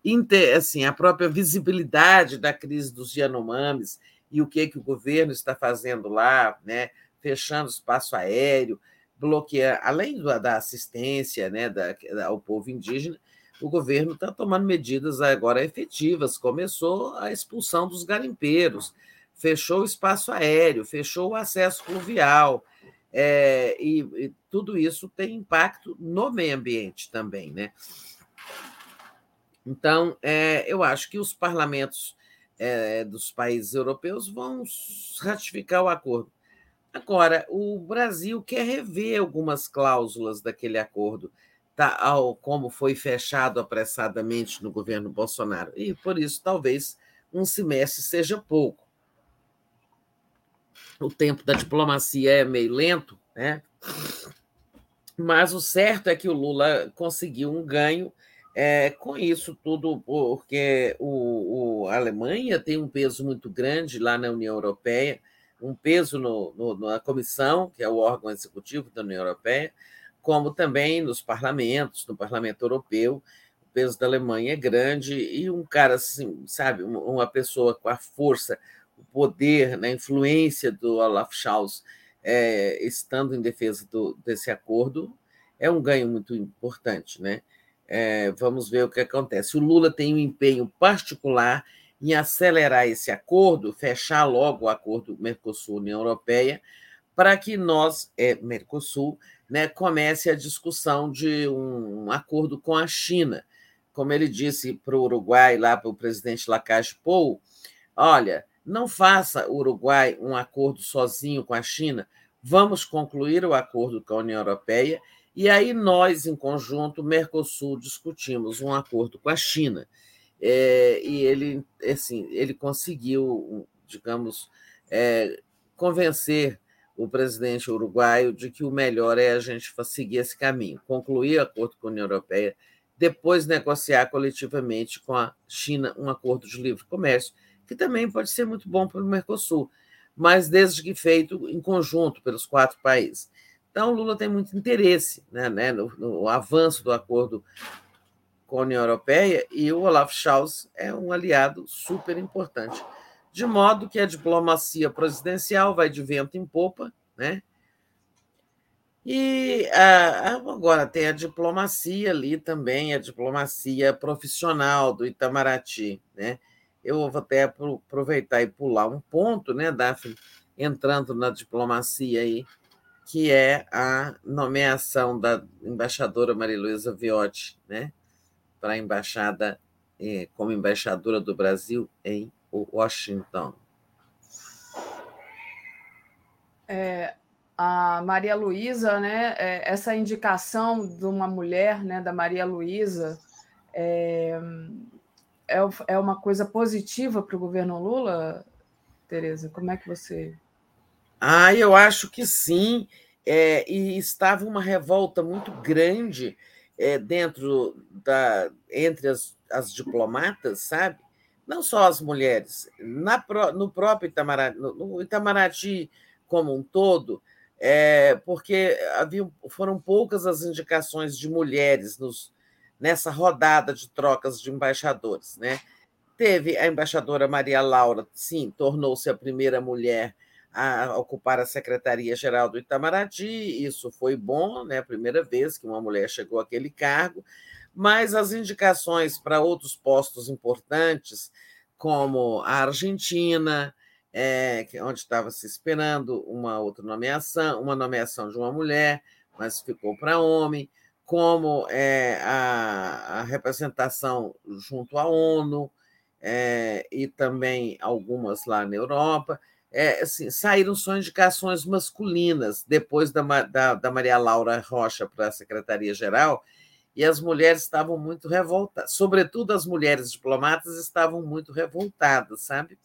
assim, a própria visibilidade da crise dos Yanomamis e o que, que o governo está fazendo lá, né, fechando espaço aéreo, bloquear, além da assistência né, da, ao povo indígena, o governo está tomando medidas agora efetivas. Começou a expulsão dos garimpeiros, fechou o espaço aéreo, fechou o acesso fluvial, é, e, e, tudo isso tem impacto no meio ambiente também, né? Então, é, eu acho que os parlamentos é, dos países europeus vão ratificar o acordo. Agora, o Brasil quer rever algumas cláusulas daquele acordo, tá, ao, como foi fechado apressadamente no governo Bolsonaro, e por isso talvez um semestre seja pouco o tempo da diplomacia é meio lento, né? Mas o certo é que o Lula conseguiu um ganho é, com isso tudo, porque o, o, a Alemanha tem um peso muito grande lá na União Europeia. um peso no, no, na comissão, que é o órgão executivo da União Europeia, como também nos parlamentos, no Parlamento Europeu. O peso da Alemanha é grande e um cara assim, sabe, uma pessoa com a força, o poder, a né, influência do Olaf Scholz é, estando em defesa do, desse acordo é um ganho muito importante, né? É, vamos ver o que acontece. O Lula tem um empenho particular em acelerar esse acordo, fechar logo o acordo Mercosul-União Europeia, para que nós, é, Mercosul, né, comece a discussão de um acordo com a China. Como ele disse para o Uruguai, lá para o presidente Lacache Pou, olha, não faça o Uruguai um acordo sozinho com a China, vamos concluir o acordo com a União Europeia e aí nós, em conjunto, Mercosul, discutimos um acordo com a China. É, e ele, assim, ele conseguiu, digamos, é, convencer o presidente uruguaio de que o melhor é a gente seguir esse caminho, concluir o acordo com a União Europeia, depois negociar coletivamente com a China um acordo de livre comércio, que também pode ser muito bom para o Mercosul, mas desde que feito em conjunto pelos quatro países. Então, o Lula tem muito interesse né, né, no, no, avanço do acordo com a União Europeia e o Olaf Scholz é um aliado super importante. De modo que a diplomacia presidencial vai de vento em popa, né? E ah, agora tem a diplomacia ali também, a diplomacia profissional do Itamaraty, né? Eu vou até aproveitar e pular um ponto, né, Daphne, entrando na diplomacia aí que é a nomeação da embaixadora Maria Luísa Viotti, né, para a embaixada eh, como embaixadora do Brasil em Washington. É, a Maria Luísa, né, é, essa indicação de uma mulher, né, da Maria Luísa, é, é, é uma coisa positiva para o governo Lula, Tereza? Como é que você ah, eu acho que sim. É, e estava uma revolta muito grande é, dentro da entre as, as, diplomatas, sabe? Não só as mulheres, na, no próprio Itamaraty, no, Itamaraty como um todo, é, porque havia, foram poucas as indicações de mulheres nos, nessa rodada de trocas de embaixadores, né? Teve a embaixadora Maria Laura, sim, tornou-se a primeira mulher a ocupar a Secretaria-Geral do Itamaraty. Isso foi bom, né? Primeira vez que uma mulher chegou àquele cargo, mas as indicações para outros postos importantes, como a Argentina, é, onde estava se esperando uma outra nomeação, uma nomeação de uma mulher, mas ficou para homem, como é, a, a, representação junto à ONU é, e também algumas lá na Europa é, assim, saíram só indicações masculinas depois da, da, da Maria Laura Rocha para a Secretaria-Geral, e as mulheres estavam muito revoltadas, sobretudo as mulheres diplomatas estavam muito revoltadas, sabe?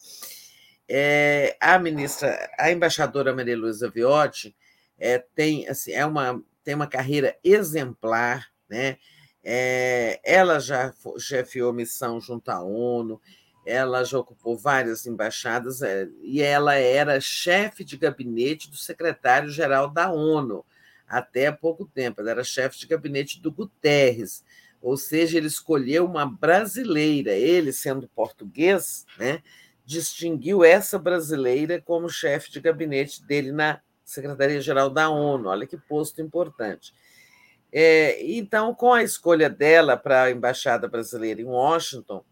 É, a ministra, a embaixadora Maria Luísa Viotti é, tem, assim, é uma, tem uma carreira exemplar, né? É, ela já chefiou missão junto à ONU, ela já ocupou várias embaixadas é, e ela era chefe de gabinete do secretário-geral da ONU até há pouco tempo. Ela era chefe de gabinete do Guterres, ou seja, ele escolheu uma brasileira. Ele, sendo português, né, distinguiu essa brasileira como chefe de gabinete dele na Secretaria-Geral da ONU. Olha que posto importante. É, então, com a escolha dela para a embaixada brasileira em Washington,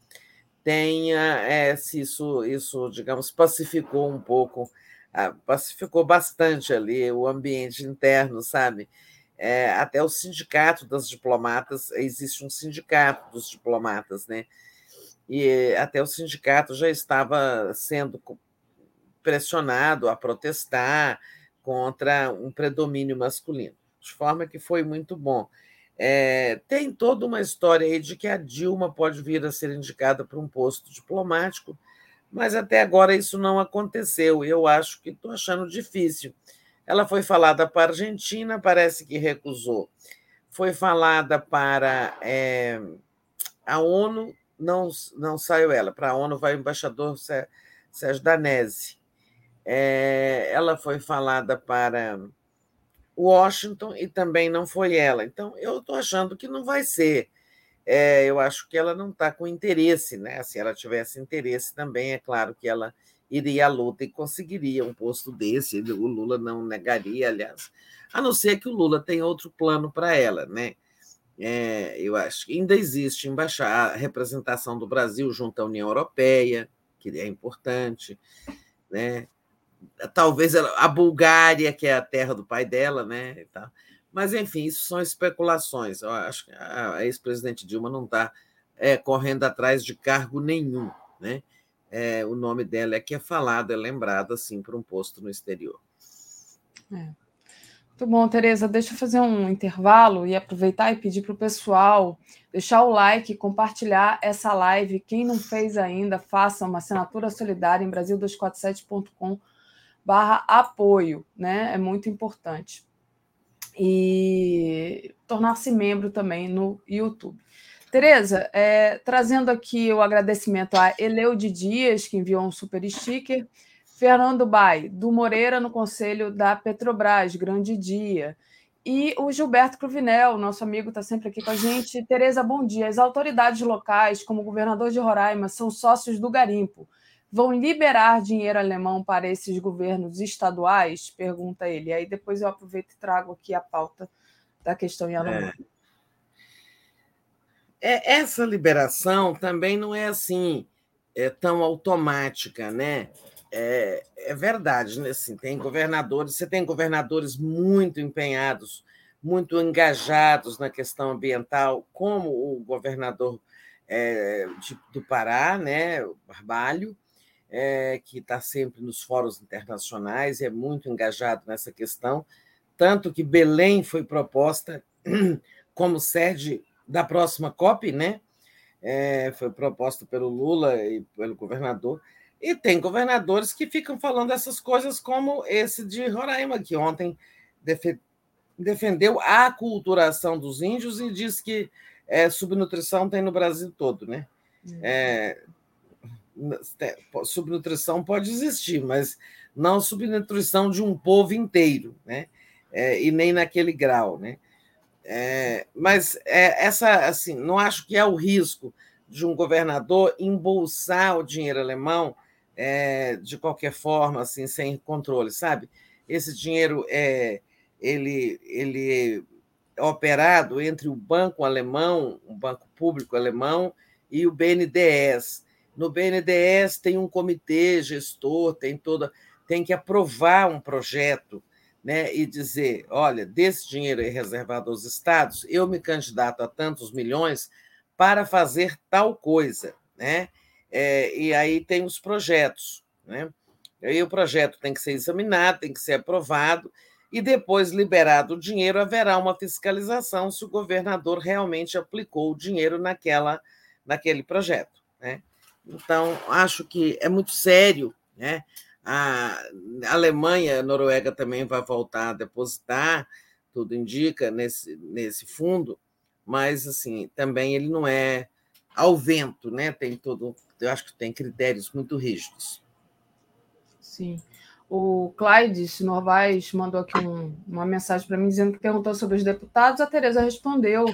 tenha, é, se isso, isso, digamos, pacificou um pouco, ah, pacificou bastante ali o ambiente interno, sabe? É, até o sindicato das diplomatas, existe um sindicato dos diplomatas, né? E até o sindicato já estava sendo pressionado a protestar contra um predomínio masculino, de forma que foi muito bom. É, tem toda uma história aí de que a Dilma pode vir a ser indicada para um posto diplomático, mas até agora isso não aconteceu. Eu acho que estou achando difícil. Ela foi falada para a Argentina, parece que recusou. Foi falada para é, a ONU, não, não saiu ela. Para a ONU vai o embaixador Sérgio Danese. é, ela foi falada para Washington e também não foi ela. Então, eu estou achando que não vai ser. É, eu acho que ela não está com interesse, né? Se ela tivesse interesse também, é claro que ela iria à luta e conseguiria um posto desse. O Lula não negaria, aliás, a não ser que o Lula tenha outro plano para ela, né? É, eu acho que ainda existe embaixada, a representação do Brasil junto à União Europeia, que é importante, né? Talvez a Bulgária, que é a terra do pai dela, né? Mas, enfim, isso são especulações. Eu acho que a ex-presidente Dilma não está é, correndo atrás de cargo nenhum, né? É, o nome dela é que é falado, é lembrado assim para um posto no exterior. É. Muito bom, Tereza. Deixa eu fazer um intervalo e aproveitar e pedir para o pessoal deixar o like, compartilhar essa live. Quem não fez ainda, faça uma assinatura solidária em brasil247.com barra apoio, né? É muito importante. E tornar-se membro também no YouTube. Tereza, é, trazendo aqui o agradecimento a Eleude Dias, que enviou um super sticker. Fernando Bai, do Moreira, no Conselho da Petrobras, grande dia. E o Gilberto Cruvinel, nosso amigo, está sempre aqui com a gente. Tereza, bom dia. As autoridades locais, como o governador de Roraima, são sócios do garimpo. Vão liberar dinheiro alemão para esses governos estaduais? Pergunta ele. Aí depois eu aproveito e trago aqui a pauta da questão Yanomami. É. é. essa liberação também não é assim é tão automática, né? é, é verdade, né? Assim, tem governadores, você tem governadores muito empenhados, muito engajados na questão ambiental, como o governador é, de, do Pará, né, o Barbalho, é, que está sempre nos fóruns internacionais e é muito engajado nessa questão, tanto que Belém foi proposta (clears throat) como sede da próxima COP, né? É, foi proposta pelo Lula e pelo governador. E tem governadores que ficam falando essas coisas, como esse de Roraima, que ontem defendeu a aculturação dos índios e diz que é, subnutrição tem no Brasil todo, né? Uhum. É, subnutrição pode existir, mas não subnutrição de um povo inteiro, né? É, e nem naquele grau, né? É, mas é, essa, assim, não acho que é o risco de um governador embolsar o dinheiro alemão é, de qualquer forma, assim, sem controle, sabe? Esse dinheiro é ele, ele é operado entre o banco alemão, o banco público alemão, e o BNDES. No BNDES tem um comitê gestor, tem toda, tem que aprovar um projeto, né, e dizer, olha, desse dinheiro é reservado aos estados, eu me candidato a tantos milhões para fazer tal coisa, né? É, e aí tem os projetos. Né? Aí o projeto tem que ser examinado, tem que ser aprovado, e depois, liberado o dinheiro, haverá uma fiscalização se o governador realmente aplicou o dinheiro naquela, naquele projeto. Então, acho que é muito sério. Né? A Alemanha, a Noruega também vai voltar a depositar, tudo indica, nesse, nesse fundo, mas assim também ele não é ao vento, né? Tem todo eu acho que tem critérios muito rígidos. Sim. O Clyde Norvais mandou aqui um, uma mensagem para mim dizendo que perguntou sobre os deputados. A Tereza respondeu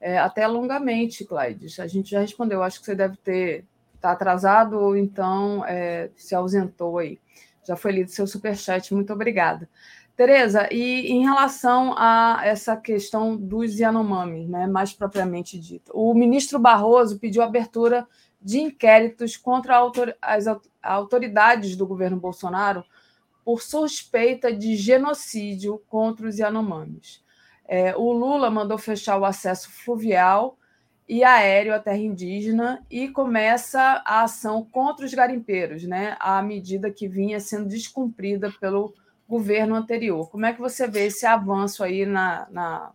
é, até longamente, Clyde. A gente já respondeu. Acho que você deve ter tá atrasado ou então é, se ausentou aí. Já foi lido seu superchat. Muito obrigada. Tereza, e em relação a essa questão dos Yanomami, né, mais propriamente dito, o ministro Barroso pediu abertura de inquéritos contra as autoridades do governo Bolsonaro por suspeita de genocídio contra os Yanomamis. É, o Lula mandou fechar o acesso fluvial e aéreo à terra indígena e começa a ação contra os garimpeiros, né? A medida que vinha sendo descumprida pelo governo anterior. Como é que você vê esse avanço aí na, na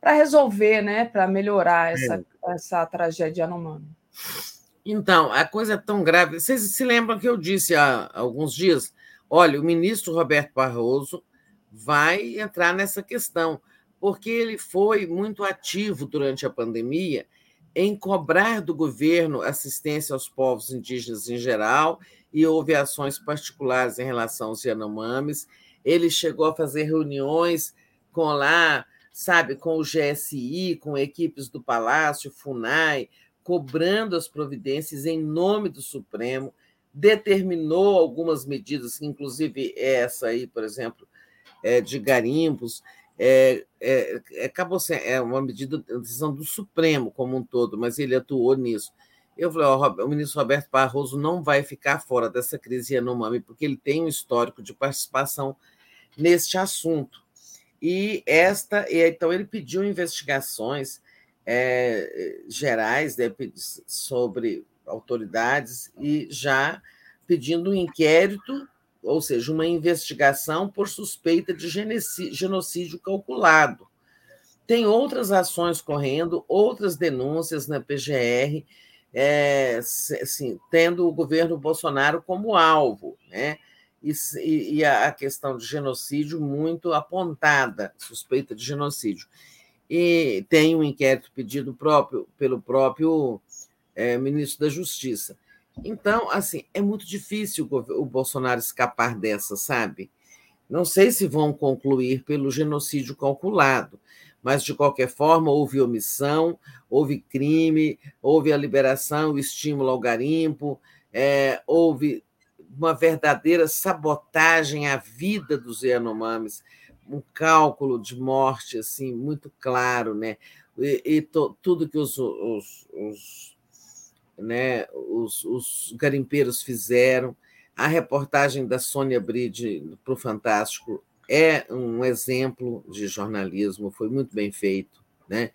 para resolver, né? Para melhorar essa, é. essa tragédia Yanomami? Então, a coisa é tão grave. Vocês se lembram que eu disse há alguns dias: olha, o ministro Roberto Barroso vai entrar nessa questão, porque ele foi muito ativo durante a pandemia em cobrar do governo assistência aos povos indígenas em geral e houve ações particulares em relação aos Yanomamis. Ele chegou a fazer reuniões com lá, sabe, com o GSI, com equipes do Palácio, FUNAI, cobrando as providências em nome do Supremo, determinou algumas medidas, inclusive essa aí, por exemplo, é, de garimpos, é, é, é acabou sendo é uma medida, decisão do Supremo como um todo, mas ele atuou nisso. Eu falei, o ministro Roberto Barroso não vai ficar fora dessa crise Yanomami, porque ele tem um histórico de participação neste assunto. E esta, e então ele pediu investigações é, gerais né, sobre autoridades e já pedindo um inquérito, ou seja, uma investigação por suspeita de genocídio calculado. Tem outras ações correndo, outras denúncias na PGR, é, assim, tendo o governo Bolsonaro como alvo, né? E, e a questão de genocídio muito apontada, suspeita de genocídio e tem um inquérito pedido próprio pelo próprio é, ministro da Justiça. Então, assim, é muito difícil o, Bolsonaro escapar dessa, sabe? Não sei se vão concluir pelo genocídio calculado, mas de qualquer forma houve omissão, houve crime, houve a liberação, o estímulo ao garimpo, é, houve uma verdadeira sabotagem à vida dos Yanomamis um cálculo de morte assim muito claro, né? E, e to, tudo que os, os, os, né, os, os garimpeiros fizeram. A reportagem da Sônia Bride para o Fantástico é um exemplo de jornalismo, foi muito bem feito, né?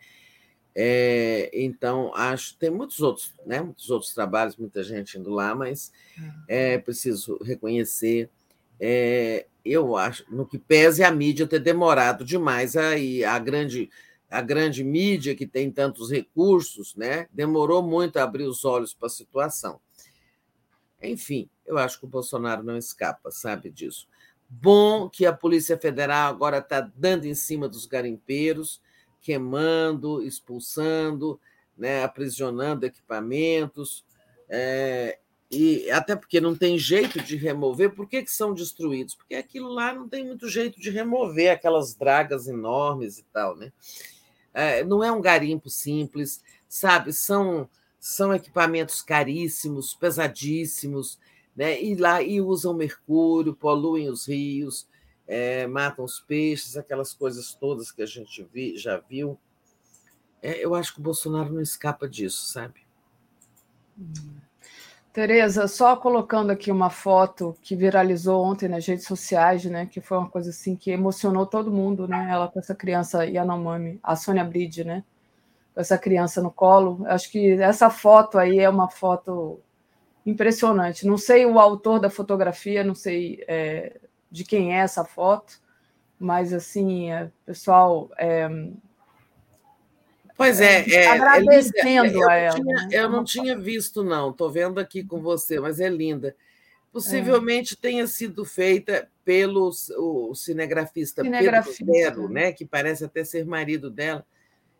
É, então acho tem muitos outros, né? Muitos outros trabalhos, muita gente indo lá, mas uhum. é preciso reconhecer é, eu acho, no que pese a mídia ter demorado demais aí, a grande a grande mídia que tem tantos recursos, né, demorou muito a abrir os olhos para a situação. Enfim, eu acho que o Bolsonaro não escapa, sabe disso. Bom que a Polícia Federal agora está dando em cima dos garimpeiros, queimando, expulsando, né, aprisionando equipamentos. É, e até porque não tem jeito de remover, por que, que são destruídos? Porque aquilo lá não tem muito jeito de remover aquelas dragas enormes e tal, né? É, não é um garimpo simples, sabe? São, são equipamentos caríssimos, pesadíssimos, né? E lá e usam mercúrio, poluem os rios, é, matam os peixes, aquelas coisas todas que a gente vi, já viu. É, eu acho que o Bolsonaro não escapa disso, sabe? Hum. Tereza, só colocando aqui uma foto que viralizou ontem nas redes sociais, né? Que foi uma coisa assim que emocionou todo mundo, né? Ela com essa criança Yanomami, a Sônia Bride, né? Com essa criança no colo. Acho que essa foto aí é uma foto impressionante. Não sei o autor da fotografia, não sei é, de quem é essa foto, mas assim, é, pessoal. É, Pois é, é, é agradecendo é a ela. Tinha, né? Eu não tinha visto, não, estou vendo aqui com você, mas é linda. Possivelmente é. tenha sido feita pelo o cinegrafista, cinegrafista. Pedro Zero, né? que parece até ser marido dela.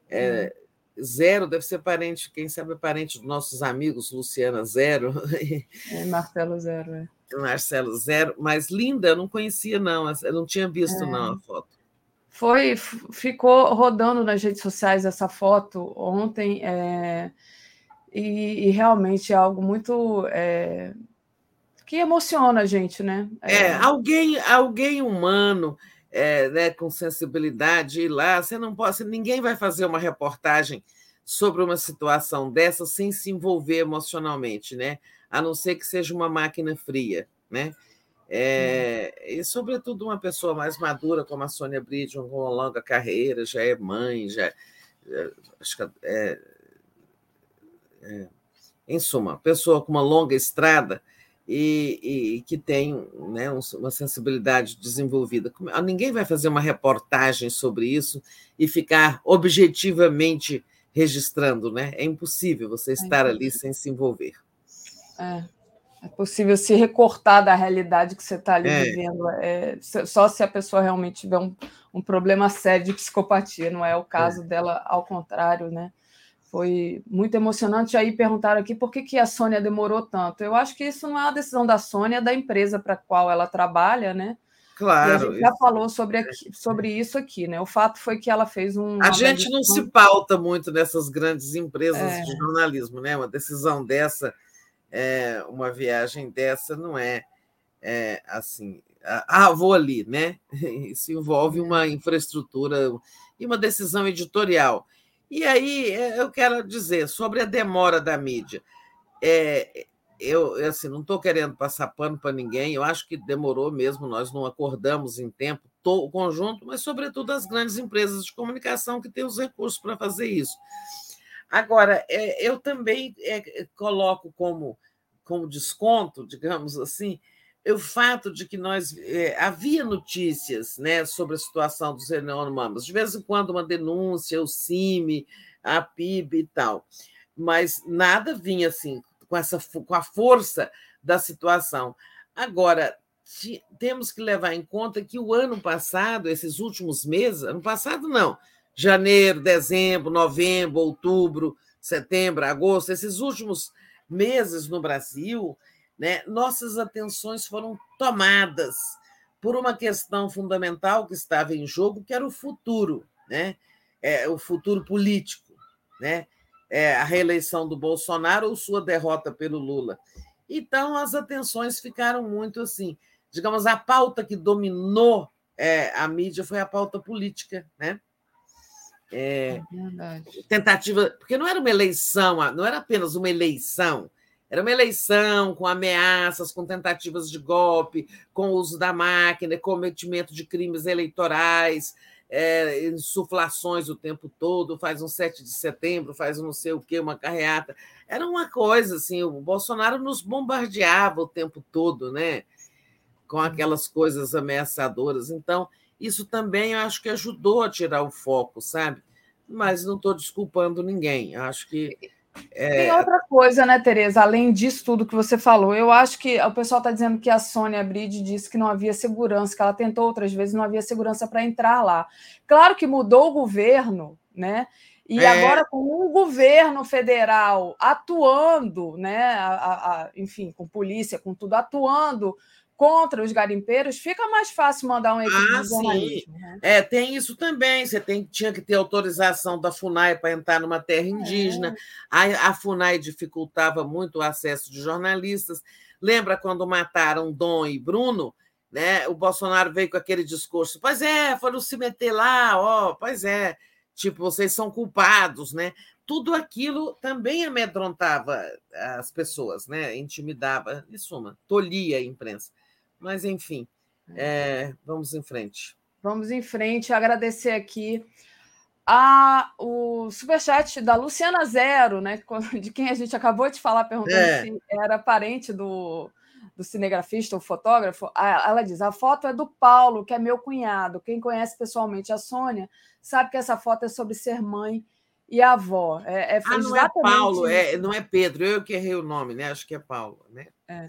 É, Zero deve ser parente, quem sabe é parente dos nossos amigos, Luciana Zero. É, Marcelo Zero, é. Marcelo Zero, mas linda, eu não conhecia, não, eu não tinha visto, não, a foto. Foi, ficou rodando nas redes sociais essa foto ontem, é, e, e, realmente é algo muito é, que emociona a gente, né? É, é alguém, alguém humano, é, né, com sensibilidade ir lá, você não pode, ninguém vai fazer uma reportagem sobre uma situação dessa sem se envolver emocionalmente, né? A não ser que seja uma máquina fria, né? É, e, sobretudo, uma pessoa mais madura, como a Sônia Bridge, com uma longa carreira, já é mãe, já, já acho que é, é, em suma, pessoa com uma longa estrada e, e que tem né, uma sensibilidade desenvolvida. Ninguém vai fazer uma reportagem sobre isso e ficar objetivamente registrando, né? É impossível você é estar ali sem se envolver. É. É possível se recortar da realidade que você está ali é. vivendo. É, só se a pessoa realmente tiver um, um problema sério de psicopatia, não é o caso é. dela, ao contrário, né? Foi muito emocionante. Aí perguntaram aqui por que, que a Sônia demorou tanto. Eu acho que isso não é uma decisão da Sônia, é da empresa para a qual ela trabalha, né? Claro. E a gente já falou sobre, aqui, sobre isso aqui, né? O fato foi que ela fez um. A gente não se pauta muito nessas grandes empresas é. de jornalismo, né? Uma decisão dessa, é, uma viagem dessa, não é, é assim. Ah, vou ali, né? (laughs) Isso envolve uma infraestrutura e uma decisão editorial. E aí é, eu quero dizer sobre a demora da mídia. É, eu assim, não estou querendo passar pano para ninguém, eu acho que demorou mesmo, nós não acordamos em tempo, o conjunto, mas, sobretudo, as grandes empresas de comunicação que têm os recursos para fazer isso. Agora, é, eu também é, coloco como, como desconto, (laughs) digamos assim, o fato de que nós é, havia notícias né, sobre a situação dos Mamas, de vez em quando uma denúncia, o CIMI, a PIB e tal, mas nada vinha assim com essa com a força da situação. Agora temos que levar em conta que o ano passado, esses últimos meses, ano passado não, janeiro, dezembro, novembro, outubro, setembro, agosto, esses últimos meses no Brasil, né, nossas atenções foram tomadas por uma questão fundamental que estava em jogo, que era o futuro, né? É, o futuro político, né? É, a reeleição do Bolsonaro ou sua derrota pelo Lula. Então, as atenções ficaram muito assim. Digamos, a pauta que dominou é, a mídia foi a pauta política, né? É, é tentativa, porque não era uma eleição, não era apenas uma eleição, era uma eleição com ameaças, com tentativas de golpe, com uso da máquina, cometimento de crimes eleitorais, é, insuflações o tempo todo, faz um 7 de setembro, faz um não sei o quê, uma carreata. Era uma coisa assim, o Bolsonaro nos bombardeava o tempo todo, né? Com aquelas coisas ameaçadoras. Então, isso também eu acho que ajudou a tirar o foco, sabe? Mas não estou desculpando ninguém. Acho que é... Tem outra coisa, né, Tereza? Além disso tudo que você falou, eu acho que o pessoal está dizendo que a Sônia Bride disse que não havia segurança, que ela tentou outras vezes, não havia segurança para entrar lá. Claro que mudou o governo, né? E é... agora, com um governo federal atuando, né? A, a, a, enfim, com polícia, com tudo atuando contra os garimpeiros, fica mais fácil mandar um equipe ah, de jornalismo. Né? É, tem isso também. Você tem, tinha que ter autorização da FUNAI para entrar numa terra indígena. É. A, a FUNAI dificultava muito o acesso de jornalistas. Lembra quando mataram Dom e Bruno? Né? O Bolsonaro veio com aquele discurso: pois é, foram se meter lá, ó, pois é, tipo, vocês são culpados, né? Tudo aquilo também amedrontava as pessoas, né? Intimidava, em suma, tolhia a imprensa. Mas, enfim, é, vamos em frente. Vamos em frente. Agradecer aqui a, o superchat da Luciana Zero, né, (laughs) de quem a gente acabou de falar, perguntando é. se era parente do, do cinegrafista ou fotógrafo. Ela diz: a foto é do Paulo, que é meu cunhado. Quem conhece pessoalmente a Sônia sabe que essa foto é sobre ser mãe e avó. É, é ah, não é Paulo, é, não é Pedro, eu que errei o nome, né? Acho que é Paulo, né? É.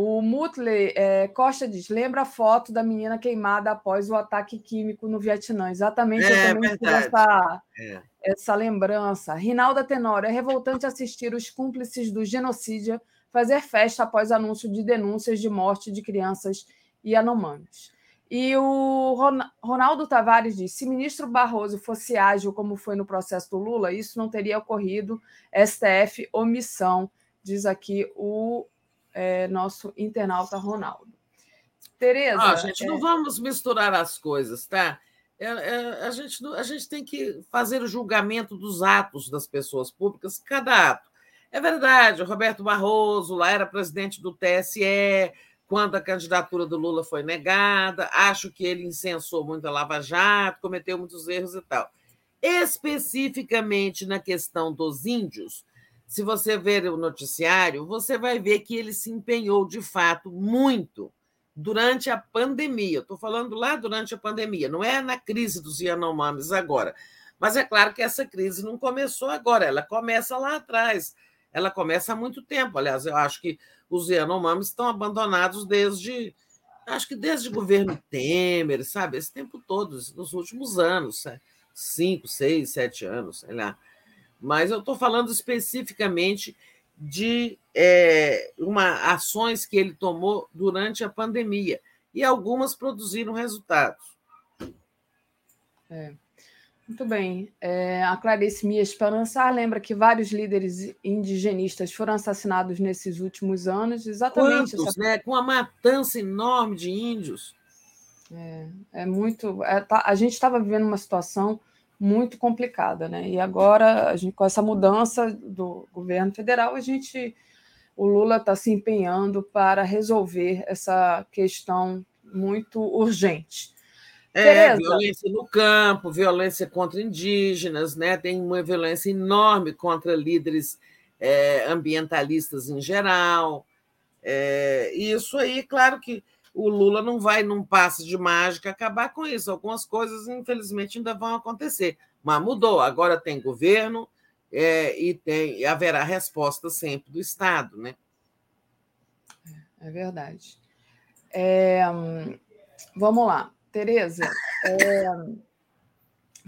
O Mutley é, Costa diz: lembra a foto da menina queimada após o ataque químico no Vietnã. Exatamente, é, eu também tive essa, é. essa lembrança. Rinalda Tenório: é revoltante assistir os cúmplices do genocídio fazer festa após anúncio de denúncias de morte de crianças e anomames. E o Ronaldo Tavares diz: se ministro Barroso fosse ágil como foi no processo do Lula, isso não teria ocorrido. STF, omissão, diz aqui o é, nosso internauta Ronaldo. Tereza. Ah, gente, é... não vamos misturar as coisas, tá? É, é, a, gente, a gente tem que fazer o julgamento dos atos das pessoas públicas, cada ato. É verdade, o Roberto Barroso lá era presidente do TSE, quando a candidatura do Lula foi negada, acho que ele incensou muito a Lava Jato, cometeu muitos erros e tal. Especificamente na questão dos índios, se você ver o noticiário, você vai ver que ele se empenhou de fato muito durante a pandemia. Estou falando lá durante a pandemia, não é na crise dos Yanomamis agora. Mas é claro que essa crise não começou agora, ela começa lá atrás. Ela começa há muito tempo. Aliás, eu acho que os Yanomamis estão abandonados desde. Acho que desde o governo Temer, sabe? Esse tempo todo, nos últimos anos, cinco, seis, sete anos, sei lá. Mas eu estou falando especificamente de é, uma, ações que ele tomou durante a pandemia, e algumas produziram resultados. É. Muito bem. É, a Clarice Mia Esperançar lembra que vários líderes indigenistas foram assassinados nesses últimos anos, exatamente. Quantos, essa... né? Com uma matança enorme de índios. É, é muito. É, tá, a gente estava vivendo uma situação muito complicada, né? E agora, a gente, com essa mudança do governo federal, a gente, o Lula está se empenhando para resolver essa questão muito urgente. É, violência no campo, violência contra indígenas, né? tem uma violência enorme contra líderes é, ambientalistas em geral. É, isso aí, claro que o Lula não vai, num passe de mágica, acabar com isso. Algumas coisas, infelizmente, ainda vão acontecer. Mas mudou, agora tem governo é, e, tem, e haverá resposta sempre do Estado. Né? É, é verdade. É, vamos lá. Tereza, é,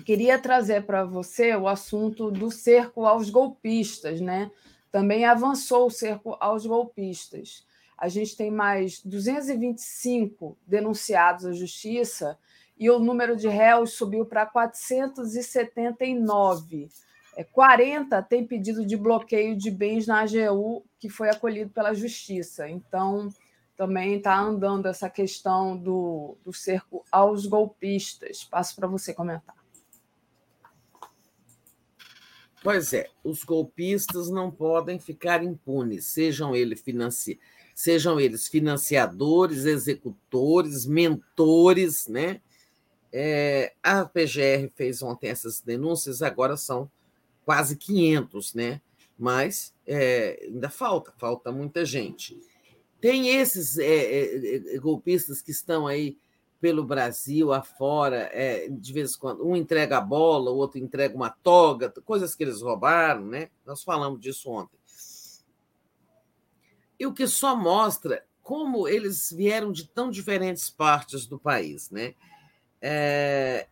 queria trazer para você o assunto do cerco aos golpistas, né? Também avançou o cerco aos golpistas. A gente tem mais 225 denunciados à justiça e o número de réus subiu para 479. É, 40 tem pedido de bloqueio de bens na AGU que foi acolhido pela justiça. Então, também está andando essa questão do, do cerco aos golpistas. Passo para você comentar. Pois é, os golpistas não podem ficar impunes, sejam eles, financi... sejam eles financiadores, executores, mentores, né? É, a PGR fez ontem essas denúncias, agora são quase 500, né? Mas é, ainda falta, falta muita gente. Tem esses é, é, golpistas que estão aí pelo Brasil afora, é, de vez em quando, um entrega a bola, o outro entrega uma toga, coisas que eles roubaram, né? Nós falamos disso ontem. E o que só mostra como eles vieram de tão diferentes partes do país, né? É...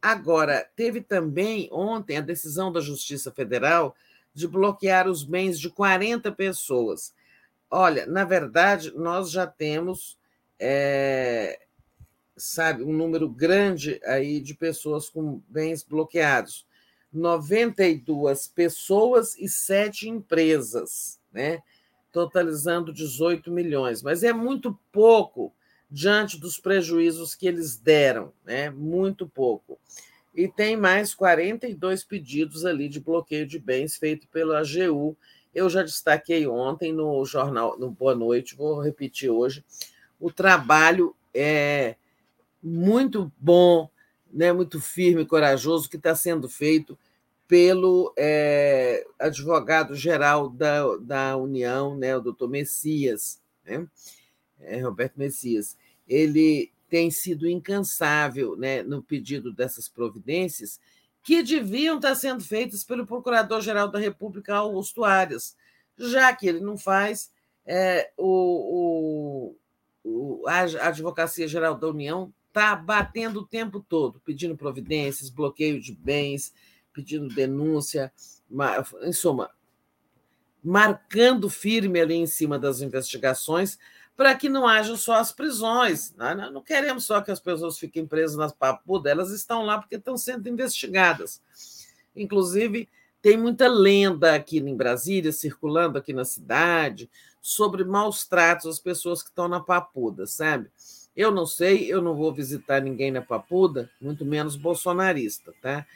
Agora, teve também ontem a decisão da Justiça Federal de bloquear os bens de 40 pessoas Olha, na verdade, nós já temos, é, sabe, um número grande aí de pessoas com bens bloqueados. 92 pessoas e sete empresas, né? Totalizando 18 milhões. Mas é muito pouco diante dos prejuízos que eles deram, né? muito pouco. E tem mais 42 pedidos ali de bloqueio de bens feito pela AGU eu já destaquei ontem no jornal, no Boa Noite, vou repetir hoje. O trabalho é muito bom, né, muito firme corajoso que está sendo feito pelo é, advogado-geral da, da União, né, o doutor Messias, né, é, Roberto Messias. Ele tem sido incansável né, no pedido dessas providências que deviam estar sendo feitas pelo Procurador-Geral da República, Augusto Arias, já que ele não faz, é, o, o, a Advocacia Geral da União está batendo o tempo todo, pedindo providências, bloqueio de bens, pedindo denúncia, em suma, marcando firme ali em cima das investigações para que não haja só as prisões. Né? Não queremos só que as pessoas fiquem presas nas papudas, elas estão lá porque estão sendo investigadas. Inclusive, tem muita lenda aqui em Brasília, circulando aqui na cidade, sobre maus tratos às pessoas que estão na papuda, sabe? Eu não sei, eu não vou visitar ninguém na papuda, muito menos bolsonarista, tá?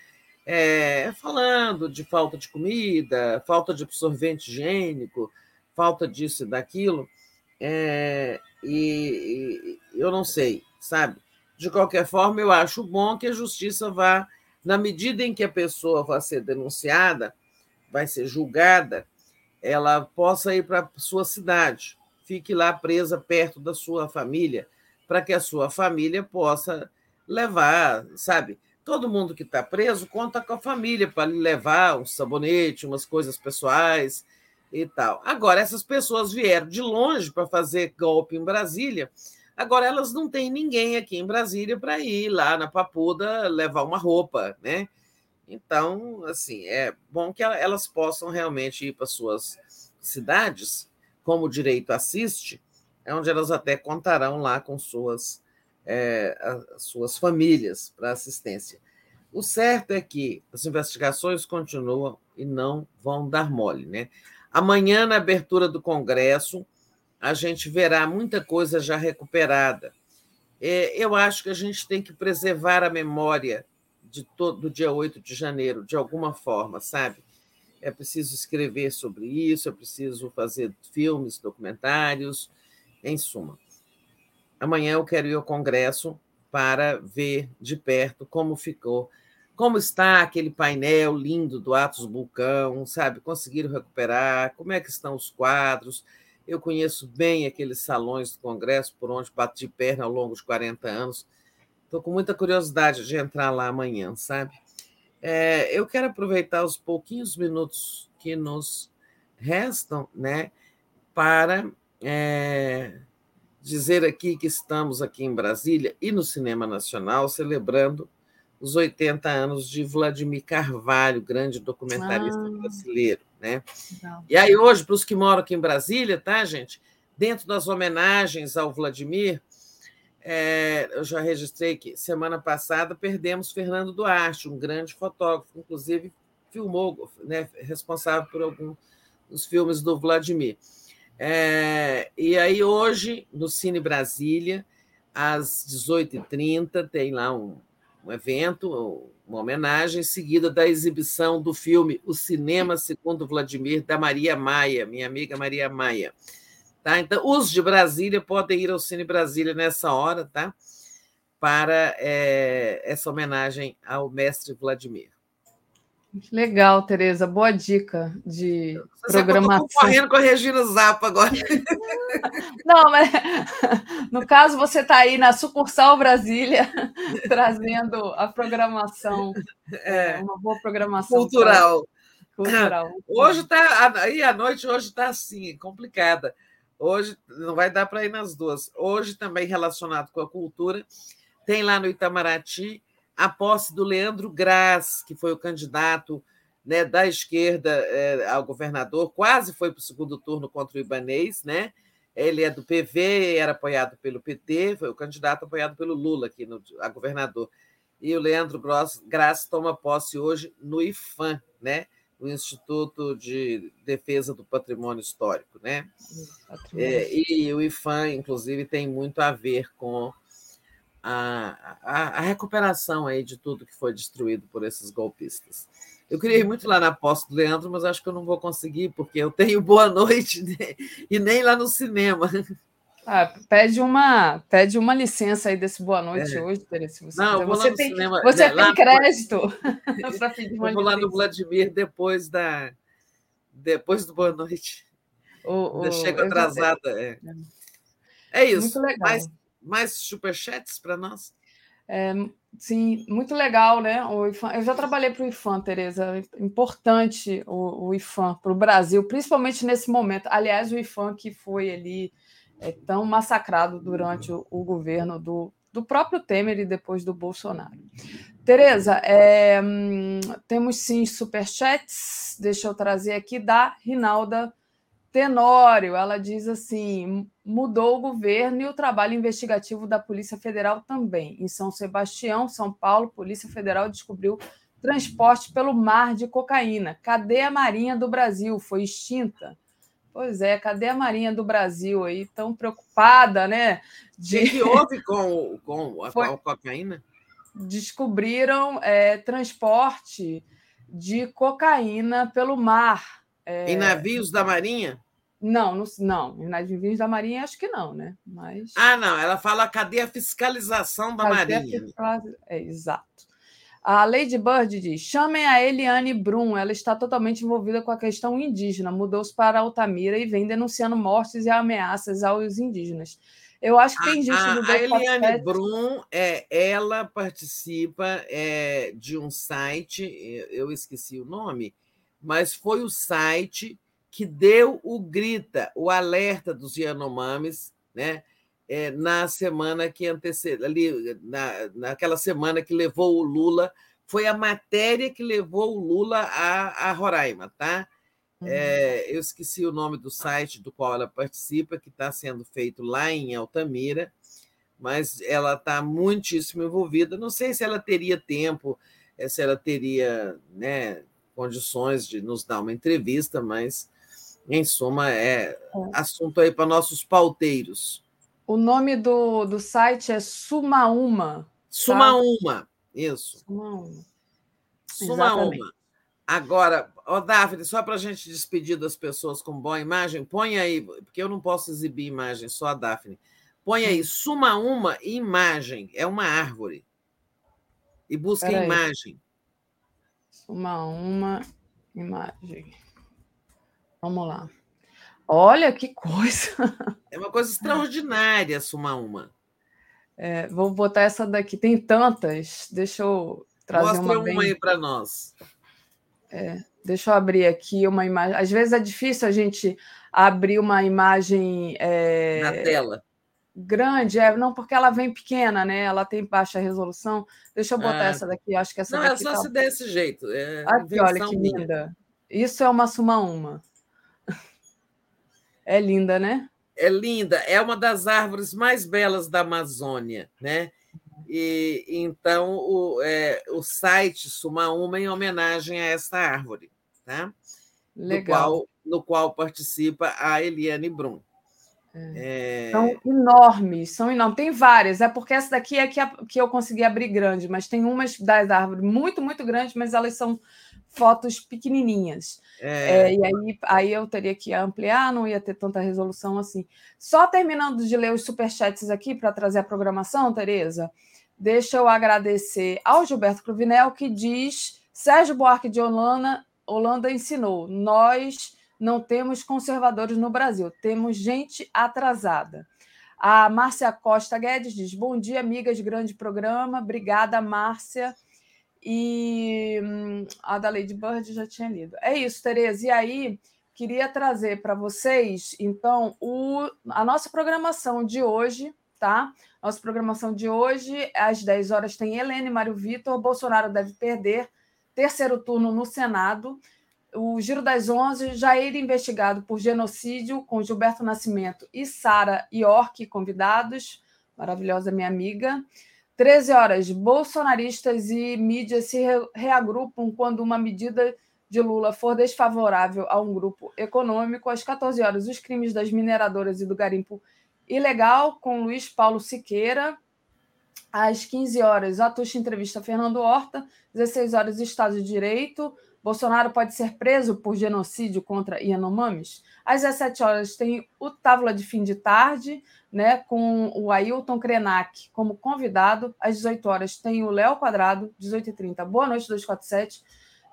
É, falando de falta de comida, falta de absorvente higiênico, falta disso e daquilo. É, e, e eu não sei, sabe? De qualquer forma, eu acho bom que a justiça vá, na medida em que a pessoa vai ser denunciada, vai ser julgada, ela possa ir para sua cidade, fique lá presa perto da sua família, para que a sua família possa levar, sabe? Todo mundo que está preso conta com a família para levar um sabonete, umas coisas pessoais, e tal. Agora, essas pessoas vieram de longe para fazer golpe em Brasília. Agora, elas não têm ninguém aqui em Brasília para ir lá na Papuda levar uma roupa, né? Então, assim, é bom que elas possam realmente ir para suas cidades, como o direito assiste, é onde elas até contarão lá com suas, é, suas famílias para assistência. O certo é que as investigações continuam e não vão dar mole. Né? Amanhã, na abertura do Congresso, a gente verá muita coisa já recuperada. É, eu acho que a gente tem que preservar a memória de todo, do dia 8 de janeiro, de alguma forma, sabe? É preciso escrever sobre isso, é preciso fazer filmes, documentários, em suma. Amanhã eu quero ir ao Congresso para ver de perto como ficou, como está aquele painel lindo do Atos Bulcão, sabe? Conseguiram recuperar, como é que estão os quadros. Eu conheço bem aqueles salões do Congresso por onde bati perna ao longo de 40 anos. Estou com muita curiosidade de entrar lá amanhã, sabe? É, eu quero aproveitar os pouquinhos minutos que nos restam, né, para é, dizer aqui que estamos aqui em Brasília e no Cinema Nacional celebrando os 80 anos de Vladimir Carvalho, grande documentarista ah, brasileiro, né? Legal. E aí hoje, para os que moram aqui em Brasília, tá, gente? Dentro das homenagens ao Vladimir, é, eu já registrei que semana passada perdemos Fernando Duarte, um grande fotógrafo, inclusive filmou, né, responsável por alguns dos filmes do Vladimir. É, e aí, hoje, no Cine Brasília, às 18h30, tem lá um, um evento, uma homenagem, seguida da exibição do filme O Cinema Segundo Vladimir, da Maria Maia, minha amiga Maria Maia. Tá? Então, os de Brasília podem ir ao Cine Brasília nessa hora, tá? Para é, essa homenagem ao mestre Vladimir. Legal, Tereza. Boa dica de Você programação. Estou correndo com a Regina Zappa agora. (laughs) Não, mas (laughs) no caso você está aí na sucursal Brasília (laughs) trazendo a programação, é, uma boa programação cultural. cultural. Hoje está aí a noite hoje está assim complicada. Hoje não vai dar para ir nas duas. Hoje também relacionado com a cultura tem lá no Itamaraty a posse do Leandro Graz, que foi o candidato né, da esquerda é, ao governador, quase foi para o segundo turno contra o Ibanês, né? Ele é do PV, era apoiado pelo PT, foi o candidato apoiado pelo Lula aqui no, a governador. E o Leandro Graz toma posse hoje no IFAM, né? o Instituto de Defesa do Patrimônio Histórico, né? É, e o IFAM, inclusive, tem muito a ver com a, a, a, recuperação aí de tudo que foi destruído por esses golpistas. Eu queria ir muito lá na posse do Leandro, mas acho que eu não vou conseguir, porque eu tenho boa noite e nem lá no cinema. Ah, pede uma pede uma licença aí desse boa noite é. hoje, Teresa. Você não, vou você lá tem, cinema, você né, tem crédito para pedir uma eu vou licença. lá no (laughs) Vladimir depois da depois do boa noite. O, o, Chega atrasada. É. é isso. Muito legal. Mas mais superchats para nós? É, sim, muito legal, né? IFAM, eu já trabalhei para o IFAM, Tereza. Importante o, o IFAM para o Brasil, principalmente nesse momento. Aliás, o IFAM que foi ali é, tão massacrado durante o, o governo do, do próprio Temer e depois do Bolsonaro. Tereza, é, hum, temos sim superchats. Deixa eu trazer aqui da Rinalda Tenório, ela diz assim: mudou o governo e o trabalho investigativo da Polícia Federal também. Em São Sebastião, São Paulo, Polícia Federal descobriu transporte pelo mar de cocaína. Cadê a Marinha do Brasil? Foi extinta. Pois é, cadê a Marinha do Brasil aí? Tão preocupada, né? De... O que houve com, com a, Foi... cocaína? Descobriram é, transporte de cocaína pelo mar é... Em navios da Marinha? Não, não, não, em navios da Marinha acho que não, né? Mas... Ah, não, ela fala cadê a fiscalização da cadê Marinha? É, exato. A Lady Bird diz: chamem a Eliane Brum, ela está totalmente envolvida com a questão indígena, mudou-se para Altamira e vem denunciando mortes e ameaças aos indígenas. Eu acho que tem gente a, do A Eliane Brum, é, ela participa é, de um site, eu esqueci o nome, mas foi o site que deu o grita, o alerta dos Yanomamis, né? É, na semana que antecedeu, ali, na, naquela semana que levou o Lula foi a matéria que levou o Lula a, a Roraima, tá? É, eu esqueci o nome do site do qual ela participa, que está sendo feito lá em Altamira, mas ela está muitíssimo envolvida. Não sei se ela teria tempo, eh, se ela teria né, condições de nos dar uma entrevista, mas, em suma, é, é. assunto aí para nossos pauteiros. O nome do, do site é Sumaúma. Tá? Sumaúma, isso. Sumaúma. Sumaúma. Agora, ó, Daphne, só para a gente despedir das pessoas com boa imagem, põe aí, porque eu não posso exibir imagem, só a Daphne. Põe aí, suma uma imagem, é uma árvore. E busca Pera imagem. Aí. Suma uma imagem. Vamos lá. Olha que coisa! É uma coisa extraordinária, suma uma. É, vou botar essa daqui. Tem tantas. Deixa eu trazer Mostra uma. uma bem... aí para nós. É, deixa eu abrir aqui uma imagem. Às vezes é difícil a gente abrir uma imagem. É... Na tela. Grande, é, não, porque ela vem pequena, né? Ela tem baixa resolução. Deixa eu botar ah. essa daqui, acho que essa Não, é só tá... se desse jeito. É aqui, olha que minha. linda. Isso é uma suma uma. É linda, né? É linda, é uma das árvores mais belas da Amazônia, né? E então o, é, o site Suma Uma em homenagem a essa árvore, tá? Legal. No qual, no qual participa a Eliane Brum. É... São enormes, são enormes. Tem várias, é porque essa daqui é que, a, que eu consegui abrir grande, mas tem umas das árvores muito, muito grandes, mas elas são fotos pequenininhas. É... É, e aí, aí eu teria que ampliar, não ia ter tanta resolução assim. Só terminando de ler os superchats aqui para trazer a programação, Tereza, Deixa eu agradecer ao Gilberto Cruvinel, que diz: Sérgio Buarque de Holanda, Holanda ensinou, nós não temos conservadores no Brasil, temos gente atrasada. A Márcia Costa Guedes diz: Bom dia, amigas, grande programa. Obrigada, Márcia. E hum, a da Lady Bird já tinha lido. É isso, Tereza. E aí, queria trazer para vocês, então, o, a nossa programação de hoje, tá? Nossa programação de hoje, às 10 horas, tem Helene Mário Vitor. Bolsonaro deve perder. Terceiro turno no Senado. O Giro das Onze, Jair investigado por genocídio, com Gilberto Nascimento e Sara York convidados. Maravilhosa minha amiga. 13 horas, bolsonaristas e mídias se reagrupam quando uma medida de Lula for desfavorável a um grupo econômico. Às 14 horas, os crimes das mineradoras e do garimpo Ilegal, com Luiz Paulo Siqueira. Às 15 horas, a Tuxa entrevista Fernando Horta. 16 horas, Estado de Direito. Bolsonaro pode ser preso por genocídio contra Yanomamis. Às 17 horas, tem o Távola de Fim de Tarde, né, com o Ailton Krenak como convidado. Às 18 horas, tem o Léo Quadrado, 18h30. Boa noite, 247.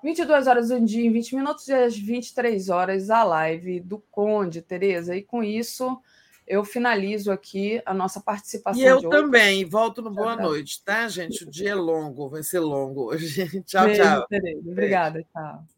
22 horas um dia em 20 minutos e às 23 horas a live do Conde, Tereza. E com isso, eu finalizo aqui a nossa participação. E eu também, volto no Boa Noite, tá, gente? O dia é longo, vai ser longo hoje. (laughs) Tchau, Beijo, tchau. Tereza. Obrigada, tchau.